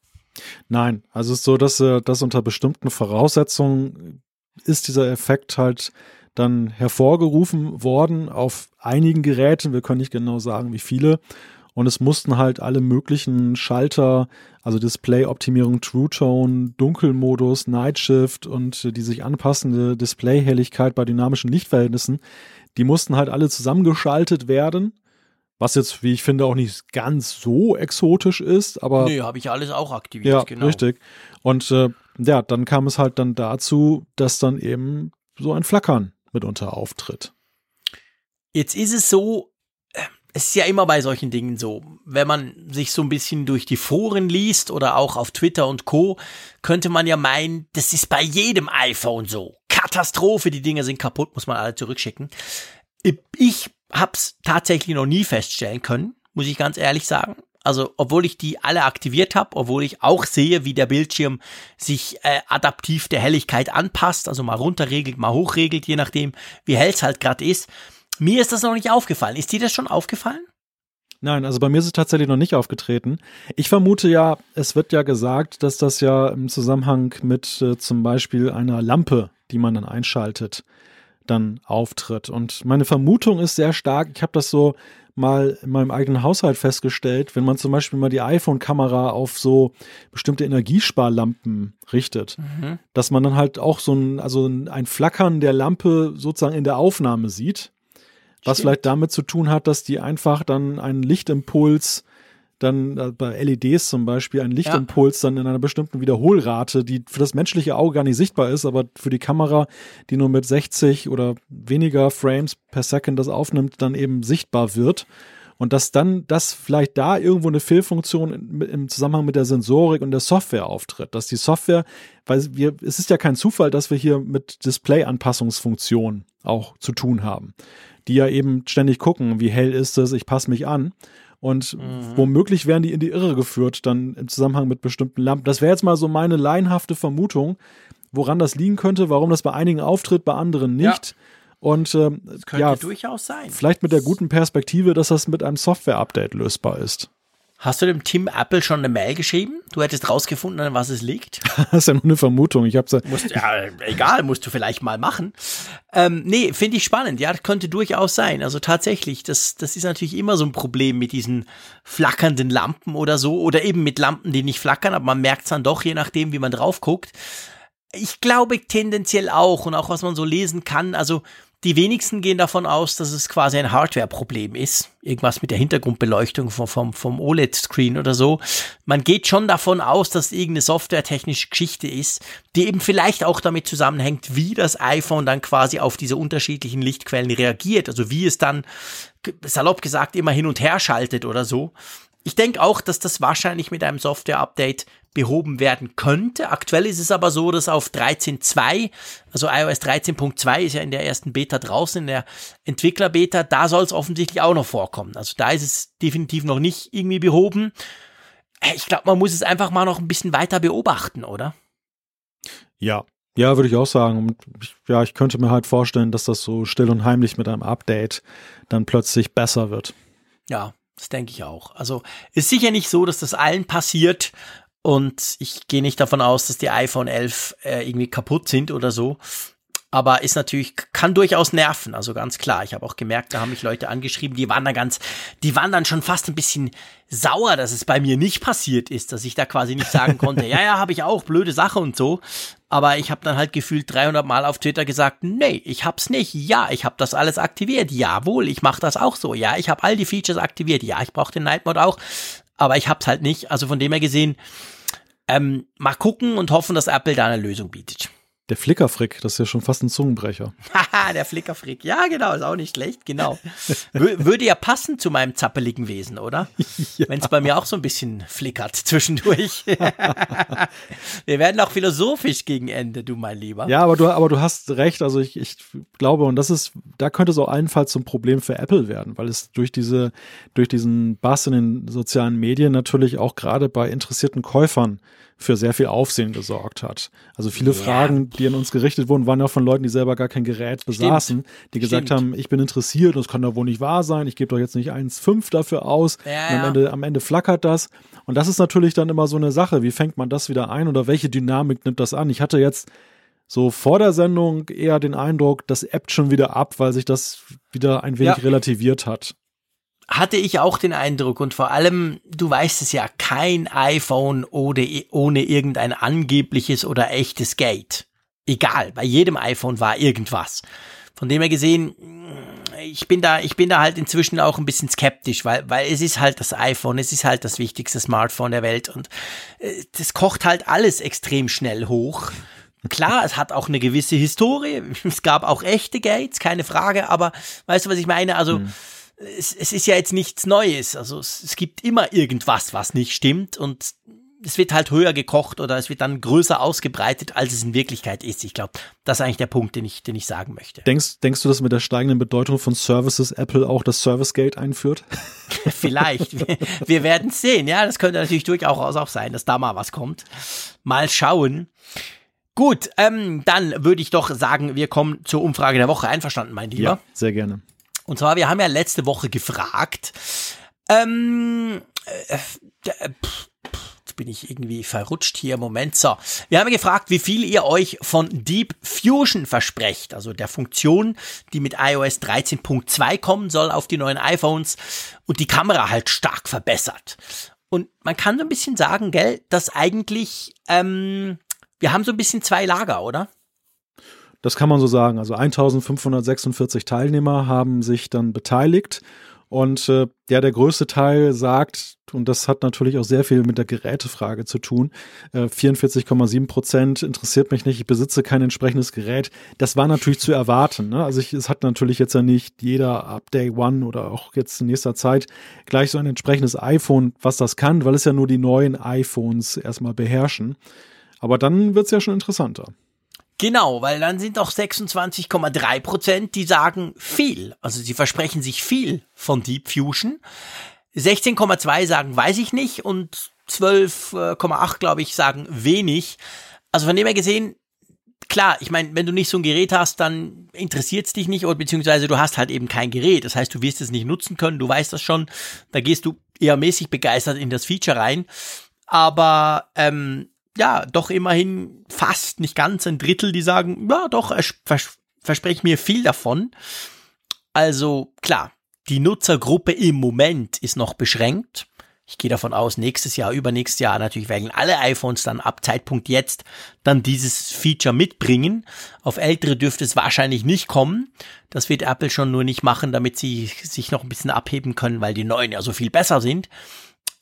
Nein, also es ist so, dass, dass unter bestimmten Voraussetzungen ist dieser Effekt halt dann hervorgerufen worden auf einigen Geräten. Wir können nicht genau sagen, wie viele. Und es mussten halt alle möglichen Schalter, also Display-Optimierung, True Tone, Dunkelmodus, Night Shift und die sich anpassende Displayhelligkeit bei dynamischen Lichtverhältnissen, die mussten halt alle zusammengeschaltet werden. Was jetzt, wie ich finde, auch nicht ganz so exotisch ist, aber. Nee, habe ich alles auch aktiviert, ja, genau. Richtig. Und äh, ja, dann kam es halt dann dazu, dass dann eben so ein Flackern mitunter auftritt. Jetzt ist es so, es ist ja immer bei solchen Dingen so, wenn man sich so ein bisschen durch die Foren liest oder auch auf Twitter und Co, könnte man ja meinen, das ist bei jedem iPhone so. Katastrophe, die Dinger sind kaputt, muss man alle zurückschicken. Ich hab's tatsächlich noch nie feststellen können, muss ich ganz ehrlich sagen. Also, obwohl ich die alle aktiviert habe, obwohl ich auch sehe, wie der Bildschirm sich äh, adaptiv der Helligkeit anpasst, also mal runterregelt, mal hochregelt, je nachdem, wie hell es halt gerade ist, mir ist das noch nicht aufgefallen. Ist dir das schon aufgefallen? Nein, also bei mir ist es tatsächlich noch nicht aufgetreten. Ich vermute ja, es wird ja gesagt, dass das ja im Zusammenhang mit äh, zum Beispiel einer Lampe, die man dann einschaltet, dann auftritt. Und meine Vermutung ist sehr stark, ich habe das so mal in meinem eigenen Haushalt festgestellt, wenn man zum Beispiel mal die iPhone-Kamera auf so bestimmte Energiesparlampen richtet, mhm. dass man dann halt auch so ein, also ein Flackern der Lampe sozusagen in der Aufnahme sieht. Was Stimmt. vielleicht damit zu tun hat, dass die einfach dann einen Lichtimpuls dann bei LEDs zum Beispiel einen Lichtimpuls ja. dann in einer bestimmten Wiederholrate, die für das menschliche Auge gar nicht sichtbar ist, aber für die Kamera, die nur mit 60 oder weniger Frames per Second das aufnimmt, dann eben sichtbar wird. Und dass dann das vielleicht da irgendwo eine Fehlfunktion im Zusammenhang mit der Sensorik und der Software auftritt. Dass die Software, weil wir, es ist ja kein Zufall, dass wir hier mit Display-Anpassungsfunktionen auch zu tun haben die ja eben ständig gucken, wie hell ist es, ich passe mich an. Und mhm. womöglich werden die in die Irre geführt, dann im Zusammenhang mit bestimmten Lampen. Das wäre jetzt mal so meine laienhafte Vermutung, woran das liegen könnte, warum das bei einigen auftritt, bei anderen nicht. Ja. Und ähm, das könnte ja, durchaus sein. Vielleicht mit der guten Perspektive, dass das mit einem Software-Update lösbar ist. Hast du dem Tim Apple schon eine Mail geschrieben? Du hättest rausgefunden, an was es liegt? [LAUGHS] das ist ja nur eine Vermutung. Ich hab's ja, musst, ja egal, musst du vielleicht mal machen. Ähm, nee, finde ich spannend. Ja, das könnte durchaus sein. Also tatsächlich, das, das ist natürlich immer so ein Problem mit diesen flackernden Lampen oder so. Oder eben mit Lampen, die nicht flackern, aber man merkt es dann doch, je nachdem, wie man drauf guckt. Ich glaube tendenziell auch und auch was man so lesen kann. Also die wenigsten gehen davon aus, dass es quasi ein Hardware-Problem ist. Irgendwas mit der Hintergrundbeleuchtung vom, vom, vom OLED-Screen oder so. Man geht schon davon aus, dass es irgendeine softwaretechnische Geschichte ist, die eben vielleicht auch damit zusammenhängt, wie das iPhone dann quasi auf diese unterschiedlichen Lichtquellen reagiert. Also wie es dann, salopp gesagt, immer hin und her schaltet oder so. Ich denke auch, dass das wahrscheinlich mit einem Software-Update behoben werden könnte. Aktuell ist es aber so, dass auf 13.2, also iOS 13.2 ist ja in der ersten Beta draußen, in der Entwickler-Beta, da soll es offensichtlich auch noch vorkommen. Also da ist es definitiv noch nicht irgendwie behoben. Äh, ich glaube, man muss es einfach mal noch ein bisschen weiter beobachten, oder? Ja, ja, würde ich auch sagen. Und ich, ja, ich könnte mir halt vorstellen, dass das so still und heimlich mit einem Update dann plötzlich besser wird. Ja, das denke ich auch. Also ist sicher nicht so, dass das allen passiert und ich gehe nicht davon aus, dass die iPhone 11 äh, irgendwie kaputt sind oder so. Aber ist natürlich, kann durchaus nerven, also ganz klar. Ich habe auch gemerkt, da haben mich Leute angeschrieben, die waren da ganz, die waren dann schon fast ein bisschen sauer, dass es bei mir nicht passiert ist, dass ich da quasi nicht sagen konnte, [LAUGHS] ja, ja, habe ich auch, blöde Sache und so. Aber ich habe dann halt gefühlt 300 Mal auf Twitter gesagt, nee, ich hab's nicht. Ja, ich habe das alles aktiviert. Jawohl, ich mache das auch so. Ja, ich habe all die Features aktiviert. Ja, ich brauche den Night Mode auch. Aber ich hab's halt nicht. Also von dem her gesehen, Ähm, mal gucken und hoffen, dass Apple da eine Lösung bietet. Der Flickerfrick, das ist ja schon fast ein Zungenbrecher. [LAUGHS] Haha, der Flickerfrick. Ja, genau, ist auch nicht schlecht, genau. Würde ja passen zu meinem zappeligen Wesen, oder? [LAUGHS] ja. Wenn es bei mir auch so ein bisschen flickert zwischendurch. [LAUGHS] Wir werden auch philosophisch gegen Ende, du mein Lieber. Ja, aber du, aber du hast recht. Also ich, ich glaube, und das ist, da könnte es auch allenfalls zum Problem für Apple werden, weil es durch diese, durch diesen Bass in den sozialen Medien natürlich auch gerade bei interessierten Käufern für sehr viel Aufsehen gesorgt hat. Also viele ja. Fragen, die an uns gerichtet wurden, waren ja von Leuten, die selber gar kein Gerät besaßen, Stimmt. die gesagt Stimmt. haben, ich bin interessiert, das kann doch wohl nicht wahr sein, ich gebe doch jetzt nicht 1,5 dafür aus. Ja, am, Ende, am Ende flackert das. Und das ist natürlich dann immer so eine Sache, wie fängt man das wieder ein oder welche Dynamik nimmt das an? Ich hatte jetzt so vor der Sendung eher den Eindruck, das ebbt schon wieder ab, weil sich das wieder ein wenig relativiert hat hatte ich auch den Eindruck und vor allem, du weißt es ja, kein iPhone ohne, ohne irgendein angebliches oder echtes Gate. Egal, bei jedem iPhone war irgendwas. Von dem her gesehen, ich bin da, ich bin da halt inzwischen auch ein bisschen skeptisch, weil, weil es ist halt das iPhone, es ist halt das wichtigste Smartphone der Welt und äh, das kocht halt alles extrem schnell hoch. Klar, es hat auch eine gewisse Historie. [LAUGHS] Es gab auch echte Gates, keine Frage, aber weißt du, was ich meine? Also, hm es, es ist ja jetzt nichts Neues. Also es, es gibt immer irgendwas, was nicht stimmt und es wird halt höher gekocht oder es wird dann größer ausgebreitet, als es in Wirklichkeit ist. Ich glaube, das ist eigentlich der Punkt, den ich, den ich sagen möchte. Denkst, denkst du, dass mit der steigenden Bedeutung von Services Apple auch das Service Gate einführt? [LAUGHS] Vielleicht. Wir, wir werden sehen. Ja, das könnte natürlich durchaus auch sein, dass da mal was kommt. Mal schauen. Gut, ähm, dann würde ich doch sagen, wir kommen zur Umfrage der Woche. Einverstanden, mein Lieber? Ja, sehr gerne. Und zwar, wir haben ja letzte Woche gefragt, ähm, äh, äh, pff, jetzt bin ich irgendwie verrutscht hier. Moment, so. Wir haben gefragt, wie viel ihr euch von Deep Fusion versprecht, also der Funktion, die mit iOS 13.2 kommen soll auf die neuen iPhones und die Kamera halt stark verbessert. Und man kann so ein bisschen sagen, gell, dass eigentlich, ähm, wir haben so ein bisschen zwei Lager, oder? Das kann man so sagen. Also 1546 Teilnehmer haben sich dann beteiligt. Und äh, ja, der größte Teil sagt, und das hat natürlich auch sehr viel mit der Gerätefrage zu tun, äh, 44,7 Prozent interessiert mich nicht, ich besitze kein entsprechendes Gerät. Das war natürlich zu erwarten. Ne? Also ich, es hat natürlich jetzt ja nicht jeder ab Day One oder auch jetzt in nächster Zeit gleich so ein entsprechendes iPhone, was das kann, weil es ja nur die neuen iPhones erstmal beherrschen. Aber dann wird es ja schon interessanter. Genau, weil dann sind auch 26,3 Prozent, die sagen viel. Also sie versprechen sich viel von Deep Fusion. 16,2 sagen weiß ich nicht und 12,8 glaube ich sagen wenig. Also von dem her gesehen, klar, ich meine, wenn du nicht so ein Gerät hast, dann interessiert es dich nicht oder beziehungsweise du hast halt eben kein Gerät. Das heißt, du wirst es nicht nutzen können, du weißt das schon. Da gehst du eher mäßig begeistert in das Feature rein. Aber ähm, ja, doch immerhin fast, nicht ganz ein Drittel, die sagen, ja, doch, vers verspreche mir viel davon. Also klar, die Nutzergruppe im Moment ist noch beschränkt. Ich gehe davon aus, nächstes Jahr, übernächstes Jahr natürlich werden alle iPhones dann ab Zeitpunkt jetzt dann dieses Feature mitbringen. Auf ältere dürfte es wahrscheinlich nicht kommen. Das wird Apple schon nur nicht machen, damit sie sich noch ein bisschen abheben können, weil die neuen ja so viel besser sind.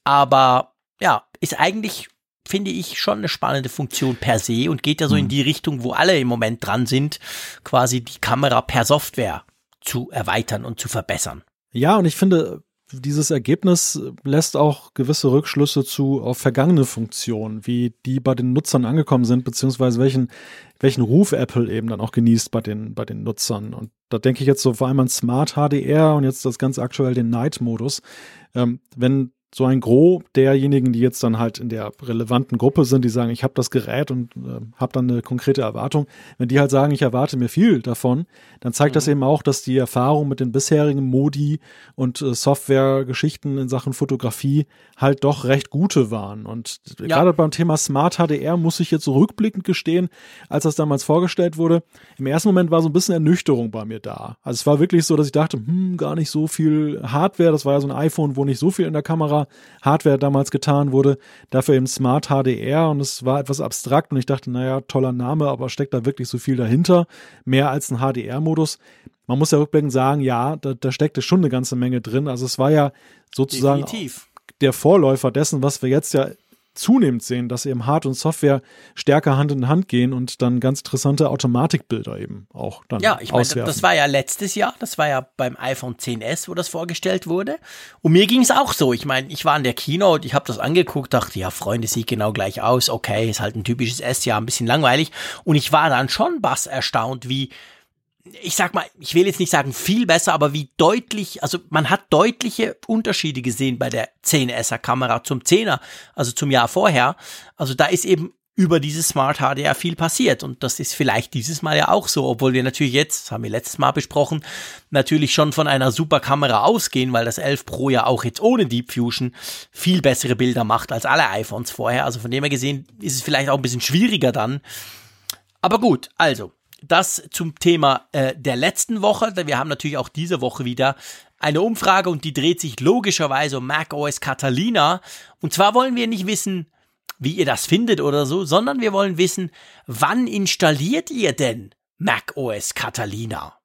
Aber ja, ist eigentlich finde ich schon eine spannende Funktion per se und geht ja so in hm. die Richtung, wo alle im Moment dran sind, quasi die Kamera per Software zu erweitern und zu verbessern. Ja, und ich finde, dieses Ergebnis lässt auch gewisse Rückschlüsse zu auf vergangene Funktionen, wie die bei den Nutzern angekommen sind, beziehungsweise welchen, welchen Ruf Apple eben dann auch genießt bei den, bei den Nutzern. Und da denke ich jetzt so vor allem an Smart HDR und jetzt das ganz aktuell den Night-Modus. Ähm, wenn so ein Gros derjenigen, die jetzt dann halt in der relevanten Gruppe sind, die sagen, ich habe das Gerät und äh, habe dann eine konkrete Erwartung, wenn die halt sagen, ich erwarte mir viel davon, dann zeigt mhm. das eben auch, dass die Erfahrung mit den bisherigen Modi und äh, Softwaregeschichten in Sachen Fotografie halt doch recht gute waren. Und ja. gerade beim Thema Smart HDR muss ich jetzt so rückblickend gestehen, als das damals vorgestellt wurde, im ersten Moment war so ein bisschen Ernüchterung bei mir da. Also es war wirklich so, dass ich dachte, hm, gar nicht so viel Hardware, das war ja so ein iPhone, wo nicht so viel in der Kamera Hardware damals getan wurde. Dafür eben Smart HDR und es war etwas abstrakt und ich dachte, naja, toller Name, aber steckt da wirklich so viel dahinter? Mehr als ein HDR-Modus. Man muss ja rückblickend sagen, ja, da, da steckte schon eine ganze Menge drin. Also es war ja sozusagen Definitiv. der Vorläufer dessen, was wir jetzt ja zunehmend sehen, dass eben Hard- und Software stärker Hand in Hand gehen und dann ganz interessante Automatikbilder eben auch dann Ja, ich meine, das war ja letztes Jahr, das war ja beim iPhone 10s, wo das vorgestellt wurde. Und mir ging es auch so. Ich meine, ich war in der Keynote, ich habe das angeguckt, dachte, ja, Freunde, sieht genau gleich aus. Okay, ist halt ein typisches S-Jahr, ein bisschen langweilig. Und ich war dann schon bass erstaunt, wie ich sag mal, ich will jetzt nicht sagen viel besser, aber wie deutlich, also man hat deutliche Unterschiede gesehen bei der 10er Kamera zum 10er, also zum Jahr vorher. Also da ist eben über dieses Smart HDR viel passiert und das ist vielleicht dieses Mal ja auch so, obwohl wir natürlich jetzt, das haben wir letztes Mal besprochen, natürlich schon von einer super Kamera ausgehen, weil das 11 Pro ja auch jetzt ohne Deep Fusion viel bessere Bilder macht als alle iPhones vorher. Also von dem her gesehen ist es vielleicht auch ein bisschen schwieriger dann. Aber gut, also das zum Thema äh, der letzten Woche. Wir haben natürlich auch diese Woche wieder eine Umfrage und die dreht sich logischerweise um Mac OS Catalina. Und zwar wollen wir nicht wissen, wie ihr das findet oder so, sondern wir wollen wissen, wann installiert ihr denn Mac OS Catalina?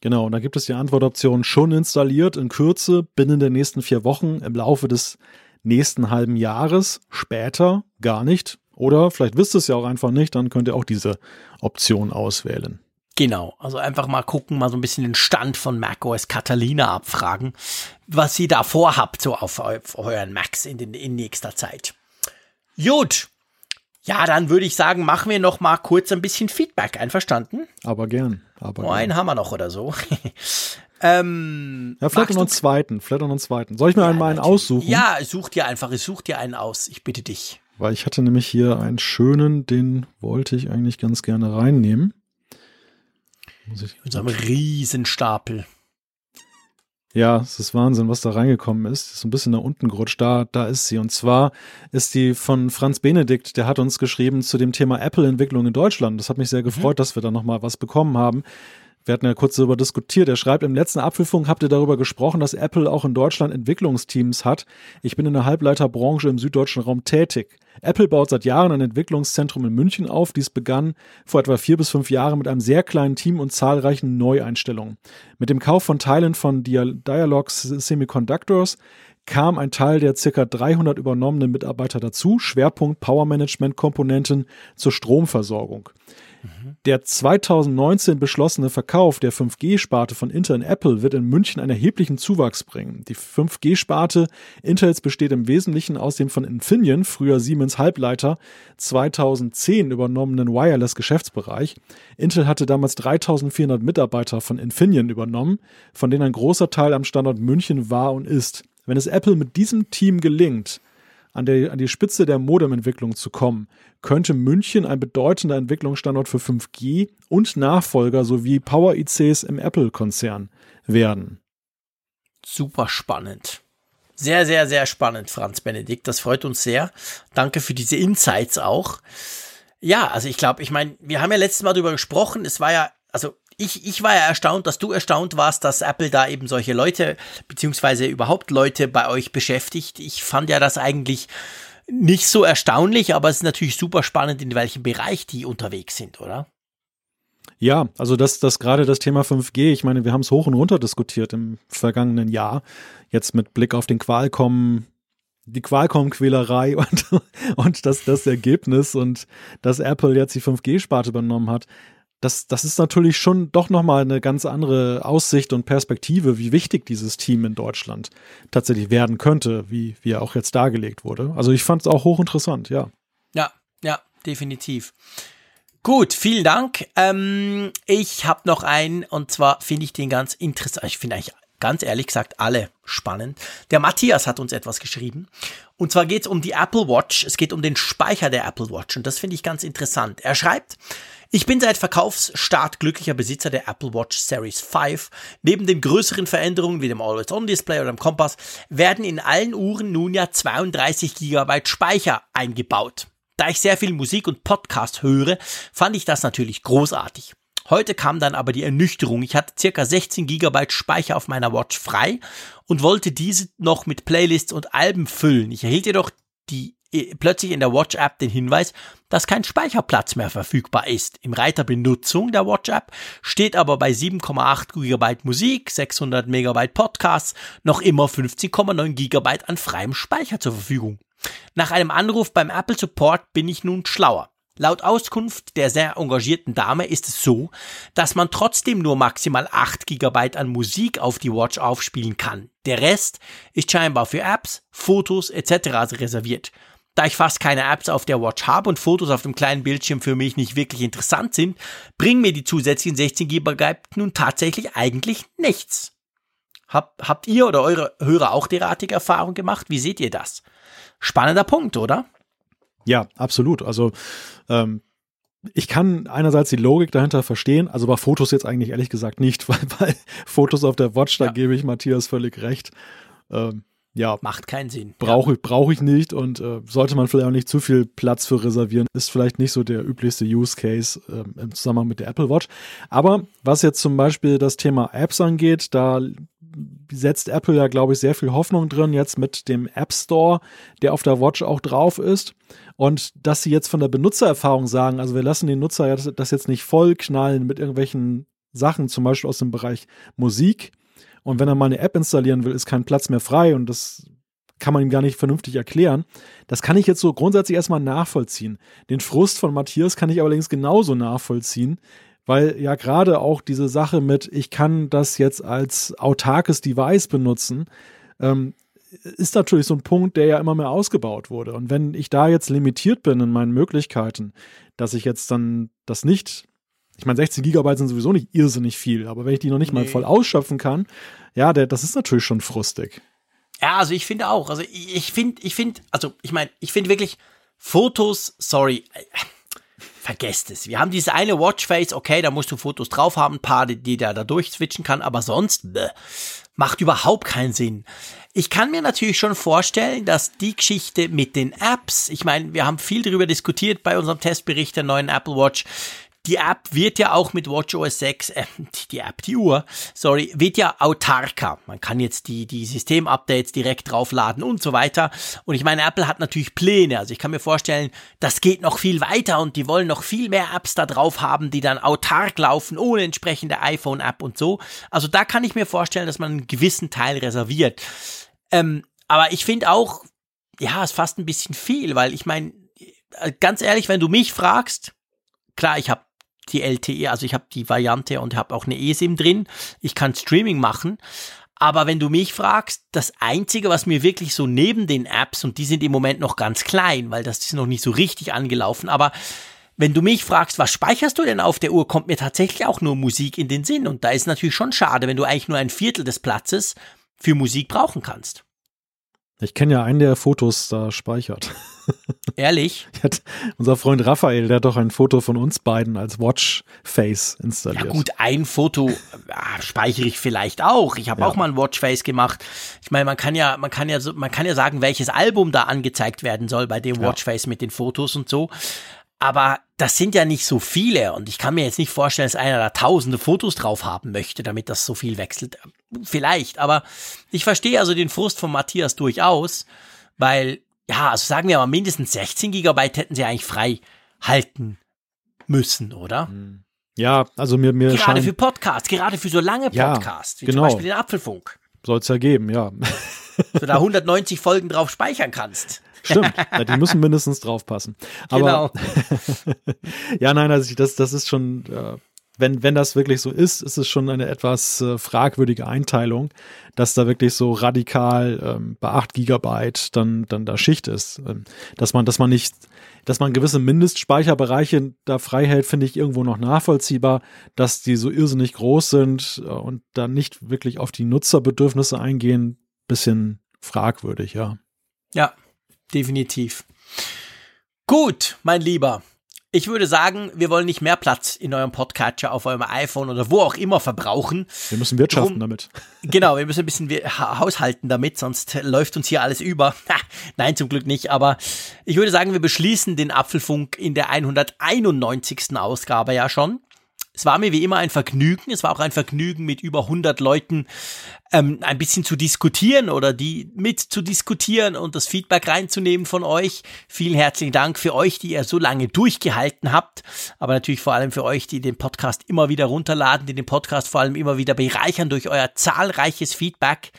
Genau, und da gibt es die Antwortoption schon installiert in Kürze, binnen der nächsten vier Wochen, im Laufe des nächsten halben Jahres, später gar nicht, oder vielleicht wisst ihr es ja auch einfach nicht, dann könnt ihr auch diese Option auswählen. Genau, also einfach mal gucken, mal so ein bisschen den Stand von macOS Catalina abfragen, was ihr da vorhabt, so auf, auf euren Macs in, den, in nächster Zeit. Gut. Ja, dann würde ich sagen, machen wir noch mal kurz ein bisschen Feedback. Einverstanden? Aber gern. Aber oh, gern. einen haben wir noch oder so. [LAUGHS] ähm, ja, vielleicht noch einen zweiten. Vielleicht noch einen zweiten. Soll ich mir ja, einmal einen aussuchen? Ja, such dir einfach, such dir einen aus. Ich bitte dich. Weil ich hatte nämlich hier einen schönen, den wollte ich eigentlich ganz gerne reinnehmen. Muss ich Mit so einem Riesenstapel. Ja, es ist Wahnsinn, was da reingekommen ist. ist so ein bisschen nach unten gerutscht. Da, da ist sie. Und zwar ist die von Franz Benedikt, der hat uns geschrieben zu dem Thema Apple-Entwicklung in Deutschland. Das hat mich sehr gefreut, mhm. dass wir da nochmal was bekommen haben. Wir hatten ja kurz darüber diskutiert. Er schreibt, im letzten Apfelfunk habt ihr darüber gesprochen, dass Apple auch in Deutschland Entwicklungsteams hat. Ich bin in der Halbleiterbranche im süddeutschen Raum tätig. Apple baut seit Jahren ein Entwicklungszentrum in München auf. Dies begann vor etwa vier bis fünf Jahren mit einem sehr kleinen Team und zahlreichen Neueinstellungen. Mit dem Kauf von Teilen von Dialogs Semiconductors kam ein Teil der ca. 300 übernommenen Mitarbeiter dazu, Schwerpunkt Power Management Komponenten zur Stromversorgung. Der 2019 beschlossene Verkauf der 5G-Sparte von Intel und Apple wird in München einen erheblichen Zuwachs bringen. Die 5G-Sparte Intels besteht im Wesentlichen aus dem von Infineon, früher Siemens Halbleiter, 2010 übernommenen Wireless-Geschäftsbereich. Intel hatte damals 3400 Mitarbeiter von Infineon übernommen, von denen ein großer Teil am Standort München war und ist. Wenn es Apple mit diesem Team gelingt, an, der, an die Spitze der Modementwicklung zu kommen, könnte München ein bedeutender Entwicklungsstandort für 5G und Nachfolger sowie Power-ICs im Apple-Konzern werden. Super spannend. Sehr, sehr, sehr spannend, Franz Benedikt. Das freut uns sehr. Danke für diese Insights auch. Ja, also ich glaube, ich meine, wir haben ja letztes Mal darüber gesprochen. Es war ja, also ich, ich war ja erstaunt, dass du erstaunt warst, dass Apple da eben solche Leute, beziehungsweise überhaupt Leute bei euch beschäftigt. Ich fand ja das eigentlich nicht so erstaunlich, aber es ist natürlich super spannend, in welchem Bereich die unterwegs sind, oder? Ja, also das, das gerade das Thema 5G, ich meine, wir haben es hoch und runter diskutiert im vergangenen Jahr. Jetzt mit Blick auf den Qualcomm, die Qualcomm-Quälerei [LAUGHS] und, und das, das Ergebnis und dass Apple jetzt die 5G-Sparte übernommen hat das, das ist natürlich schon doch nochmal eine ganz andere Aussicht und Perspektive, wie wichtig dieses Team in Deutschland tatsächlich werden könnte, wie, wie auch jetzt dargelegt wurde. Also ich fand es auch hochinteressant, ja. Ja, ja, definitiv. Gut, vielen Dank. Ähm, ich habe noch einen und zwar finde ich den ganz interessant. Ich finde eigentlich ganz ehrlich gesagt alle spannend. Der Matthias hat uns etwas geschrieben. Und zwar geht es um die Apple Watch. Es geht um den Speicher der Apple Watch. Und das finde ich ganz interessant. Er schreibt, ich bin seit Verkaufsstart glücklicher Besitzer der Apple Watch Series 5. Neben den größeren Veränderungen wie dem Always-On-Display oder dem Kompass werden in allen Uhren nun ja 32 GB Speicher eingebaut. Da ich sehr viel Musik und Podcast höre, fand ich das natürlich großartig. Heute kam dann aber die Ernüchterung. Ich hatte circa 16 GB Speicher auf meiner Watch frei und wollte diese noch mit Playlists und Alben füllen. Ich erhielt jedoch die plötzlich in der Watch-App den Hinweis, dass kein Speicherplatz mehr verfügbar ist. Im Reiter Benutzung der Watch-App steht aber bei 7,8 GB Musik, 600 MB Podcasts noch immer 15,9 GB an freiem Speicher zur Verfügung. Nach einem Anruf beim Apple Support bin ich nun schlauer. Laut Auskunft der sehr engagierten Dame ist es so, dass man trotzdem nur maximal 8 GB an Musik auf die Watch aufspielen kann. Der Rest ist scheinbar für Apps, Fotos etc. reserviert. Da ich fast keine Apps auf der Watch habe und Fotos auf dem kleinen Bildschirm für mich nicht wirklich interessant sind, bringen mir die zusätzlichen 16 GB nun tatsächlich eigentlich nichts. Hab, habt ihr oder eure Hörer auch derartige Erfahrung gemacht? Wie seht ihr das? Spannender Punkt, oder? Ja, absolut. Also ähm, ich kann einerseits die Logik dahinter verstehen, also bei Fotos jetzt eigentlich ehrlich gesagt nicht, [LAUGHS] weil, weil Fotos auf der Watch, da ja. gebe ich Matthias völlig recht. Ähm, ja. Macht keinen Sinn. Brauche ich, brauch ich nicht und äh, sollte man vielleicht auch nicht zu viel Platz für reservieren. Ist vielleicht nicht so der üblichste Use Case äh, im Zusammenhang mit der Apple Watch. Aber was jetzt zum Beispiel das Thema Apps angeht, da setzt Apple ja, glaube ich, sehr viel Hoffnung drin, jetzt mit dem App Store, der auf der Watch auch drauf ist. Und dass sie jetzt von der Benutzererfahrung sagen, also wir lassen den Nutzer das jetzt nicht voll knallen mit irgendwelchen Sachen, zum Beispiel aus dem Bereich Musik. Und wenn er mal eine App installieren will, ist kein Platz mehr frei und das kann man ihm gar nicht vernünftig erklären. Das kann ich jetzt so grundsätzlich erstmal nachvollziehen. Den Frust von Matthias kann ich allerdings genauso nachvollziehen, weil ja gerade auch diese Sache mit, ich kann das jetzt als autarkes Device benutzen, ähm, ist natürlich so ein Punkt, der ja immer mehr ausgebaut wurde. Und wenn ich da jetzt limitiert bin in meinen Möglichkeiten, dass ich jetzt dann das nicht, ich meine, 16 Gigabyte sind sowieso nicht irrsinnig viel, aber wenn ich die noch nicht nee. mal voll ausschöpfen kann, ja, der, das ist natürlich schon frustig. Ja, also ich finde auch, also ich finde, ich finde, also ich meine, ich finde wirklich Fotos, sorry, vergesst es. Wir haben diese eine Watchface, okay, da musst du Fotos drauf haben, ein paar, die, die da, da durchswitchen kann, aber sonst bäh, macht überhaupt keinen Sinn. Ich kann mir natürlich schon vorstellen, dass die Geschichte mit den Apps, ich meine, wir haben viel darüber diskutiert bei unserem Testbericht der neuen Apple Watch, die App wird ja auch mit WatchOS 6, äh, die App, die Uhr, sorry, wird ja autarker. Man kann jetzt die, die Systemupdates direkt draufladen und so weiter. Und ich meine, Apple hat natürlich Pläne. Also ich kann mir vorstellen, das geht noch viel weiter und die wollen noch viel mehr Apps da drauf haben, die dann autark laufen, ohne entsprechende iPhone-App und so. Also da kann ich mir vorstellen, dass man einen gewissen Teil reserviert. Ähm, aber ich finde auch, ja, ist fast ein bisschen viel, weil ich meine, äh, ganz ehrlich, wenn du mich fragst, klar, ich habe die LTE, also ich habe die Variante und habe auch eine eSIM drin. Ich kann Streaming machen. Aber wenn du mich fragst, das Einzige, was mir wirklich so neben den Apps, und die sind im Moment noch ganz klein, weil das ist noch nicht so richtig angelaufen, aber wenn du mich fragst, was speicherst du denn auf der Uhr, kommt mir tatsächlich auch nur Musik in den Sinn. Und da ist natürlich schon schade, wenn du eigentlich nur ein Viertel des Platzes für Musik brauchen kannst. Ich kenne ja einen, der Fotos da speichert. [LAUGHS] Ehrlich? unser Freund Raphael, der hat doch ein Foto von uns beiden als Watchface installiert. Ja gut, ein Foto ah, speichere ich vielleicht auch. Ich habe ja. auch mal ein Watchface gemacht. Ich meine, man kann ja, man kann ja, man kann ja sagen, welches Album da angezeigt werden soll bei dem Watchface ja. mit den Fotos und so. Aber das sind ja nicht so viele und ich kann mir jetzt nicht vorstellen, dass einer da tausende Fotos drauf haben möchte, damit das so viel wechselt. Vielleicht, aber ich verstehe also den Frust von Matthias durchaus, weil, ja, also sagen wir mal, mindestens 16 Gigabyte hätten sie eigentlich frei halten müssen, oder? Hm. Ja, also mir, mir Gerade für Podcasts, gerade für so lange Podcasts, ja, wie genau. zum Beispiel den Apfelfunk. Soll es ja geben, ja. So da 190 Folgen drauf speichern kannst. Stimmt, [LAUGHS] die müssen mindestens draufpassen. Aber, genau. [LAUGHS] ja, nein, also das, das ist schon, äh, wenn, wenn das wirklich so ist, ist es schon eine etwas äh, fragwürdige Einteilung, dass da wirklich so radikal ähm, bei 8 Gigabyte dann, dann da Schicht ist. Ähm, dass man, dass man nicht, dass man gewisse Mindestspeicherbereiche da frei hält, finde ich irgendwo noch nachvollziehbar, dass die so irrsinnig groß sind äh, und dann nicht wirklich auf die Nutzerbedürfnisse eingehen, bisschen fragwürdig, ja. Ja, definitiv. Gut, mein Lieber. Ich würde sagen, wir wollen nicht mehr Platz in eurem Podcatcher auf eurem iPhone oder wo auch immer verbrauchen. Wir müssen wirtschaften Drum, damit. [LAUGHS] Genau, wir müssen ein bisschen haushalten damit, sonst läuft uns hier alles über. Nein, zum Glück nicht, aber ich würde sagen, wir beschließen den Apfelfunk in der 191. Ausgabe ja schon. Es war mir wie immer ein Vergnügen. Es war auch ein Vergnügen, mit über 100 Leuten ähm, ein bisschen zu diskutieren oder die mit zu diskutieren und das Feedback reinzunehmen von euch. Vielen herzlichen Dank für euch, die ihr so lange durchgehalten habt. Aber natürlich vor allem für euch, die den Podcast immer wieder runterladen, die den Podcast vor allem immer wieder bereichern durch euer zahlreiches Feedback.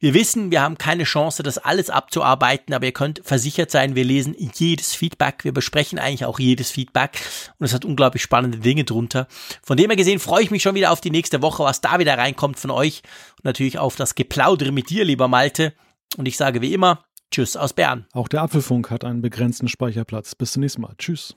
Wir wissen, wir haben keine Chance, das alles abzuarbeiten, aber ihr könnt versichert sein, wir lesen jedes Feedback, wir besprechen eigentlich auch jedes Feedback und es hat unglaublich spannende Dinge drunter. Von dem her gesehen freue ich mich schon wieder auf die nächste Woche, was da wieder reinkommt von euch und natürlich auf das Geplaudere mit dir, lieber Malte. Und ich sage wie immer, Tschüss aus Bern. Auch der Apfelfunk hat einen begrenzten Speicherplatz. Bis zum nächsten Mal. Tschüss.